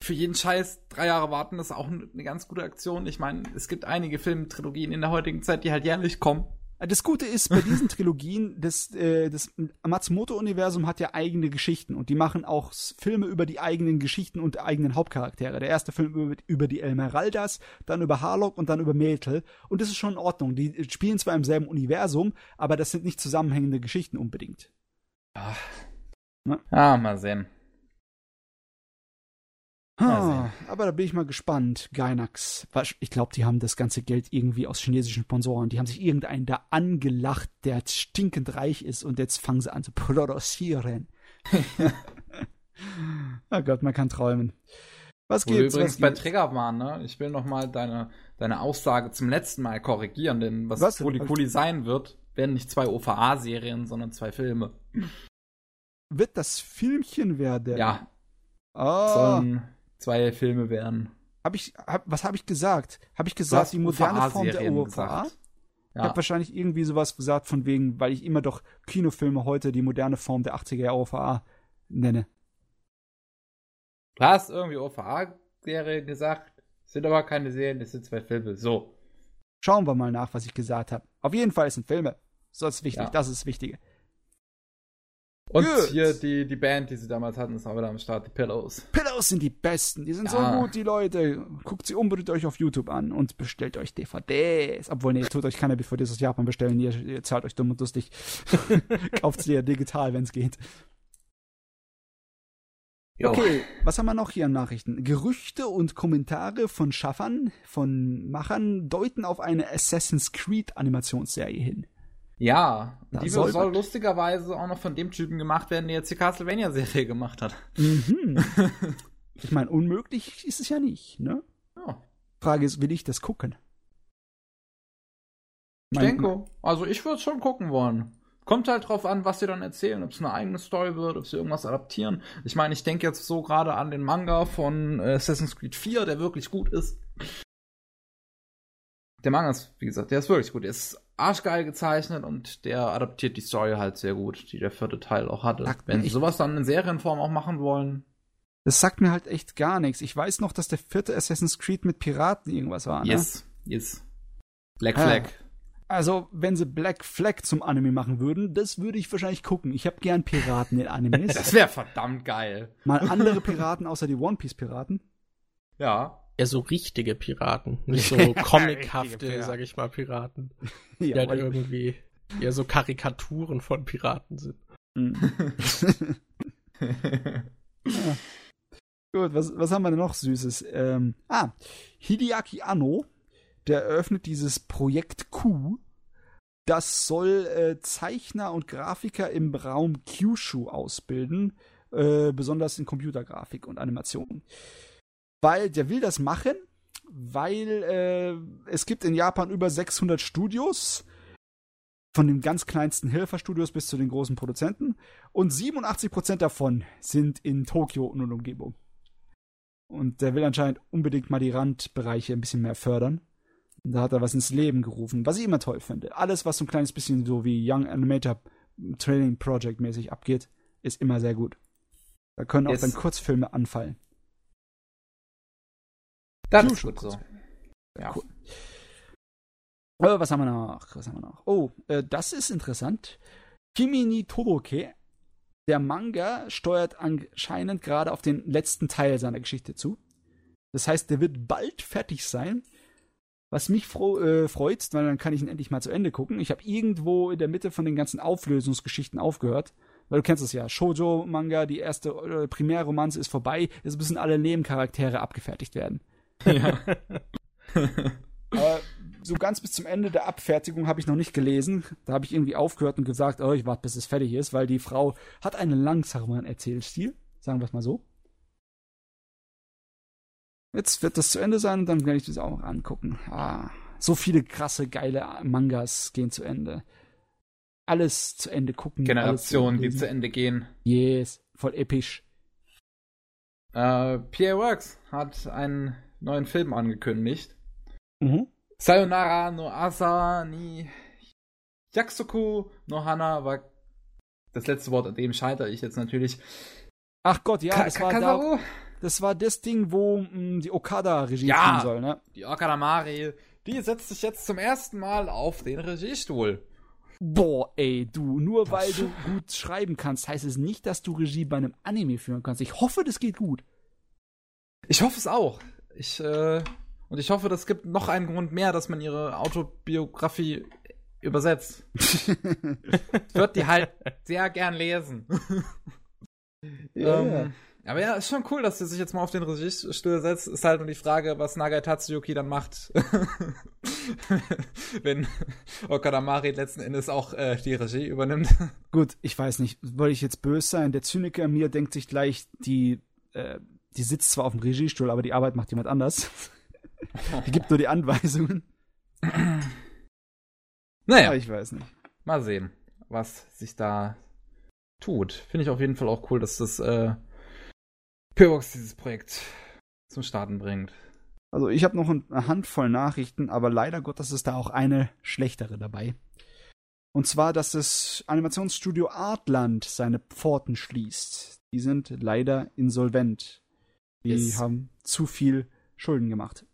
für jeden Scheiß drei Jahre warten, das ist auch eine ganz gute Aktion. Ich meine, es gibt einige Filmtrilogien in der heutigen Zeit, die halt jährlich kommen. Das Gute ist, bei diesen Trilogien, das, äh, das Matsumoto-Universum hat ja eigene Geschichten und die machen auch Filme über die eigenen Geschichten und eigenen Hauptcharaktere. Der erste Film über, über die Elmeraldas, dann über Harlock und dann über Myrtle. Und das ist schon in Ordnung. Die spielen zwar im selben Universum, aber das sind nicht zusammenhängende Geschichten unbedingt. Ja, mal sehen. Mal Ah, aber da bin ich mal gespannt. Gainax. Was- Ich glaube, die haben das ganze Geld irgendwie aus chinesischen Sponsoren. Die haben sich irgendeinen da angelacht, der stinkend reich ist und jetzt fangen sie an zu produzieren. oh Gott, man kann träumen. Was Wo wir gibt's? übrigens Was bei? Trigger waren, ne? Ich will noch mal deine, deine Aussage zum letzten Mal korrigieren, denn was, Was? Kuli Kuli sein wird, werden nicht zwei OVA-Serien, sondern zwei Filme. Wird das Filmchen werden? Ja, Oh, sollen zwei Filme werden. hab ich, hab, was habe ich gesagt? Habe ich gesagt, die moderne Form der OVA? gesagt. Ich habe Ja. wahrscheinlich irgendwie sowas gesagt von wegen, weil ich immer doch Kinofilme heute die moderne Form der 80er Jahre OVA nenne. Du hast irgendwie OVA-Serie gesagt, sind aber keine Serien, das sind zwei Filme. So. Schauen wir mal nach, was ich gesagt habe. Auf jeden Fall sind Filme. So ist wichtig, Ja. das ist das Wichtige. Und Gut. hier die, die Band, die sie damals hatten, ist auch wieder am Start, die Pillows. Pillows sind die besten, die sind Ja. so gut, die Leute. Guckt sie unbedingt euch auf YouTube an und bestellt euch DVDs. Obwohl, nee, tut euch keine DVDs aus Japan bestellen, ihr, ihr zahlt euch dumm und lustig. Kauft sie ja digital, wenn es geht. Okay, was haben wir noch hier an Nachrichten? Gerüchte und Kommentare von Schaffern, von Machern deuten auf eine Assassin's Creed Animationsserie hin. Ja, Da die soll soll, lustigerweise auch noch von dem Typen gemacht werden, der jetzt die Castlevania-Serie gemacht hat. Mhm. ich meine, unmöglich ist es ja nicht, ne? Ja, Frage ist, will ich das gucken? ich Mein- denke. Also ich würde schon gucken wollen. Kommt halt drauf an, was sie dann erzählen, ob es eine eigene Story wird, ob sie irgendwas adaptieren. Ich meine, ich denke jetzt so gerade an den Manga von äh, Assassin's Creed 4, der wirklich gut ist. Der Manga ist, wie gesagt, der ist wirklich gut. Der ist arschgeil gezeichnet und der adaptiert die Story halt sehr gut, die der vierte Teil auch hatte. Sagt Wenn sie sowas dann in Serienform auch machen wollen. Das sagt mir halt echt gar nichts. Ich weiß noch, dass der vierte Assassin's Creed mit Piraten irgendwas war. Ne? Yes, yes. Black Ah. Flag. Also, wenn sie Black Flag zum Anime machen würden, das würde ich wahrscheinlich gucken. Ich habe gern Piraten in Animes. Das wäre verdammt geil. Mal andere Piraten außer die One Piece Piraten. Ja. Ja, so richtige Piraten. Nicht so comichafte, sag ich mal, Piraten. Die halt weil- irgendwie eher so Karikaturen von Piraten sind. Mhm. Gut, was, was haben wir denn noch Süßes? Ähm, ah, Hideaki Anno, der eröffnet dieses Projekt Q. Das soll äh, Zeichner und Grafiker im Raum Kyushu ausbilden, äh, besonders in Computergrafik und Animation. Weil der will das machen, weil äh, es gibt in Japan über 600 Studios, von den ganz kleinsten Helferstudios bis zu den großen Produzenten. Und 87% davon sind in Tokio und Umgebung. Und der will anscheinend unbedingt mal die Randbereiche ein bisschen mehr fördern. Und da hat er was ins Leben gerufen, was ich immer toll finde. Alles, was so ein kleines bisschen so wie Young Animator Training Project mäßig abgeht, ist immer sehr gut. Da können auch Yes. dann Kurzfilme anfallen. Das ist gut so. Ja. Cool. Äh, was haben wir noch? Was haben wir noch? Oh, äh, das ist interessant. Kimi ni der Manga, steuert anscheinend gerade auf den letzten Teil seiner Geschichte zu. Das heißt, der wird bald fertig sein. Was mich fro äh, freut, weil dann kann ich ihn endlich mal zu Ende gucken. Ich habe irgendwo in der Mitte von den ganzen Auflösungsgeschichten aufgehört. Weil du kennst es ja. Shoujo-Manga, die erste äh, Primärromanze ist vorbei. Jetzt müssen alle Nebencharaktere abgefertigt werden. Ja. Aber so ganz bis zum Ende der Abfertigung habe ich noch nicht gelesen. Da habe ich irgendwie aufgehört und gesagt, oh, ich warte, bis es fertig ist, weil die Frau hat einen langsamen Erzählstil, sagen wir es mal so. Jetzt wird das zu Ende sein und dann werde ich das auch noch angucken. Ah, so viele krasse, geile Mangas gehen zu Ende. Alles zu Ende gucken. Generationen, die zu Ende gehen. Yes, voll episch. Äh, PA Works hat einen neuen Film angekündigt. Mhm. Sayonara no Asa ni Yakusoku no Hana war das letzte Wort, an dem scheitere ich jetzt natürlich. Ach Gott, ja, Ka- das war, da, das war das Ding, wo mh, die Okada-Regie Ja. führen soll, ne? Die Okadamari, die setzt sich jetzt zum ersten Mal auf den Regiestuhl. Boah, ey, du, nur weil du gut schreiben kannst, heißt es nicht, dass du Regie bei einem Anime führen kannst. Ich hoffe, das geht gut. Ich hoffe es auch. Ich, äh, und ich hoffe, das gibt noch einen Grund mehr, dass man ihre Autobiografie übersetzt. ich würde die halt sehr gern lesen. ähm, aber ja, ist schon cool, dass sie sich jetzt mal auf den Regiestuhl setzt. Ist halt nur die Frage, was Nagai Tatsuyuki dann macht. Wenn Okadamari letzten Endes auch äh, die Regie übernimmt. Gut, ich weiß nicht, wollte ich jetzt böse sein? Der Zyniker mir denkt sich gleich, die, äh, die sitzt zwar auf dem Regiestuhl, aber die Arbeit macht jemand anders. die gibt nur die Anweisungen. Naja, Ja, ich weiß nicht. mal sehen, was sich da tut. Finde ich auf jeden Fall auch cool, dass das äh, Pillbox dieses Projekt zum Starten bringt. Also ich habe noch eine Handvoll Nachrichten, aber leider Gottes ist da auch eine schlechtere dabei. Und zwar, dass das Animationsstudio Artland seine Pforten schließt. Die sind leider insolvent. Die Yes. haben zu viel Schulden gemacht.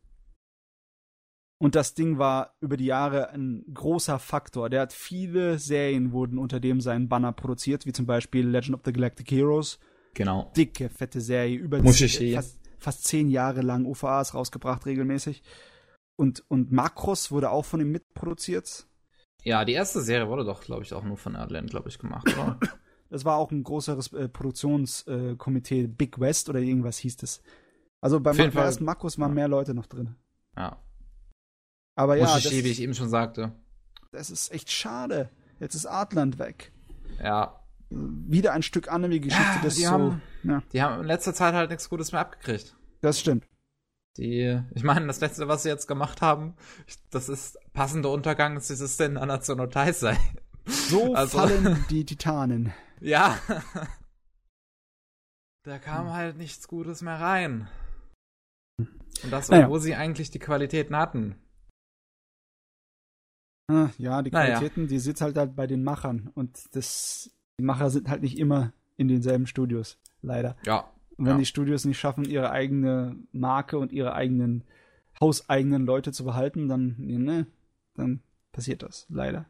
Und das Ding war über die Jahre ein großer Faktor. Der hat viele Serien wurden unter dem seinen Banner produziert, wie zum Beispiel Legend of the Galactic Heroes. Genau. Dicke, fette Serie, über Mushishi. fast, fast zehn Jahre lang OVAs rausgebracht, regelmäßig. Und, und Makros wurde auch von ihm mitproduziert. Ja, die erste Serie wurde doch, glaube ich, auch nur von Erdland, glaube ich, gemacht, oder? Das war auch ein größeres äh, Produktionskomitee, äh, Big West oder irgendwas hieß das. Also beim ersten Makros waren mehr Leute noch drin. ja. Aber ja, das, Mushishi, wie ich eben schon sagte. das ist echt schade. Jetzt ist Artland weg. Ja. Wieder ein Stück Anime-Geschichte, Ja, das die so. haben- ja, Die haben in letzter Zeit halt nichts Gutes mehr abgekriegt. das stimmt. Die, ich meine, das letzte, was sie jetzt gemacht haben, ich- das ist passende Untergang ist dieses in Anatsuno Taisei. So Also- fallen die Titanen. Ja. Da kam halt nichts Gutes mehr rein. Und das, Naja. obwohl sie eigentlich die Qualitäten hatten. Ah, Ja, die Naja. Qualitäten, die sitzt halt, halt bei den Machern. Und das, die Macher sind halt nicht immer in denselben Studios. Leider. Ja. Und wenn Ja. die Studios nicht schaffen, ihre eigene Marke und ihre eigenen hauseigenen Leute zu behalten, dann, ne, dann passiert das, leider.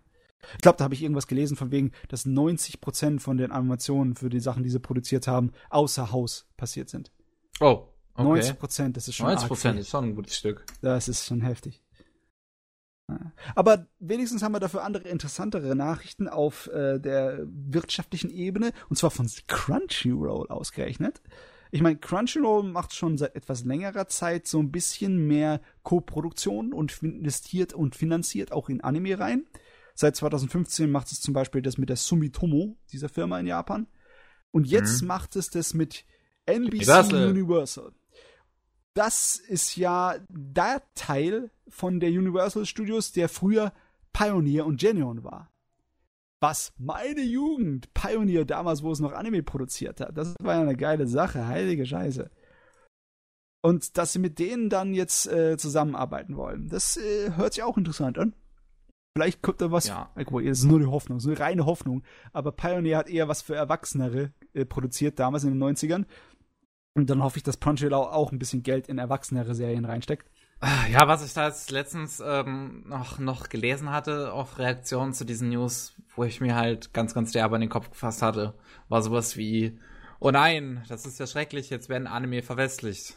Ich glaube, da habe ich irgendwas gelesen von wegen, dass 90% von den Animationen für die Sachen, die sie produziert haben, außer Haus passiert sind. Oh, okay. 90%, das ist schon 90 arg Prozent ist schon ein gutes Stück. Das ist schon heftig. Aber wenigstens haben wir dafür andere, interessantere Nachrichten auf äh, der wirtschaftlichen Ebene, und zwar von Crunchyroll ausgerechnet. Ich meine, Crunchyroll macht schon seit etwas längerer Zeit so ein bisschen mehr Co-Produktion und investiert und finanziert auch in Anime rein. Seit 2015 macht es zum Beispiel das mit der Sumitomo, dieser Firma in Japan. Und jetzt Mhm. macht es das mit NBC Universal. Universal. Das ist ja der Teil von der Universal Studios, der früher Pioneer und Geneon war. Was meine Jugend, Pioneer damals, wo es noch Anime produziert hat, das war ja eine geile Sache, heilige Scheiße. Und dass sie mit denen dann jetzt äh, zusammenarbeiten wollen, das äh, hört sich auch interessant an. Vielleicht kommt da was. Ja. Guck mal, das ist nur eine Hoffnung, das ist eine reine Hoffnung. Aber Pioneer hat eher was für Erwachsenere äh, produziert, damals in den 90ern. Und dann hoffe ich, dass Crunchyroll auch ein bisschen Geld in erwachsenere Serien reinsteckt. Ja, was ich da jetzt letztens ähm, noch, noch gelesen hatte auf Reaktionen zu diesen News, wo ich mir halt ganz, ganz derbe in den Kopf gefasst hatte, war sowas wie, oh nein, das ist ja schrecklich, jetzt werden Anime verwestlicht.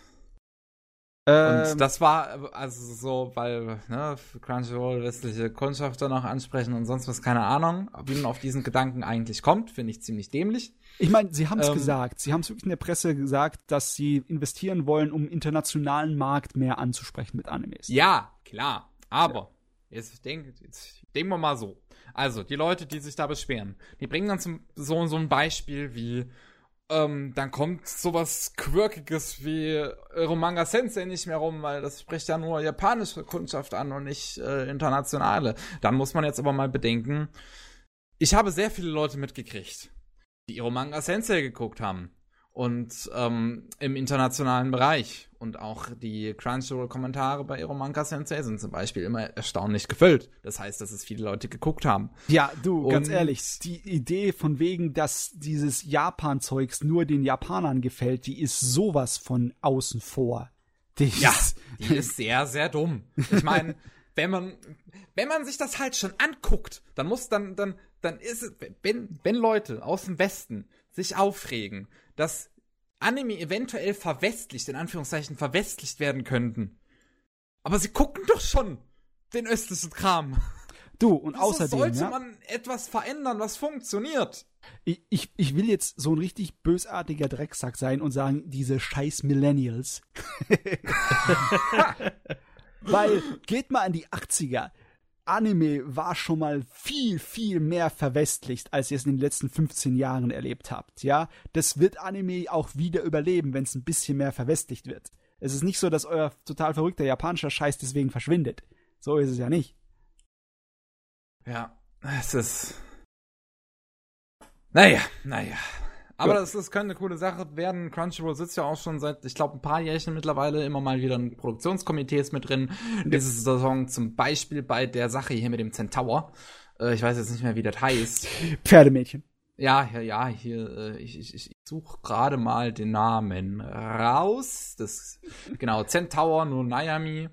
Ähm, Und das war also so, weil ne, Crunchyroll westliche Kundschafter noch ansprechen und sonst was, keine Ahnung. Wie man auf diesen Gedanken eigentlich kommt, finde ich ziemlich dämlich. Ich meine, sie haben es Ähm, gesagt. Sie haben es wirklich in der Presse gesagt, dass sie investieren wollen, um internationalen Markt mehr anzusprechen mit Animes. Ja, klar. Aber jetzt, denk, jetzt denken wir mal so. Also, die Leute, die sich da beschweren, die bringen dann zum, so, so ein Beispiel wie, ähm, dann kommt sowas Quirkiges wie Romanga Sensei nicht mehr rum, weil das spricht ja nur japanische Kundschaft an und nicht äh, internationale. Dann muss man jetzt aber mal bedenken, ich habe sehr viele Leute mitgekriegt, die Iromanga Sensei geguckt haben. Und ähm, im internationalen Bereich. Und auch die Crunchyroll-Kommentare bei Iromanga Sensei sind zum Beispiel immer erstaunlich gefüllt. Das heißt, dass es viele Leute geguckt haben. Ja, du, ganz Und- ehrlich, die Idee von wegen, dass dieses Japan-Zeugs nur den Japanern gefällt, die ist sowas von außen vor. Die Ja, ist, die ist sehr, sehr dumm. Ich meine, wenn man, wenn man sich das halt schon anguckt, dann muss dann, dann, dann ist es, wenn, wenn Leute aus dem Westen sich aufregen, dass Anime eventuell verwestlicht, in Anführungszeichen verwestlicht werden könnten. Aber sie gucken doch schon den östlichen Kram. Du, und Wieso außerdem, sollte ja, man etwas verändern, was funktioniert? ich, ich, ich will jetzt so ein richtig bösartiger Drecksack sein und sagen, diese scheiß Millennials. Weil, geht mal an die 80er. Anime war schon mal viel, viel mehr verwestlicht, als ihr es in den letzten 15 Jahren erlebt habt, ja? Das wird Anime auch wieder überleben, wenn es ein bisschen mehr verwestlicht wird. Es ist nicht so, dass euer total verrückter japanischer Scheiß deswegen verschwindet. So ist es ja nicht. Ja, es ist. Naja, naja. Aber Ja. das, das könnte eine coole Sache werden. Crunchyroll sitzt ja auch schon seit, ich glaube, ein paar Jährchen mittlerweile immer mal wieder in Produktionskomitees mit drin. Diese Saison zum Beispiel bei der Sache hier mit dem Centaur. Äh, ich weiß jetzt nicht mehr, wie das heißt. Pferdemädchen. Ja, ja, ja, hier, äh, ich, ich, ich suche gerade mal den Namen raus. Das, genau, Centaur no Nayami,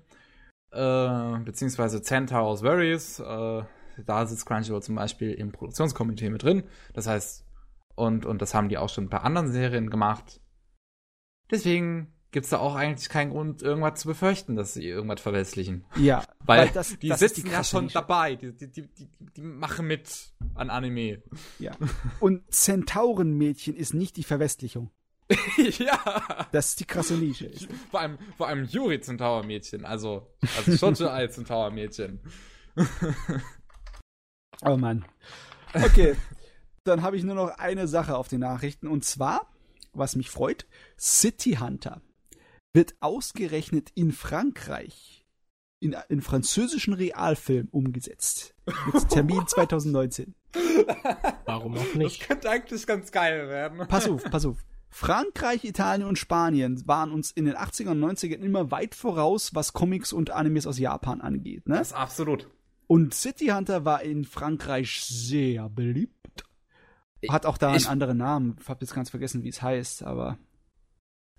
äh, beziehungsweise Centaur's Worries. Äh, da sitzt Crunchyroll zum Beispiel im Produktionskomitee mit drin. Das heißt, und, und das haben die auch schon bei anderen Serien gemacht. Deswegen gibt's da auch eigentlich keinen Grund, irgendwas zu befürchten, dass sie irgendwas verwestlichen. Ja, Weil, das, die das sitzen die ja schon Nische. dabei. Die, die, die, die, die machen mit an Anime. Ja. Und Zentaurenmädchen ist nicht die Verwestlichung. ja. Das ist die krasse Nische. Vor allem, vor allem Yuri Centaur Mädchen, also, also Shoujo als Centaur Mädchen. Oh Mann. Okay, dann habe ich nur noch eine Sache auf den Nachrichten und zwar, was mich freut, City Hunter wird ausgerechnet in Frankreich in, in französischen Realfilm umgesetzt. Mit Termin 2019. Warum auch Das nicht? könnte eigentlich ganz geil werden. Pass auf, pass auf. Frankreich, Italien und Spanien waren uns in den 80er und 90ern immer weit voraus, was Comics und Animes aus Japan angeht. Ne? Das ist absolut. Und City Hunter war in Frankreich sehr beliebt. Hat auch da Ich- einen anderen Namen. Ich hab jetzt ganz vergessen, wie es heißt, aber.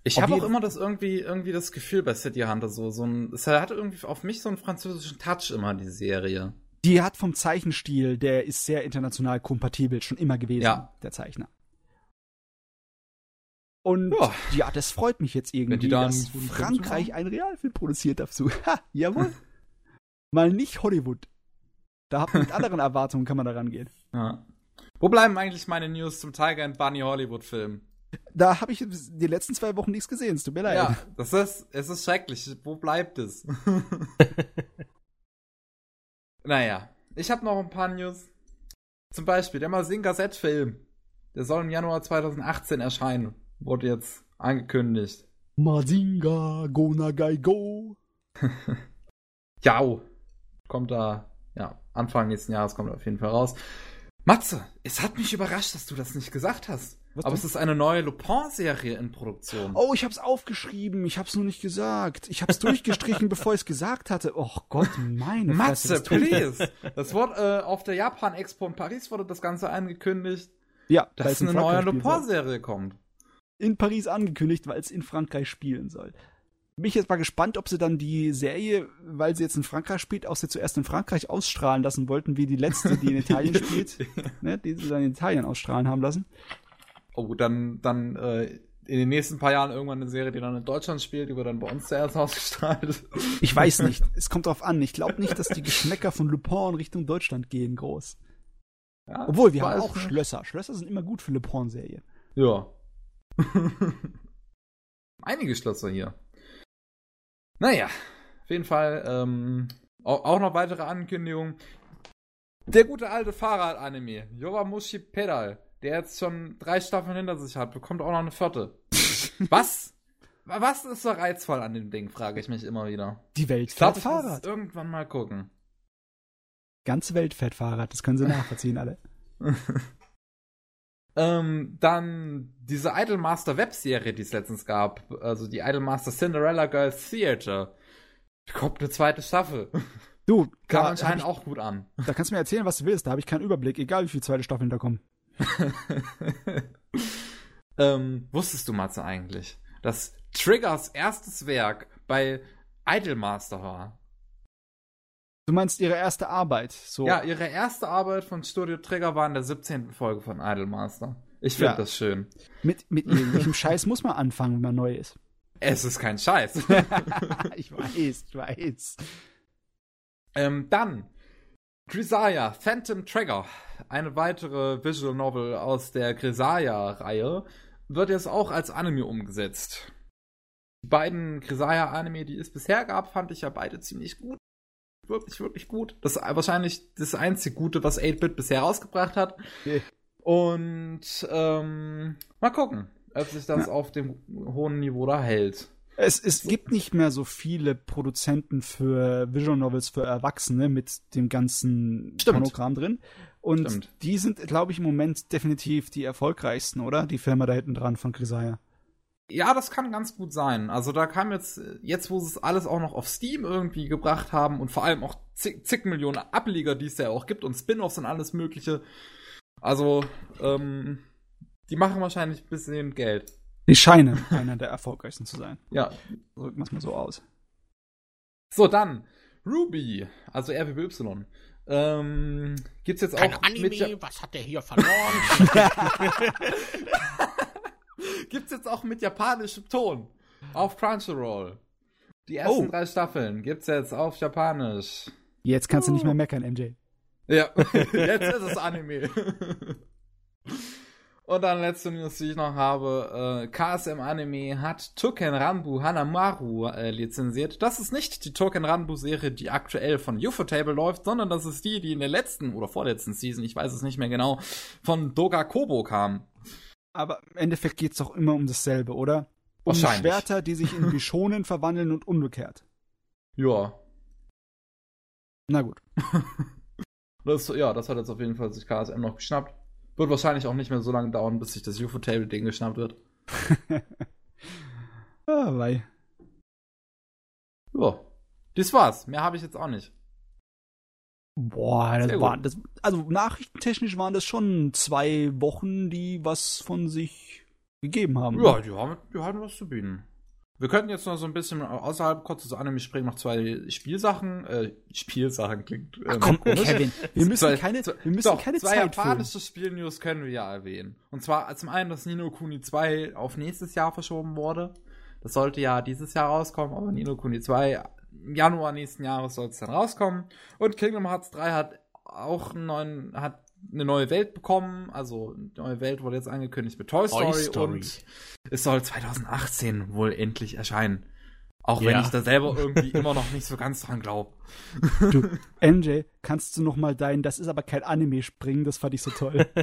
Ich habe auch immer das irgendwie, irgendwie das Gefühl bei City Hunter so, so ein, es hat irgendwie auf mich so einen französischen Touch immer, die Serie. Die hat vom Zeichenstil, der ist sehr international kompatibel, schon immer gewesen, Ja. der Zeichner. Und Ja. ja, das freut mich jetzt irgendwie, dass Frankreich einen Realfilm produziert dazu. Ha, jawohl. Mal nicht Hollywood. Da hat man mit anderen Erwartungen kann man da rangehen. Ja. Wo bleiben eigentlich meine News zum Tiger and Bunny Hollywood Film? Da habe ich die letzten zwei Wochen nichts gesehen, es tut mir leid. Ja, das ist, es ist schrecklich. Wo bleibt es? naja, ich habe noch ein paar News. Zum Beispiel der Mazinga Z-Film. Der soll im Januar 2018 erscheinen. Wurde jetzt angekündigt. Mazinga, go nagai go. Ja, kommt da, ja, Anfang nächsten Jahres kommt er auf jeden Fall raus. Matze, es hat mich überrascht, dass du das nicht gesagt hast. Was Aber denn? es ist eine neue Lupin-Serie in Produktion. Oh, ich hab's aufgeschrieben, ich hab's nur nicht gesagt. Ich hab's durchgestrichen, bevor ich's gesagt hatte. Oh Gott, meine Fresse. Matze, tut- please. Das wurde äh, auf der Japan Expo in Paris wurde das Ganze angekündigt, Ja, dass in eine neue. Lupin-Serie kommt. In Paris angekündigt, weil es in Frankreich spielen soll. Bin ich jetzt mal gespannt, ob sie dann die Serie, weil sie jetzt in Frankreich spielt, auch sie zuerst in Frankreich ausstrahlen lassen wollten, wie die letzte, die in Italien spielt, ne, die sie dann in Italien ausstrahlen haben lassen. Oh, dann, dann äh, in den nächsten paar Jahren irgendwann eine Serie, die dann in Deutschland spielt, die wird dann bei uns zuerst ausgestrahlt. Ich weiß nicht. Es kommt drauf an. Ich glaube nicht, dass die Geschmäcker von Le Pen in Richtung Deutschland gehen, groß. Ja, Obwohl, wir haben auch nicht. Schlösser. Schlösser sind immer gut für Le Pen-Serie. Ja. Einige Schlösser hier. Naja, auf jeden Fall ähm, auch, noch weitere Ankündigungen. Der gute alte Fahrrad-Anime, Yowamushi Pedal, der jetzt schon drei Staffeln hinter sich hat, bekommt auch noch eine vierte. Was? Was ist so reizvoll an dem Ding, frage ich mich immer wieder. Die Welt Ich fährt ich muss es Fahrrad. irgendwann mal gucken. Ganze Welt fährt Fahrrad. Das können sie nachvollziehen, alle. Ähm, dann diese Idolmaster Webserie, die es letztens gab, also die Idolmaster Cinderella Girls Theater, bekommt eine zweite Staffel. Du, Kam da, anscheinend auch gut an. da kannst du mir erzählen, was du willst. Da habe ich keinen Überblick, egal wie viele zweite Staffeln da kommen. ähm, wusstest du, Matze, eigentlich, dass Triggers erstes Werk bei Idolmaster war? Du meinst ihre erste Arbeit? So. Ja, ihre erste Arbeit von Studio Trigger war in der 17. Folge von Idolmaster. Ich finde Ja. das schön. Mit, mit irgendwelchem Scheiß muss man anfangen, wenn man neu ist. Es ist kein Scheiß. ich weiß, ich weiß. ähm, dann Grisaya, Phantom Trigger. Eine weitere Visual Novel aus der Grisaya-Reihe wird jetzt auch als Anime umgesetzt. Die beiden Grisaya-Anime, die es bisher gab, fand ich ja beide ziemlich gut. Wirklich, wirklich gut. Das ist wahrscheinlich das einzige Gute, was 8-Bit bisher rausgebracht hat. Okay. Und ähm, mal gucken, ob sich das Ja. auf dem hohen Niveau da hält. Es, es gibt nicht mehr so viele Produzenten für Visual Novels für Erwachsene mit dem ganzen Stimmt. Pornogramm drin. Und Stimmt. die sind, glaube ich, im Moment definitiv die erfolgreichsten, oder? Die Firma da hinten dran von Grisaya. Ja, das kann ganz gut sein. Also da kam jetzt, jetzt wo sie es alles auch noch auf Steam irgendwie gebracht haben und vor allem auch zig, zig Millionen Ableger, die es ja auch gibt und Spin-offs und alles mögliche. Also, ähm, die machen wahrscheinlich ein bisschen Geld. Die scheinen einer der erfolgreichsten zu sein. Ja. Drücken wir es mal so aus. So, dann Ruby, also RWY. Ähm, gibt's jetzt Kein auch mit Ja- Anime, was hat der hier verloren? gibt's jetzt auch mit japanischem Ton auf Crunchyroll. Die ersten Oh. drei Staffeln gibt's jetzt auf Japanisch. Jetzt kannst du nicht mehr meckern, MJ. Ja, jetzt ist es Anime. Und dann letzte News, die ich noch habe. Äh, KSM Anime hat Token Ranbu Hanamaru äh, lizenziert. Das ist nicht die Token Ranbu Serie, die aktuell von Ufotable läuft, sondern das ist die, die in der letzten oder vorletzten Season, ich weiß es nicht mehr genau, von Doga Kobo kam. Aber im Endeffekt geht's doch immer um dasselbe, oder? Um Wahrscheinlich. Schwerter, die sich in Bishonen verwandeln und umgekehrt. Ja. Na gut. Das, ja, das hat jetzt auf jeden Fall sich KSM noch geschnappt. Wird wahrscheinlich auch nicht mehr so lange dauern, bis sich das Ufotable-Ding geschnappt wird. ah, wei. Ja. Das war's. Mehr habe ich jetzt auch nicht. Boah, das war, das, also nachrichtentechnisch waren das schon zwei Wochen, die was von sich gegeben haben. Ja, die haben, die haben was zu bieten. Wir könnten jetzt noch so ein bisschen außerhalb kurz des Anime springen, noch zwei Spielsachen. Äh, Spielsachen klingt. Ähm, Ach komm, komisch. Kevin, wir müssen Zwei- keine, zwei- wir müssen Doch, keine zwei Zeit japanische Spielnews können wir ja erwähnen. Und zwar zum einen, dass Nino Kuni 2 auf nächstes Jahr verschoben wurde. Das sollte ja dieses Jahr rauskommen, aber Nino Kuni 2 im Januar nächsten Jahres soll es dann rauskommen. Und Kingdom Hearts 3 hat auch einen neuen, hat eine neue Welt bekommen. Also, eine neue Welt wurde jetzt angekündigt mit Toy Story, Story. und es soll 2018 wohl endlich erscheinen. Auch wenn Ja. ich da selber irgendwie immer noch nicht so ganz dran glaube. Du, MJ, kannst du noch mal dein, das ist aber kein Anime springen, das fand ich so toll.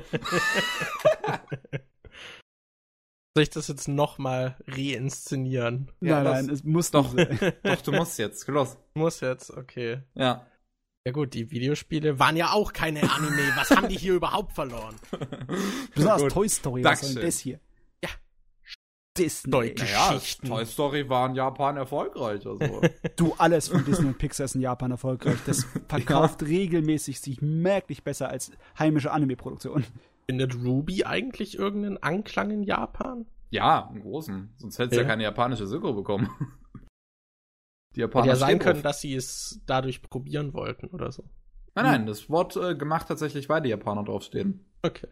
Soll ich das jetzt nochmal reinszenieren? Ja, nein, nein, es muss doch. Doch, du musst jetzt. Los. Muss jetzt, okay. Ja. Ja gut, die Videospiele waren ja auch keine Anime. Was haben die hier überhaupt verloren? Besonders Gut. Toy Story, was soll denn das hier? Ja. Disney. Geschichten. Toy Story war in Japan erfolgreich. Also. Du, alles von Disney und Pixar ist in Japan erfolgreich. Das verkauft regelmäßig sich merklich besser als heimische Anime-Produktion. Findet Ruby eigentlich irgendeinen Anklang in Japan? ja, im Großen. Sonst hätte es ja. Ja. keine japanische Synchro bekommen. Die Hätte Japaner ja sein können, dass sie es dadurch probieren wollten oder so. Nein, nein, das Wort äh, gemacht tatsächlich, weil die Japaner draufstehen. Okay.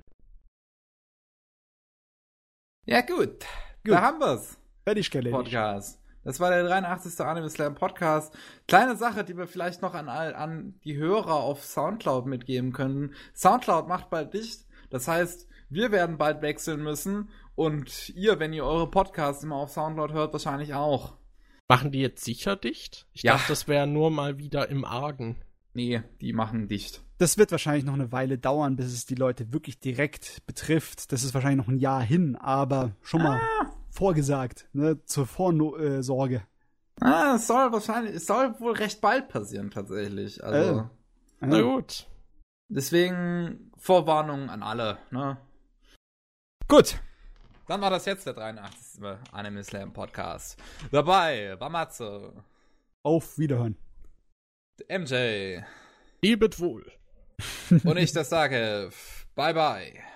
Ja, gut. Gut. Da haben wir's. Fertig erledigt. Podcast. Das war der 83. Anime Slam Podcast. Kleine Sache, die wir vielleicht noch an, all- an die Hörer auf Soundcloud mitgeben können. Soundcloud macht bald dicht. Das heißt, wir werden bald wechseln müssen. Und ihr, wenn ihr eure Podcasts immer auf Soundcloud hört, wahrscheinlich auch. Machen die jetzt sicher dicht? Ich Ja. dachte, das wäre nur mal wieder im Argen. Nee, die machen dicht. Das wird wahrscheinlich noch eine Weile dauern, bis es die Leute wirklich direkt betrifft. Das ist wahrscheinlich noch ein Jahr hin, aber schon mal vorgesagt, ne, zur Vorsorge. Ah, es soll wahrscheinlich, es soll wohl recht bald passieren, tatsächlich. Also, Äh. Na gut. deswegen Vorwarnung an alle, ne? Gut. Dann war das jetzt der 83. Anime Slam Podcast. Dabei war Matze, Auf Wiederhören. MJ Liebet wohl. und ich das sage. Bye bye.